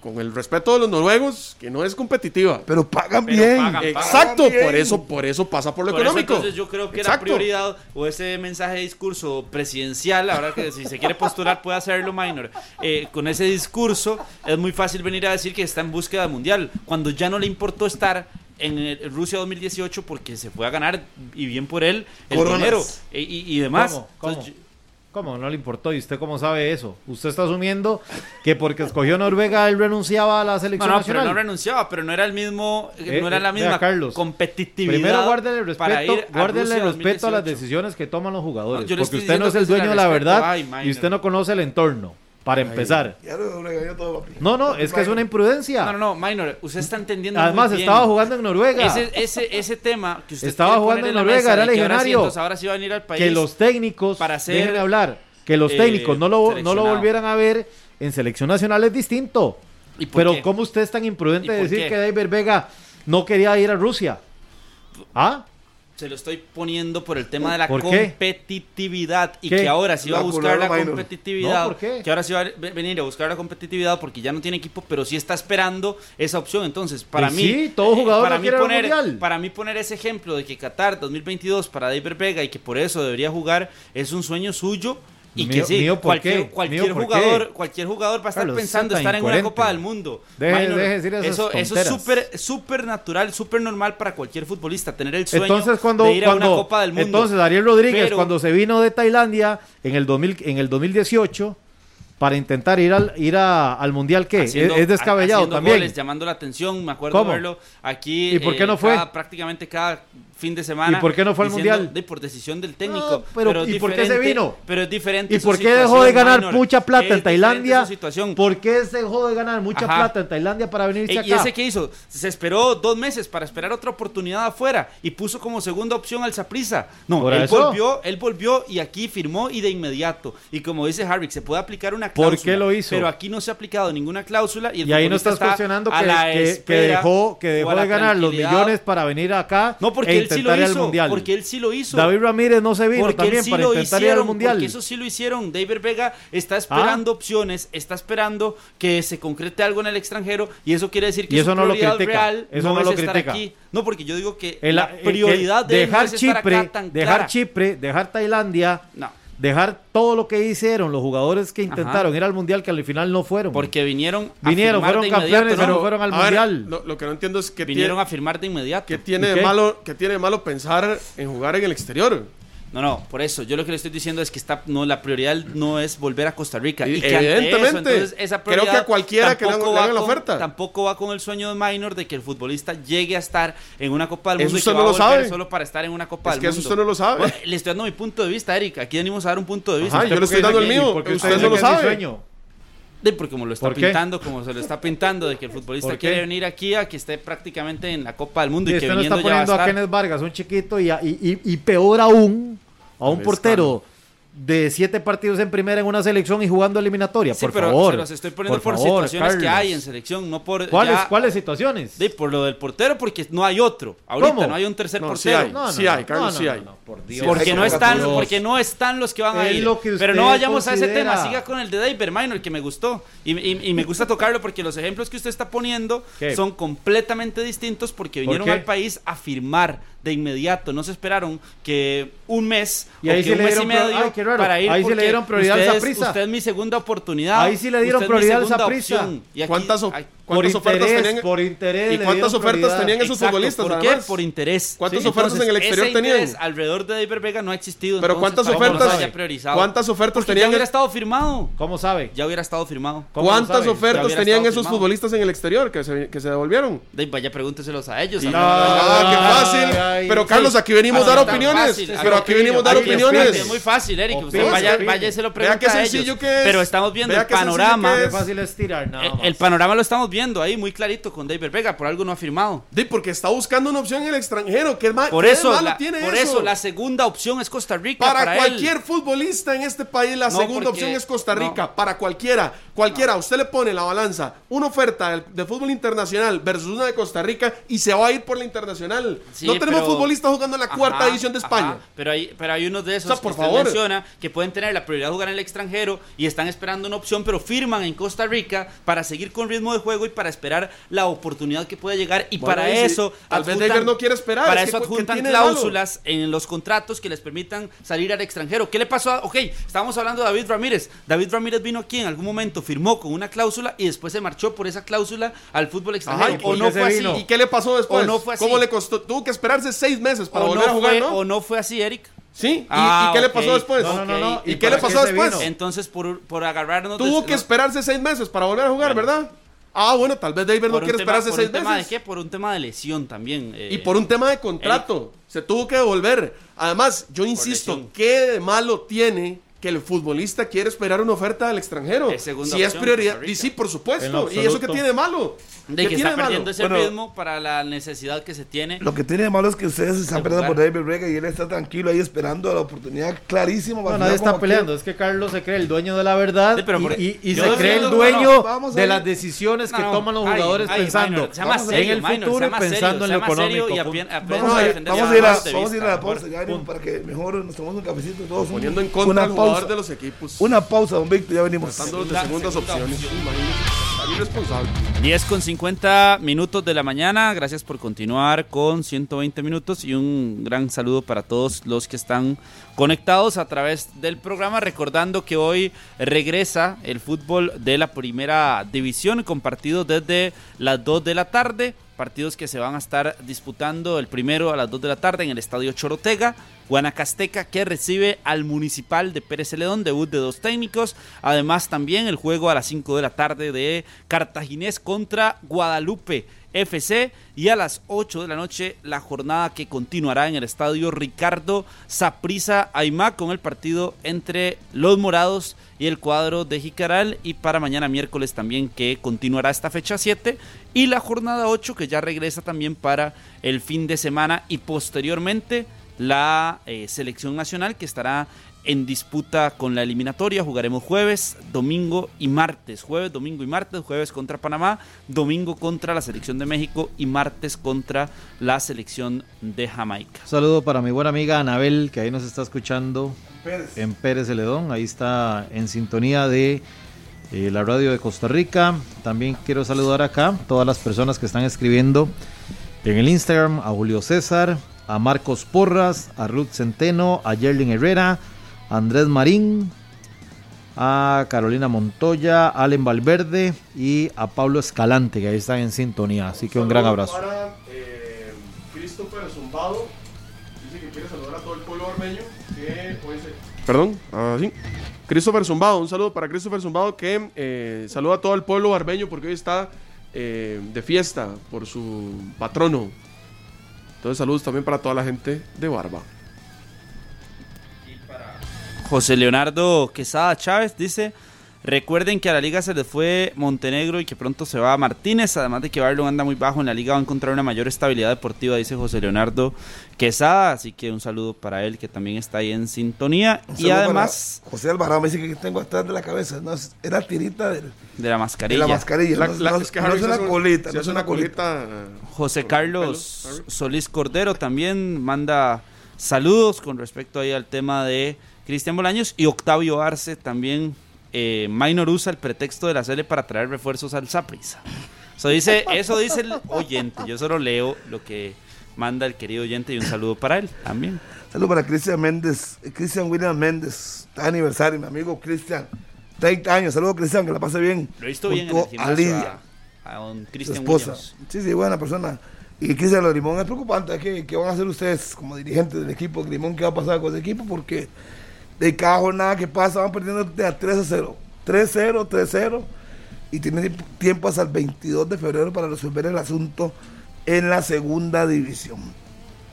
E: con el respeto de los noruegos, que no es competitiva.
C: Pero pagan
B: Pero
C: bien.
B: pagan,
E: Exacto,
C: pagan bien.
E: por eso, por eso pasa por lo
B: Por eso,
E: económico.
B: entonces yo creo que la
E: Exacto.
B: prioridad o ese mensaje de discurso presidencial, ahora que si se quiere postular puede hacerlo minor, eh, con ese discurso es muy fácil venir a decir que está en búsqueda mundial, cuando ya no le importó estar en el- Rusia 2018 porque se fue a ganar y bien por él el
C: Coronas.
B: dinero e- y, y demás.
D: ¿Cómo? ¿Cómo?
B: Entonces, yo-
D: ¿Cómo? No le importó. ¿Y usted cómo sabe eso? Usted está asumiendo que porque escogió Noruega él renunciaba a la
B: No,
D: selección
B: no, pero
D: nacional.
B: no renunciaba, pero no era el mismo,
D: Eh,
B: no era la
D: eh, vea,
B: misma
D: Carlos,
B: competitividad.
D: Primero guárdele
B: para
D: respeto, guárdele respeto a las
B: 2018.
D: decisiones que toman los jugadores.
B: No,
D: porque usted no es el dueño de la
B: respeto.
D: verdad
B: Ay,
D: y usted no conoce el entorno. Para empezar.
C: Ya lo regañó todo, papi.
D: No, no, es que es una imprudencia.
B: No, no, no, Minor, usted está entendiendo.
D: Además,
B: muy bien.
D: estaba jugando en Noruega.
B: Ese, ese, ese tema que usted
D: Estaba jugando en Noruega,
B: mesa
D: era
B: de ahora sí,
D: legionario.
B: ahora sí va a venir al país.
D: que los técnicos,
B: para ser,
D: déjenme hablar, que los
B: eh,
D: técnicos no lo, no lo volvieran a ver en selección nacional es distinto.
B: ¿Y por
D: Pero
B: qué?
D: ¿cómo usted es tan imprudente
B: ¿Y
D: de decir
B: qué?
D: que David Vega no quería ir a Rusia? ¿Ah?
B: Se lo estoy poniendo por el tema de la competitividad y
D: ¿Qué?
B: que ahora sí va a buscar la competitividad.
D: No, ¿por qué?
B: Que ahora sí va a ve- venir a buscar la competitividad porque ya no tiene equipo, pero sí está esperando esa opción. Entonces, para
D: Y
B: mí,
D: sí, todo jugador
B: para mí poner, para mí poner ese ejemplo de que Qatar 2022 para David Vega y que por eso debería jugar es un sueño suyo. Y
D: Mío-
B: que sí,
D: mío, ¿por
B: cualquier,
D: qué?
B: cualquier
D: Mío, ¿por
B: jugador, cualquier jugador va a estar pensando estar en una. Copa del Mundo.
D: Deje- decir
B: eso, eso es súper súper natural, súper normal para cualquier futbolista tener el sueño
D: Entonces cuando,
B: de ir a una Copa del Mundo.
D: entonces Ariel Rodríguez
B: Pero-
D: cuando se vino de Tailandia en el 2000, en el 2018 para intentar ir al ir a- al mundial qué es, es descabellado también.
B: goles, llamando la atención, me acuerdo
D: ¿Cómo?
B: verlo aquí.
D: ¿Y por qué
B: eh,
D: no fue?
B: cada- prácticamente cada fin de semana.
D: ¿Y por qué no fue al Mundial?
B: de- por decisión del técnico.
D: No, pero ¿y por qué se vino?
B: Pero es diferente.
D: ¿Y por qué dejó de ganar
B: minor.
D: mucha plata
B: Es
D: en Tailandia?
B: situación.
D: ¿Por qué dejó de ganar mucha
B: Ajá.
D: plata en Tailandia para venirse
B: Eh,
D: acá?
B: ¿Y ese qué hizo? Se esperó dos meses para esperar otra oportunidad afuera y puso como segunda opción al Saprisa. No,
D: ¿Por
B: él
D: eso?
B: volvió, él volvió y aquí firmó y de inmediato. Y como dice Harvick, se puede aplicar una
D: ¿Por
B: cláusula.
D: qué lo hizo?
B: Pero aquí no se ha aplicado ninguna cláusula y el
D: Y ahí no estás
B: está
D: cuestionando que, que- que dejó, que dejó de ganar los millones para venir acá
B: No, porque
D: e
B: él sí
D: intentar ir al mundial.
B: Porque él sí lo hizo.
D: David Ramírez no se vino
B: porque
D: también
B: él sí
D: para
B: lo
D: intentar ir al
B: hicieron,
D: mundial.
B: porque eso sí lo hicieron. David Vega está esperando
D: Ah.
B: opciones, está esperando que se concrete algo en el extranjero y eso quiere decir que
D: Y
B: su
D: eso no lo critica,
B: real
D: eso
B: no,
D: no
B: es
D: lo
B: estar
D: critica.
B: aquí. No, porque yo digo que
D: El-
B: la
D: el-
B: prioridad
D: el-
B: de él no
D: dejar
B: es estar
D: Chipre,
B: acá tan
D: dejar
B: clara.
D: Chipre, dejar Tailandia,
B: No,
D: dejar todo lo que hicieron los jugadores que
B: Ajá.
D: intentaron ir al mundial que al final no fueron.
B: porque vinieron a
D: vinieron, fueron campeones,
B: ¿no?
D: pero fueron al
E: A ver,
D: mundial.
E: lo, lo que no entiendo es que
B: vinieron
E: tiene,
B: a firmar de inmediato.
E: que tiene
D: ¿Y
E: de
D: qué?
E: malo, que tiene de malo pensar en jugar en el exterior.
B: No, no, por eso. Yo lo que le estoy diciendo es que está, no, la prioridad no es volver a Costa Rica.
E: Y-
B: Y, que
E: evidentemente.
B: eso, entonces, esa
E: Creo que a
B: prioridad
E: cualquiera que le hagan- la
B: con-
E: oferta.
B: Tampoco va con el sueño de Minor de que el futbolista llegue a estar en una Copa del
E: Eso
B: Mundo y
E: usted
B: que
E: no
B: va a
E: lo
B: volver
E: sabe.
B: solo para estar en una Copa
E: Es
B: del
E: que eso
B: Mundo.
E: usted no lo sabe.
B: Bueno, le estoy dando mi punto de vista, Eric. Aquí venimos a dar un punto de vista.
E: Ajá, yo le estoy dando el
B: que-
E: mío.
D: porque
E: usted
D: usted
E: no lo
D: que es
E: sabe.
D: sueño.
B: De- porque como lo está
D: ¿Por qué?
B: pintando, como se lo está pintando, de que el futbolista
D: ¿Por qué?
B: quiere venir aquí a que esté prácticamente en la Copa del Mundo
D: Y
B: y, que
D: usted no está
B: ya va a
D: poniendo a. Kenneth Vargas, un chiquito, y, y, y- peor aún, a un portero de siete partidos en primera en una selección y jugando eliminatoria.
B: Sí,
D: por
B: pero
D: favor.
B: se los estoy poniendo por,
D: favor,
B: situaciones que hay en selección, no por
D: ¿Cuáles,
B: ya-
D: ¿Cuáles situaciones?
B: de- por lo del portero, porque no hay otro. Ahorita
D: ¿Cómo?
B: no hay un tercer
E: No, sí
B: portero.
E: hay. Sí hay, Carlos, sí hay.
D: por Dios.
B: Porque
C: Sí,
B: no están,
C: Dios.
B: porque no están los que van a ir.
D: lo que
B: Pero no vayamos a ese tema, siga con el de David Minor, que me gustó. Y, y- y me gusta tocarlo porque los ejemplos que usted está poniendo
D: ¿Qué?
B: son completamente distintos porque vinieron
D: qué?
B: al país a firmar de inmediato. No se esperaron que un mes
D: Y
B: o
D: ahí
B: que
D: sí
B: un
D: le
B: mes y medio
D: ay, qué raro.
B: para ir
D: Ahí sí le dieron prioridad
B: usted es-
D: Saprissa.
B: Usted es mi segunda oportunidad.
D: Ahí sí le dieron prioridad.
B: Y aquí-
E: ¿Cuántas, o-
B: ay,
D: Por
E: cuántas ofertas
D: interés,
E: tenían?
D: por interés.
E: ¿Y
D: le
E: cuántas
D: dieron
E: ofertas
D: prioridad.
E: tenían esos
B: Exacto,
E: futbolistas,
B: ¿Por qué?
E: además?
B: Por interés.
E: ¿Cuántas ofertas en el exterior
B: ese
E: tenían?
B: interés alrededor de David Vega no ha existido.
E: Pero
B: entonces,
E: ¿cuántas ofertas? ¿Cuántas ofertas tenían?
B: Ya hubiera estado firmado.
D: ¿Cómo sabe?
B: Ya hubiera estado firmado.
D: ¿Cómo lo
E: ¿Cuántas ofertas tenían esos futbolistas en el exterior que se, que se devolvieron?
B: De, vaya, pregúnteselos a ellos. a
E: Ah, qué fácil.
D: Ay,
E: pero Carlos, aquí venimos a dar opiniones.
B: fácil,
E: pero aquí venimos a dar opiniones.
B: Es muy fácil, Eric. Usted vaya, vaya y se lo
E: Vea
B: pregunta
E: qué
B: a ellos.
E: que es.
B: Pero estamos viendo
E: Vea
B: el panorama.
E: que
D: Qué
E: es.
D: fácil es tirar, nada más.
B: El panorama lo estamos viendo. ahí muy clarito con David Vega, por algo no ha firmado.
E: Di, porque está buscando una opción en el extranjero. ¿Qué, ma
B: Por eso,
E: malo
B: la,
E: tiene
B: por
E: eso?
B: eso la segunda opción es Costa Rica
E: Para,
B: para, él.
E: cualquier futbolista en este país, la
B: No,
E: segunda
B: porque-
E: opción es Costa Rica.
B: no.
E: Para cualquiera, cualquiera. Usted le pone la balanza, una oferta de fútbol internacional versus una de Costa Rica y se va a ir por la internacional.
B: Sí,
E: no tenemos futbolistas jugando en la cuarta
B: Ajá,
E: división de España.
B: ajá, pero hay, pero hay unos de esos
E: O sea, por
B: que usted
E: favor.
B: menciona que pueden tener la prioridad de jugar en el extranjero y están esperando una opción, pero firman en Costa Rica para seguir con ritmo de juego y para esperar la oportunidad que pueda llegar. Y
E: Bueno,
B: para
E: y si-
B: eso.
E: tal vez
B: adjuntan-
E: no quiere esperar,
B: Para
E: es
B: eso
E: que, ¿qué
B: adjuntan cláusulas en los contratos que les permitan salir al extranjero. ¿Qué le pasó a.? Ok, estábamos hablando de David Ramírez. David Ramírez vino aquí en algún momento, firmó con una cláusula y después se marchó por esa cláusula al fútbol extranjero.
E: Ajá, ¿y
B: o no
D: qué
B: fue así.
E: ¿Y qué le pasó después?
B: O no fue así.
E: ¿Cómo le costó? Tuvo que esperarse seis meses para
B: o,
E: volver
B: no
E: a jugar,
B: fue,
E: ¿no?
B: o no fue así, Eric.
E: Sí, ¿Y,
B: Ah,
E: y qué le pasó después?
B: No, no, no, no.
E: ¿Y,
D: ¿Y
E: qué le pasó
D: qué
E: después?
D: vino?
B: Entonces, por, por agarrarnos.
E: Tuvo que esperarse seis meses para volver a jugar, ¿verdad? Ah, bueno, tal vez David no
B: por
E: quiere
B: tema-
E: esperarse
B: por
E: seis
B: un tema
E: meses.
B: de qué? Por un tema de lesión también. eh,
E: Y por un tema de contrato. Se tuvo que devolver. Además, yo insisto. ¿qué de malo tiene que el futbolista quiere esperar una oferta del extranjero?
B: Es
E: si es prioridad. Y sí, por supuesto. ¿Y eso qué tiene de malo?
B: de
E: ¿Qué
B: que
E: tiene
B: está
E: de malo?
B: perdiendo ese
C: Bueno,
B: ritmo para la necesidad que se tiene.
C: Lo que tiene de malo es que ustedes se están peleando por. David Vega y él está tranquilo ahí esperando la oportunidad clarísima.
D: No, nadie está peleando, es que Carlos se cree el dueño de la verdad
B: Sí, pero
D: y-
B: por-
D: y, y
B: yo
D: se cree el dueño de las decisiones que
B: No,
D: toman los jugadores
B: ay,
D: pensando en el futuro y
B: más
D: pensando
B: serio,
D: en lo económico.
C: Vamos a, ir, a la pausa para que mejor nos tomemos un cafecito todos.
E: Poniendo en contra
C: pausa.
E: de los equipos.
C: Una pausa, don Víctor, ya venimos.
E: Tratándolos de
B: Segunda-
E: segundas
B: segunda
E: opciones. tan irresponsable.
B: 10 con 50 minutos de la mañana. Gracias por continuar con 120 minutos y un gran saludo para todos los que están conectados a través del programa. Recordando que hoy regresa el fútbol de la primera división con partidos desde las 2 de la tarde. Partidos que se van a estar disputando el primero a las 2 de la tarde en el Estadio Chorotega. Guanacasteca que recibe al Municipal de Pérez Celedón, debut de dos técnicos. Además también el juego a las 5 de la tarde de Cartaginés contra Guadalupe FC y a las 8 de la noche la jornada que continuará en el estadio Ricardo Saprisa Aymá con el partido entre los morados y el cuadro de Jicaral y para mañana miércoles también que continuará esta fecha 7 y la jornada 8 que ya regresa también para el fin de semana y posteriormente la eh, selección nacional que estará en disputa con la eliminatoria. Jugaremos jueves, domingo y martes. Jueves, domingo y martes. Jueves contra Panamá, domingo contra la selección de México y martes contra la selección de Jamaica.
D: Saludo para mi buena amiga Anabel, que ahí nos está escuchando
C: Pérez.
D: en Pérez Celedón. Ahí está en sintonía de eh, la radio de Costa Rica. También quiero saludar acá todas las personas que están escribiendo en el Instagram, a Julio César, a Marcos Porras, a Ruth Centeno, a Yerlin Herrera, Andrés Marín, a Carolina Montoya, a Allen Valverde y a Pablo Escalante, que ahí están en sintonía. Así que un gran
E: Saludo
D: abrazo.
E: Para eh, Christopher Zumbado. Dice que quiere saludar a todo el pueblo armeño. Que hoy se- Perdón, así. Christopher Zumbado, un saludo para Christopher Zumbado que eh, saluda a todo el pueblo barbeño porque hoy está eh, de fiesta por su patrono. Entonces saludos también para toda la gente de Barba.
B: José Leonardo Quesada Chávez dice, recuerden que a la liga se les fue Montenegro y que pronto se va Martínez, además de que Barlon anda muy bajo en la liga va a encontrar una mayor estabilidad deportiva, dice José Leonardo Quesada, así que un saludo para él que también está ahí en sintonía
C: Un
B: y además
C: José Alvarado me dice que tengo atrás de la cabeza. No, es- era tirita de,
B: de la
C: de la
B: mascarilla.
C: mascarilla.
E: La-
C: no,
E: la-
C: no-
E: es que
C: no
E: Harry
C: es
E: se
C: una colita. No es una colita.
B: José Carlos. Solís Cordero también manda saludos con respecto ahí al tema de Cristian Bolaños y Octavio Arce también. Eh, Minor usa el pretexto de la serie para traer refuerzos al Saprissa. Eso dice, eso dice el oyente. Yo solo leo lo que manda el querido oyente y un saludo para él también.
C: Saludos para Cristian Méndez, Cristian William Méndez. Aniversario, mi amigo Cristian. 30 años. Saludos, Cristian, que la pase bien.
B: Lo he visto bien en el
C: a
B: gimnasio
C: Lidia.
B: a, a don Cristian
C: esposa.
B: Williams.
C: Sí, sí, buena persona. Y Cristian Lorimón es preocupante. ¿Qué, ¿Qué van a hacer ustedes como dirigentes del equipo? Limón, ¿qué va a pasar con ese equipo? Porque de cada jornada que pasa van perdiendo de a 3 a 0. 3-0, 3-0. Y tienen tiempo hasta el 22 de febrero para resolver el asunto en la segunda división.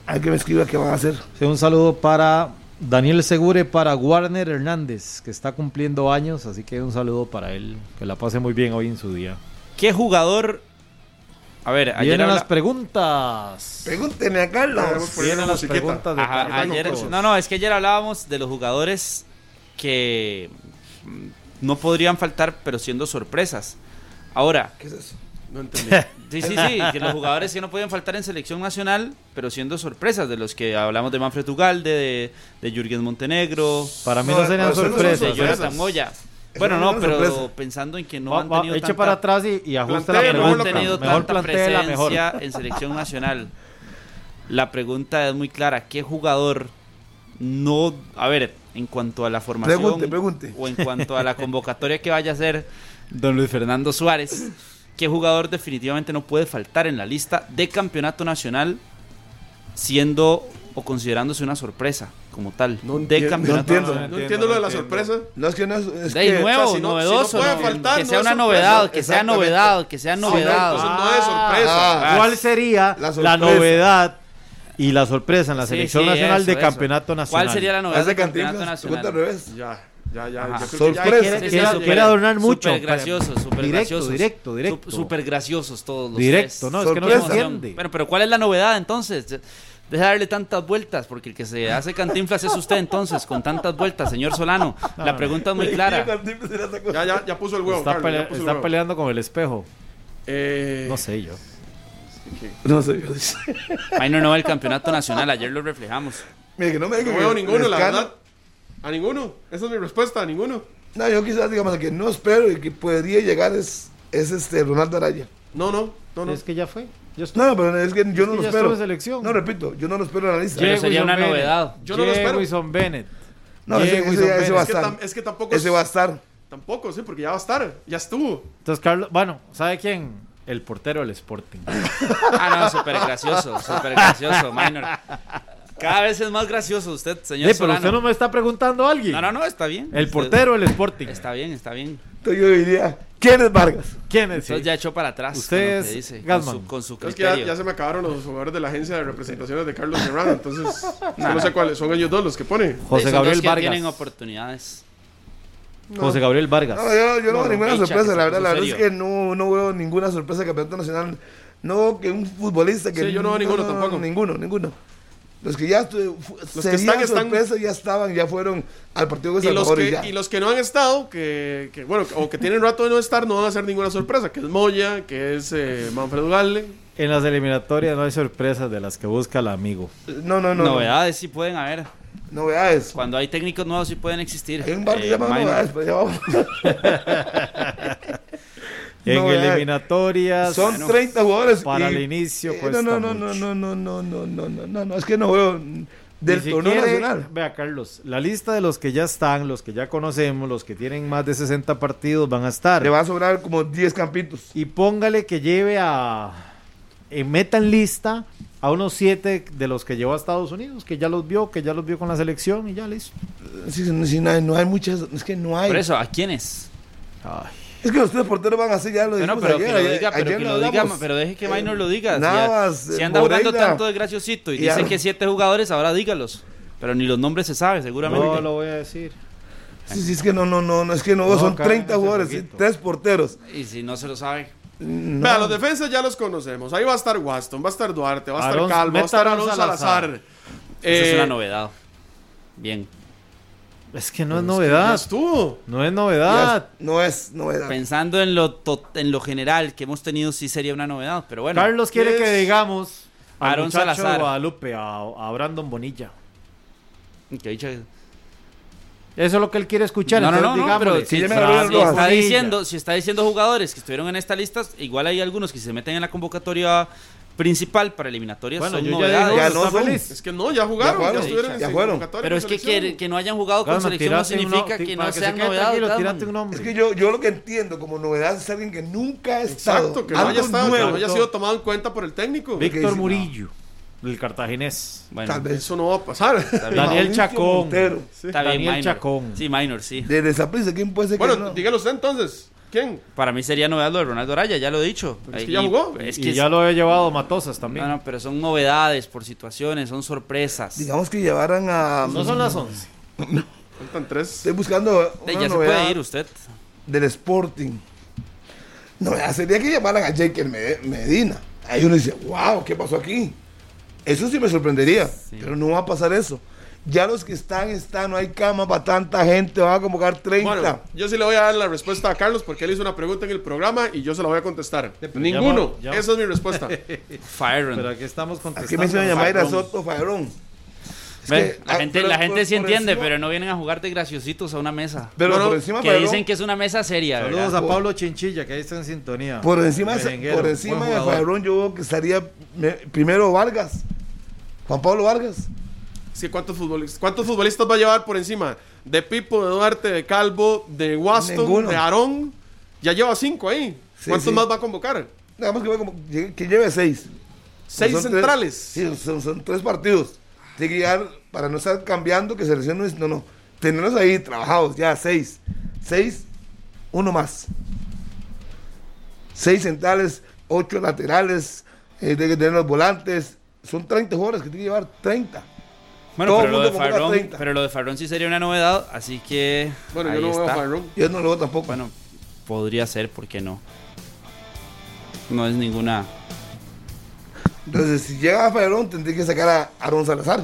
C: Hay que me escriba qué van a hacer.
D: Sí, un saludo para Daniel Segure, para Warner Hernández, que está cumpliendo años, así que un saludo para él, que la pase muy bien hoy en su día.
B: ¿Qué jugador? A ver, ayer
D: Vienen
B: habla-
D: las preguntas.
C: Pregúntenle a Carlos.
D: Vienen las
E: musiquita.
D: preguntas de
B: Ajá,
D: Carlos
B: ayer-
D: López.
B: no, no, es que ayer hablábamos de los jugadores que no podrían faltar, pero siendo sorpresas. Ahora,
C: ¿Qué es eso?
E: No entendí.
B: sí, sí, sí, que los jugadores que no podían faltar en selección nacional, pero siendo sorpresas, de los que hablamos de Manfred Ugalde, de, de Jürgen Montenegro,
D: Para mí
C: No,
D: no serían sorpresas.
B: de. Jonathan Moya. Bueno,
C: no
B: pero
C: sorpresa.
B: pensando en que no
D: Va-
B: han
D: va-
B: tenido
D: eche
B: tanta-
D: para atrás y, y ajuste la
E: Plantea,
B: no han
D: pregunta.
B: tenido
D: Mejor
B: tanta
D: mejor.
B: presencia en selección nacional. La pregunta es muy clara, ¿qué jugador no, a ver, en cuanto a la formación
C: Pregunte, pregunte.
B: o en cuanto a la convocatoria que vaya a hacer don Luis Fernando Suárez, qué jugador definitivamente no puede faltar en la lista de campeonato nacional siendo o considerándose una sorpresa como tal
E: No
B: de
E: entiendo,
B: campeonato
C: no entiendo.
B: nacional?
E: No entiendo lo de la sorpresa.
C: No es que no es, es
B: De
C: que
B: nuevo,
E: o sea, si no-
B: novedoso,
E: si no puede
B: ¿no?
E: faltar,
B: que sea una
E: sorpresa.
B: novedad, que sea novedad, que sea
E: no,
B: novedad.
E: entonces no es sorpresa.
C: Ah,
D: ¿Cuál sería
C: La
D: la,
C: sorpresa.
D: novedad y la sorpresa en la
B: Sí,
D: selección
B: sí,
D: nacional
B: eso,
D: de
B: eso.
D: campeonato nacional?
B: ¿Cuál sería la novedad del campeonato
C: pregunta al
B: nacional?
C: revés.
E: Ya, ya, ya.
B: Ajá.
E: Yo creo que ya
C: Sorpresa.
E: quiere-
B: Sí,
D: adornar mucho.
B: Súper graciosos, súper
D: Directo,
B: graciosos.
D: directo, directo.
B: Súper graciosos todos los
D: Directo,
B: tres.
D: no, es que no
C: se
D: entiende.
B: Bueno, pero ¿cuál es la novedad entonces? Deja de darle tantas vueltas, porque el que se hace cantinflas es usted entonces, con tantas vueltas, señor Solano. La pregunta es muy clara.
E: Ya, ya, ya puso el huevo.
D: Está,
E: Carlos,
D: pelea-
E: ya puso el
D: está
E: huevo.
D: peleando con el espejo.
E: Eh,
D: No sé yo.
C: No sé, yo.
B: Minor no va el campeonato nacional, ayer lo reflejamos.
C: Mire, que no me diga
E: No
C: que
E: veo ninguno, la verdad. A ninguno. Esa es mi respuesta, a ninguno.
C: No, yo quizás, digamos, el que no espero y que podría llegar es, es este Ronaldo Araya.
E: No, no, no, no.
D: Es que ya fue.
C: No, pero es que yo no
D: que
C: lo espero.
D: estuvo en selección.
C: No, repito, yo no lo espero en la lista.
B: Pero sería una
D: Bennett.
B: novedad.
E: Yo no lo espero.
D: Wilson Bennett.
C: No, ese, ese-
D: Wilson
C: ese
D: Bennett.
C: va a
E: Es que,
C: estar.
E: es que tampoco.
C: Ese
E: es-
C: va a estar.
E: Tampoco, sí, porque ya va a estar. Ya estuvo.
D: Entonces, Carlos, bueno, ¿sabe quién? El portero del Sporting.
B: Ah, no, súper gracioso, súper gracioso, Minor. Cada vez es más gracioso usted, señor
D: Sí, pero
B: Solano.
D: usted no me está preguntando a alguien.
B: No, no, no, está bien.
D: El
B: Usted-
D: portero del Sporting.
B: Está bien, está bien.
C: Entonces yo diría, ¿quién es Vargas?
D: ¿Quién es?
B: Entonces ya echó para atrás.
D: Usted es
B: dice, con
D: Gasman.
B: su, con su
E: Es que ya, se me acabaron los jugadores de la agencia de representaciones de Carlos Serrano. Entonces, no sé cuáles son ellos dos los que pone.
D: José Gabriel Vargas.
B: tienen oportunidades.
D: José Gabriel Vargas.
C: No, yo, yo no,
B: No,
C: veo ninguna sorpresa, la verdad. La verdad es que no, no veo ninguna sorpresa de campeonato nacional. No veo que un futbolista que.
E: Sí, yo no veo ninguno tampoco.
C: Ninguno, ninguno. Los que ya fu-
E: que están, están.
C: sorpresa ya estaban, ya fueron al partido de
E: Y los,
C: Salvador y,
E: que,
C: ya.
E: y los que no han estado, que, que, bueno, o que tienen rato de no estar, no van a hacer ninguna sorpresa. Que es Moya, que es eh, Manfredo Galle.
D: En las eliminatorias no hay sorpresas de las que busca el amigo.
C: No, no, no. no.
B: Novedades sí pueden haber.
C: Novedades.
B: Cuando hay técnicos nuevos sí pueden existir.
C: Hay un bar que
B: Eh,
C: llama novedades, pero ya vamos.
D: En
C: Novedades.
D: eliminatorias.
C: Son
B: Bueno,
C: 30 jugadores.
D: para
C: y-
D: el inicio
C: eh, no, no, no, no, no, no, no, no, no, no, no, es que no veo del
D: Ni
C: torneo
D: siquiera-
C: nacional.
D: Vea, Carlos, la lista de los que ya están, los que ya conocemos, los que tienen más de 60 partidos van a estar.
C: Le va a sobrar como 10 campitos.
D: Y póngale que lleve a. eh, meta en lista a unos 7 de los que llevó a Estados Unidos, que ya los vio, que ya los vio con la selección y ya listo.
C: Sí, sí, sí, no, hay, no hay muchas, es que no hay.
B: Por eso, ¿a quiénes?
D: Ay.
C: Es que los tres porteros van a hacer ya lo
B: Bueno,
C: dijimos
B: pero
C: ayer,
B: que lo
C: ayer-
B: diga, pero que
C: lo
B: diga, pero deje que Minor
C: Eh,
B: lo diga. Si
C: Navas,
B: ya- si
C: eh,
B: anda jugando tanto de graciosito y,
C: Y
B: dice que siete jugadores, ahora dígalos. Pero ni los nombres se sabe, seguramente.
D: No lo voy a decir.
C: Sí, sí, es que no, no, no, no es que no,
D: No,
C: son
D: caen
C: 30
D: ese
C: jugadores, sí, tres porteros.
B: Y si no se lo sabe.
C: No.
E: Vea, los defensas ya los conocemos. Ahí va a estar Waston, va a estar Duarte, va a estar Calvo, va a estar Alonso Salazar.
B: Esa es
E: Eh,
B: una novedad. Bien.
D: Es que no es novedad.
E: estuvo.
D: No es novedad.
C: es- no es novedad.
B: Pensando en lo, en lo general que hemos tenido, sí sería una novedad. Pero bueno,
D: Carlos quiere
E: ¿quién
D: que digamos al
B: Aaron Salazar.
D: de Guadalupe, a, a Brandon Bonilla.
B: que dicho-
D: Eso es lo que él quiere escuchar.
B: No, no, no,
D: entonces
B: no, pero si, está diciendo, si está diciendo jugadores que estuvieron en esta lista, igual hay algunos que se meten en la convocatoria principal para eliminatorias.
D: Bueno,
B: son
D: yo ya
B: novedades.
D: digo,
C: Ya
D: está
C: no son.
D: feliz.
E: Es que no, ya jugaron,
C: Ya
E: ya,
C: fueron,
E: estuvieron en
C: ya
E: su
C: fueron.
E: convocatoria
B: Pero es que, que, que no hayan jugado con selección no significa
D: no-
B: que no
D: se
B: sean novedades.
D: tírate un nombre.
C: Es que yo, yo lo que entiendo como novedad es alguien que nunca ha estado.
E: Exacto, que no haya, estado, que no haya sido tomado en cuenta por el técnico.
D: Víctor Murillo, el cartaginés.
B: Bueno,
C: Tal vez.
E: Eso no va a pasar.
D: Daniel Chacón. Daniel
B: minor.
D: Chacón.
B: Sí, minor, sí.
C: De Saprissa, ¿quién puede ser que
E: Bueno,
C: no?
E: dígalo usted entonces. ¿Quién?
B: Para mí sería novedad lo de Ronaldo Araya, ya lo he dicho.
E: Es que
B: Y-
E: ya jugó.
B: Es
D: y
B: que
D: ya lo he llevado Matosas también.
B: No, no, pero son novedades por situaciones, son sorpresas.
C: Digamos que llevaran a.
D: No son las 11.
E: Faltan tres.
C: Estoy buscando
B: Eh,
C: una
B: ya se
C: novedad
B: puede ir usted.
C: del Sporting. No, sería que llamaran a Jake Medina. Ahí uno dice, wow, ¿qué pasó aquí? Eso sí me sorprendería, pero no va a pasar eso. Ya los que están, están, no hay cama para tanta gente, van a convocar 30. Bueno,
E: yo sí le voy a dar la respuesta a Carlos porque él hizo una pregunta en el programa y yo se la voy a contestar. Ninguno. Esa es mi respuesta.
D: Fire. Pero aquí estamos contestando.
C: Aquí me llamar a Soto Fairón
B: la gente, la gente sí entiende, pero no vienen a jugar de graciositos a una mesa. Pero por encima, que dicen que es una mesa seria.
D: Saludos a Pablo Chinchilla, que ahí está en sintonía.
C: Por encima, por encima de Fabrón, yo veo que estaría primero Vargas. Juan Pablo Vargas.
E: Sí, ¿cuántos futbolistas, ¿cuántos futbolistas va a llevar por encima? De Pipo, de Duarte, de Calvo, de Waston, de Aarón. Ya lleva cinco ahí. ¿Cuántos más va a convocar?
C: Más que, que lleve seis.
E: ¿Seis centrales?
C: sí, son, son tres partidos. Tiene que llegar para no estar cambiando, que selección no es, no, no. Tenerlos ahí trabajados, ya seis. Seis, uno más. Seis centrales, ocho laterales, eh, de, tener los volantes. Son 30 jugadores que tiene que llevar, 30.
B: Bueno, pero lo, de Farrón, pero lo de Farrón sí sería una novedad, así que.
E: Bueno, yo no veo a Farrón.
C: Yo no lo veo tampoco.
B: Bueno, podría ser, ¿por qué no? No es ninguna
C: entonces, si llega a Fabrón, tendría que sacar a Aaron Salazar.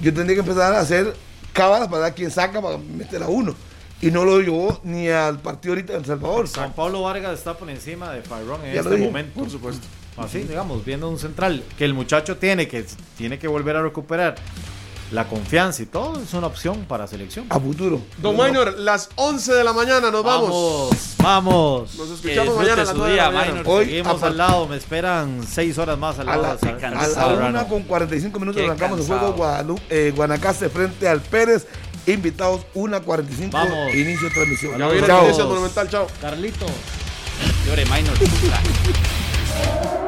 C: Yo tendría que empezar a hacer cábalas para dar quien saca para meter a uno. Y no lo llevó ni al partido ahorita de El Salvador.
D: Juan Pablo Vargas está por encima de Fabrón en este momento. Por supuesto. Así, digamos, viendo un central que el muchacho tiene que, tiene que volver a recuperar la confianza y todo es una opción para selección.
C: A futuro.
E: Don Minor, las 11 de la mañana nos vamos.
D: Vamos. vamos.
E: Nos escuchamos mañana a las 9 de la mañana.
D: Hoy seguimos al lado, me esperan 6 horas más al lado. A
C: la, una con 45 minutos arrancamos el juego eh, Guanacaste frente al Pérez. Invitados 1.45 Vamos. inicio de transmisión.
E: Ya viene. Monumental, chao.
B: Carlito. Llore, Minor.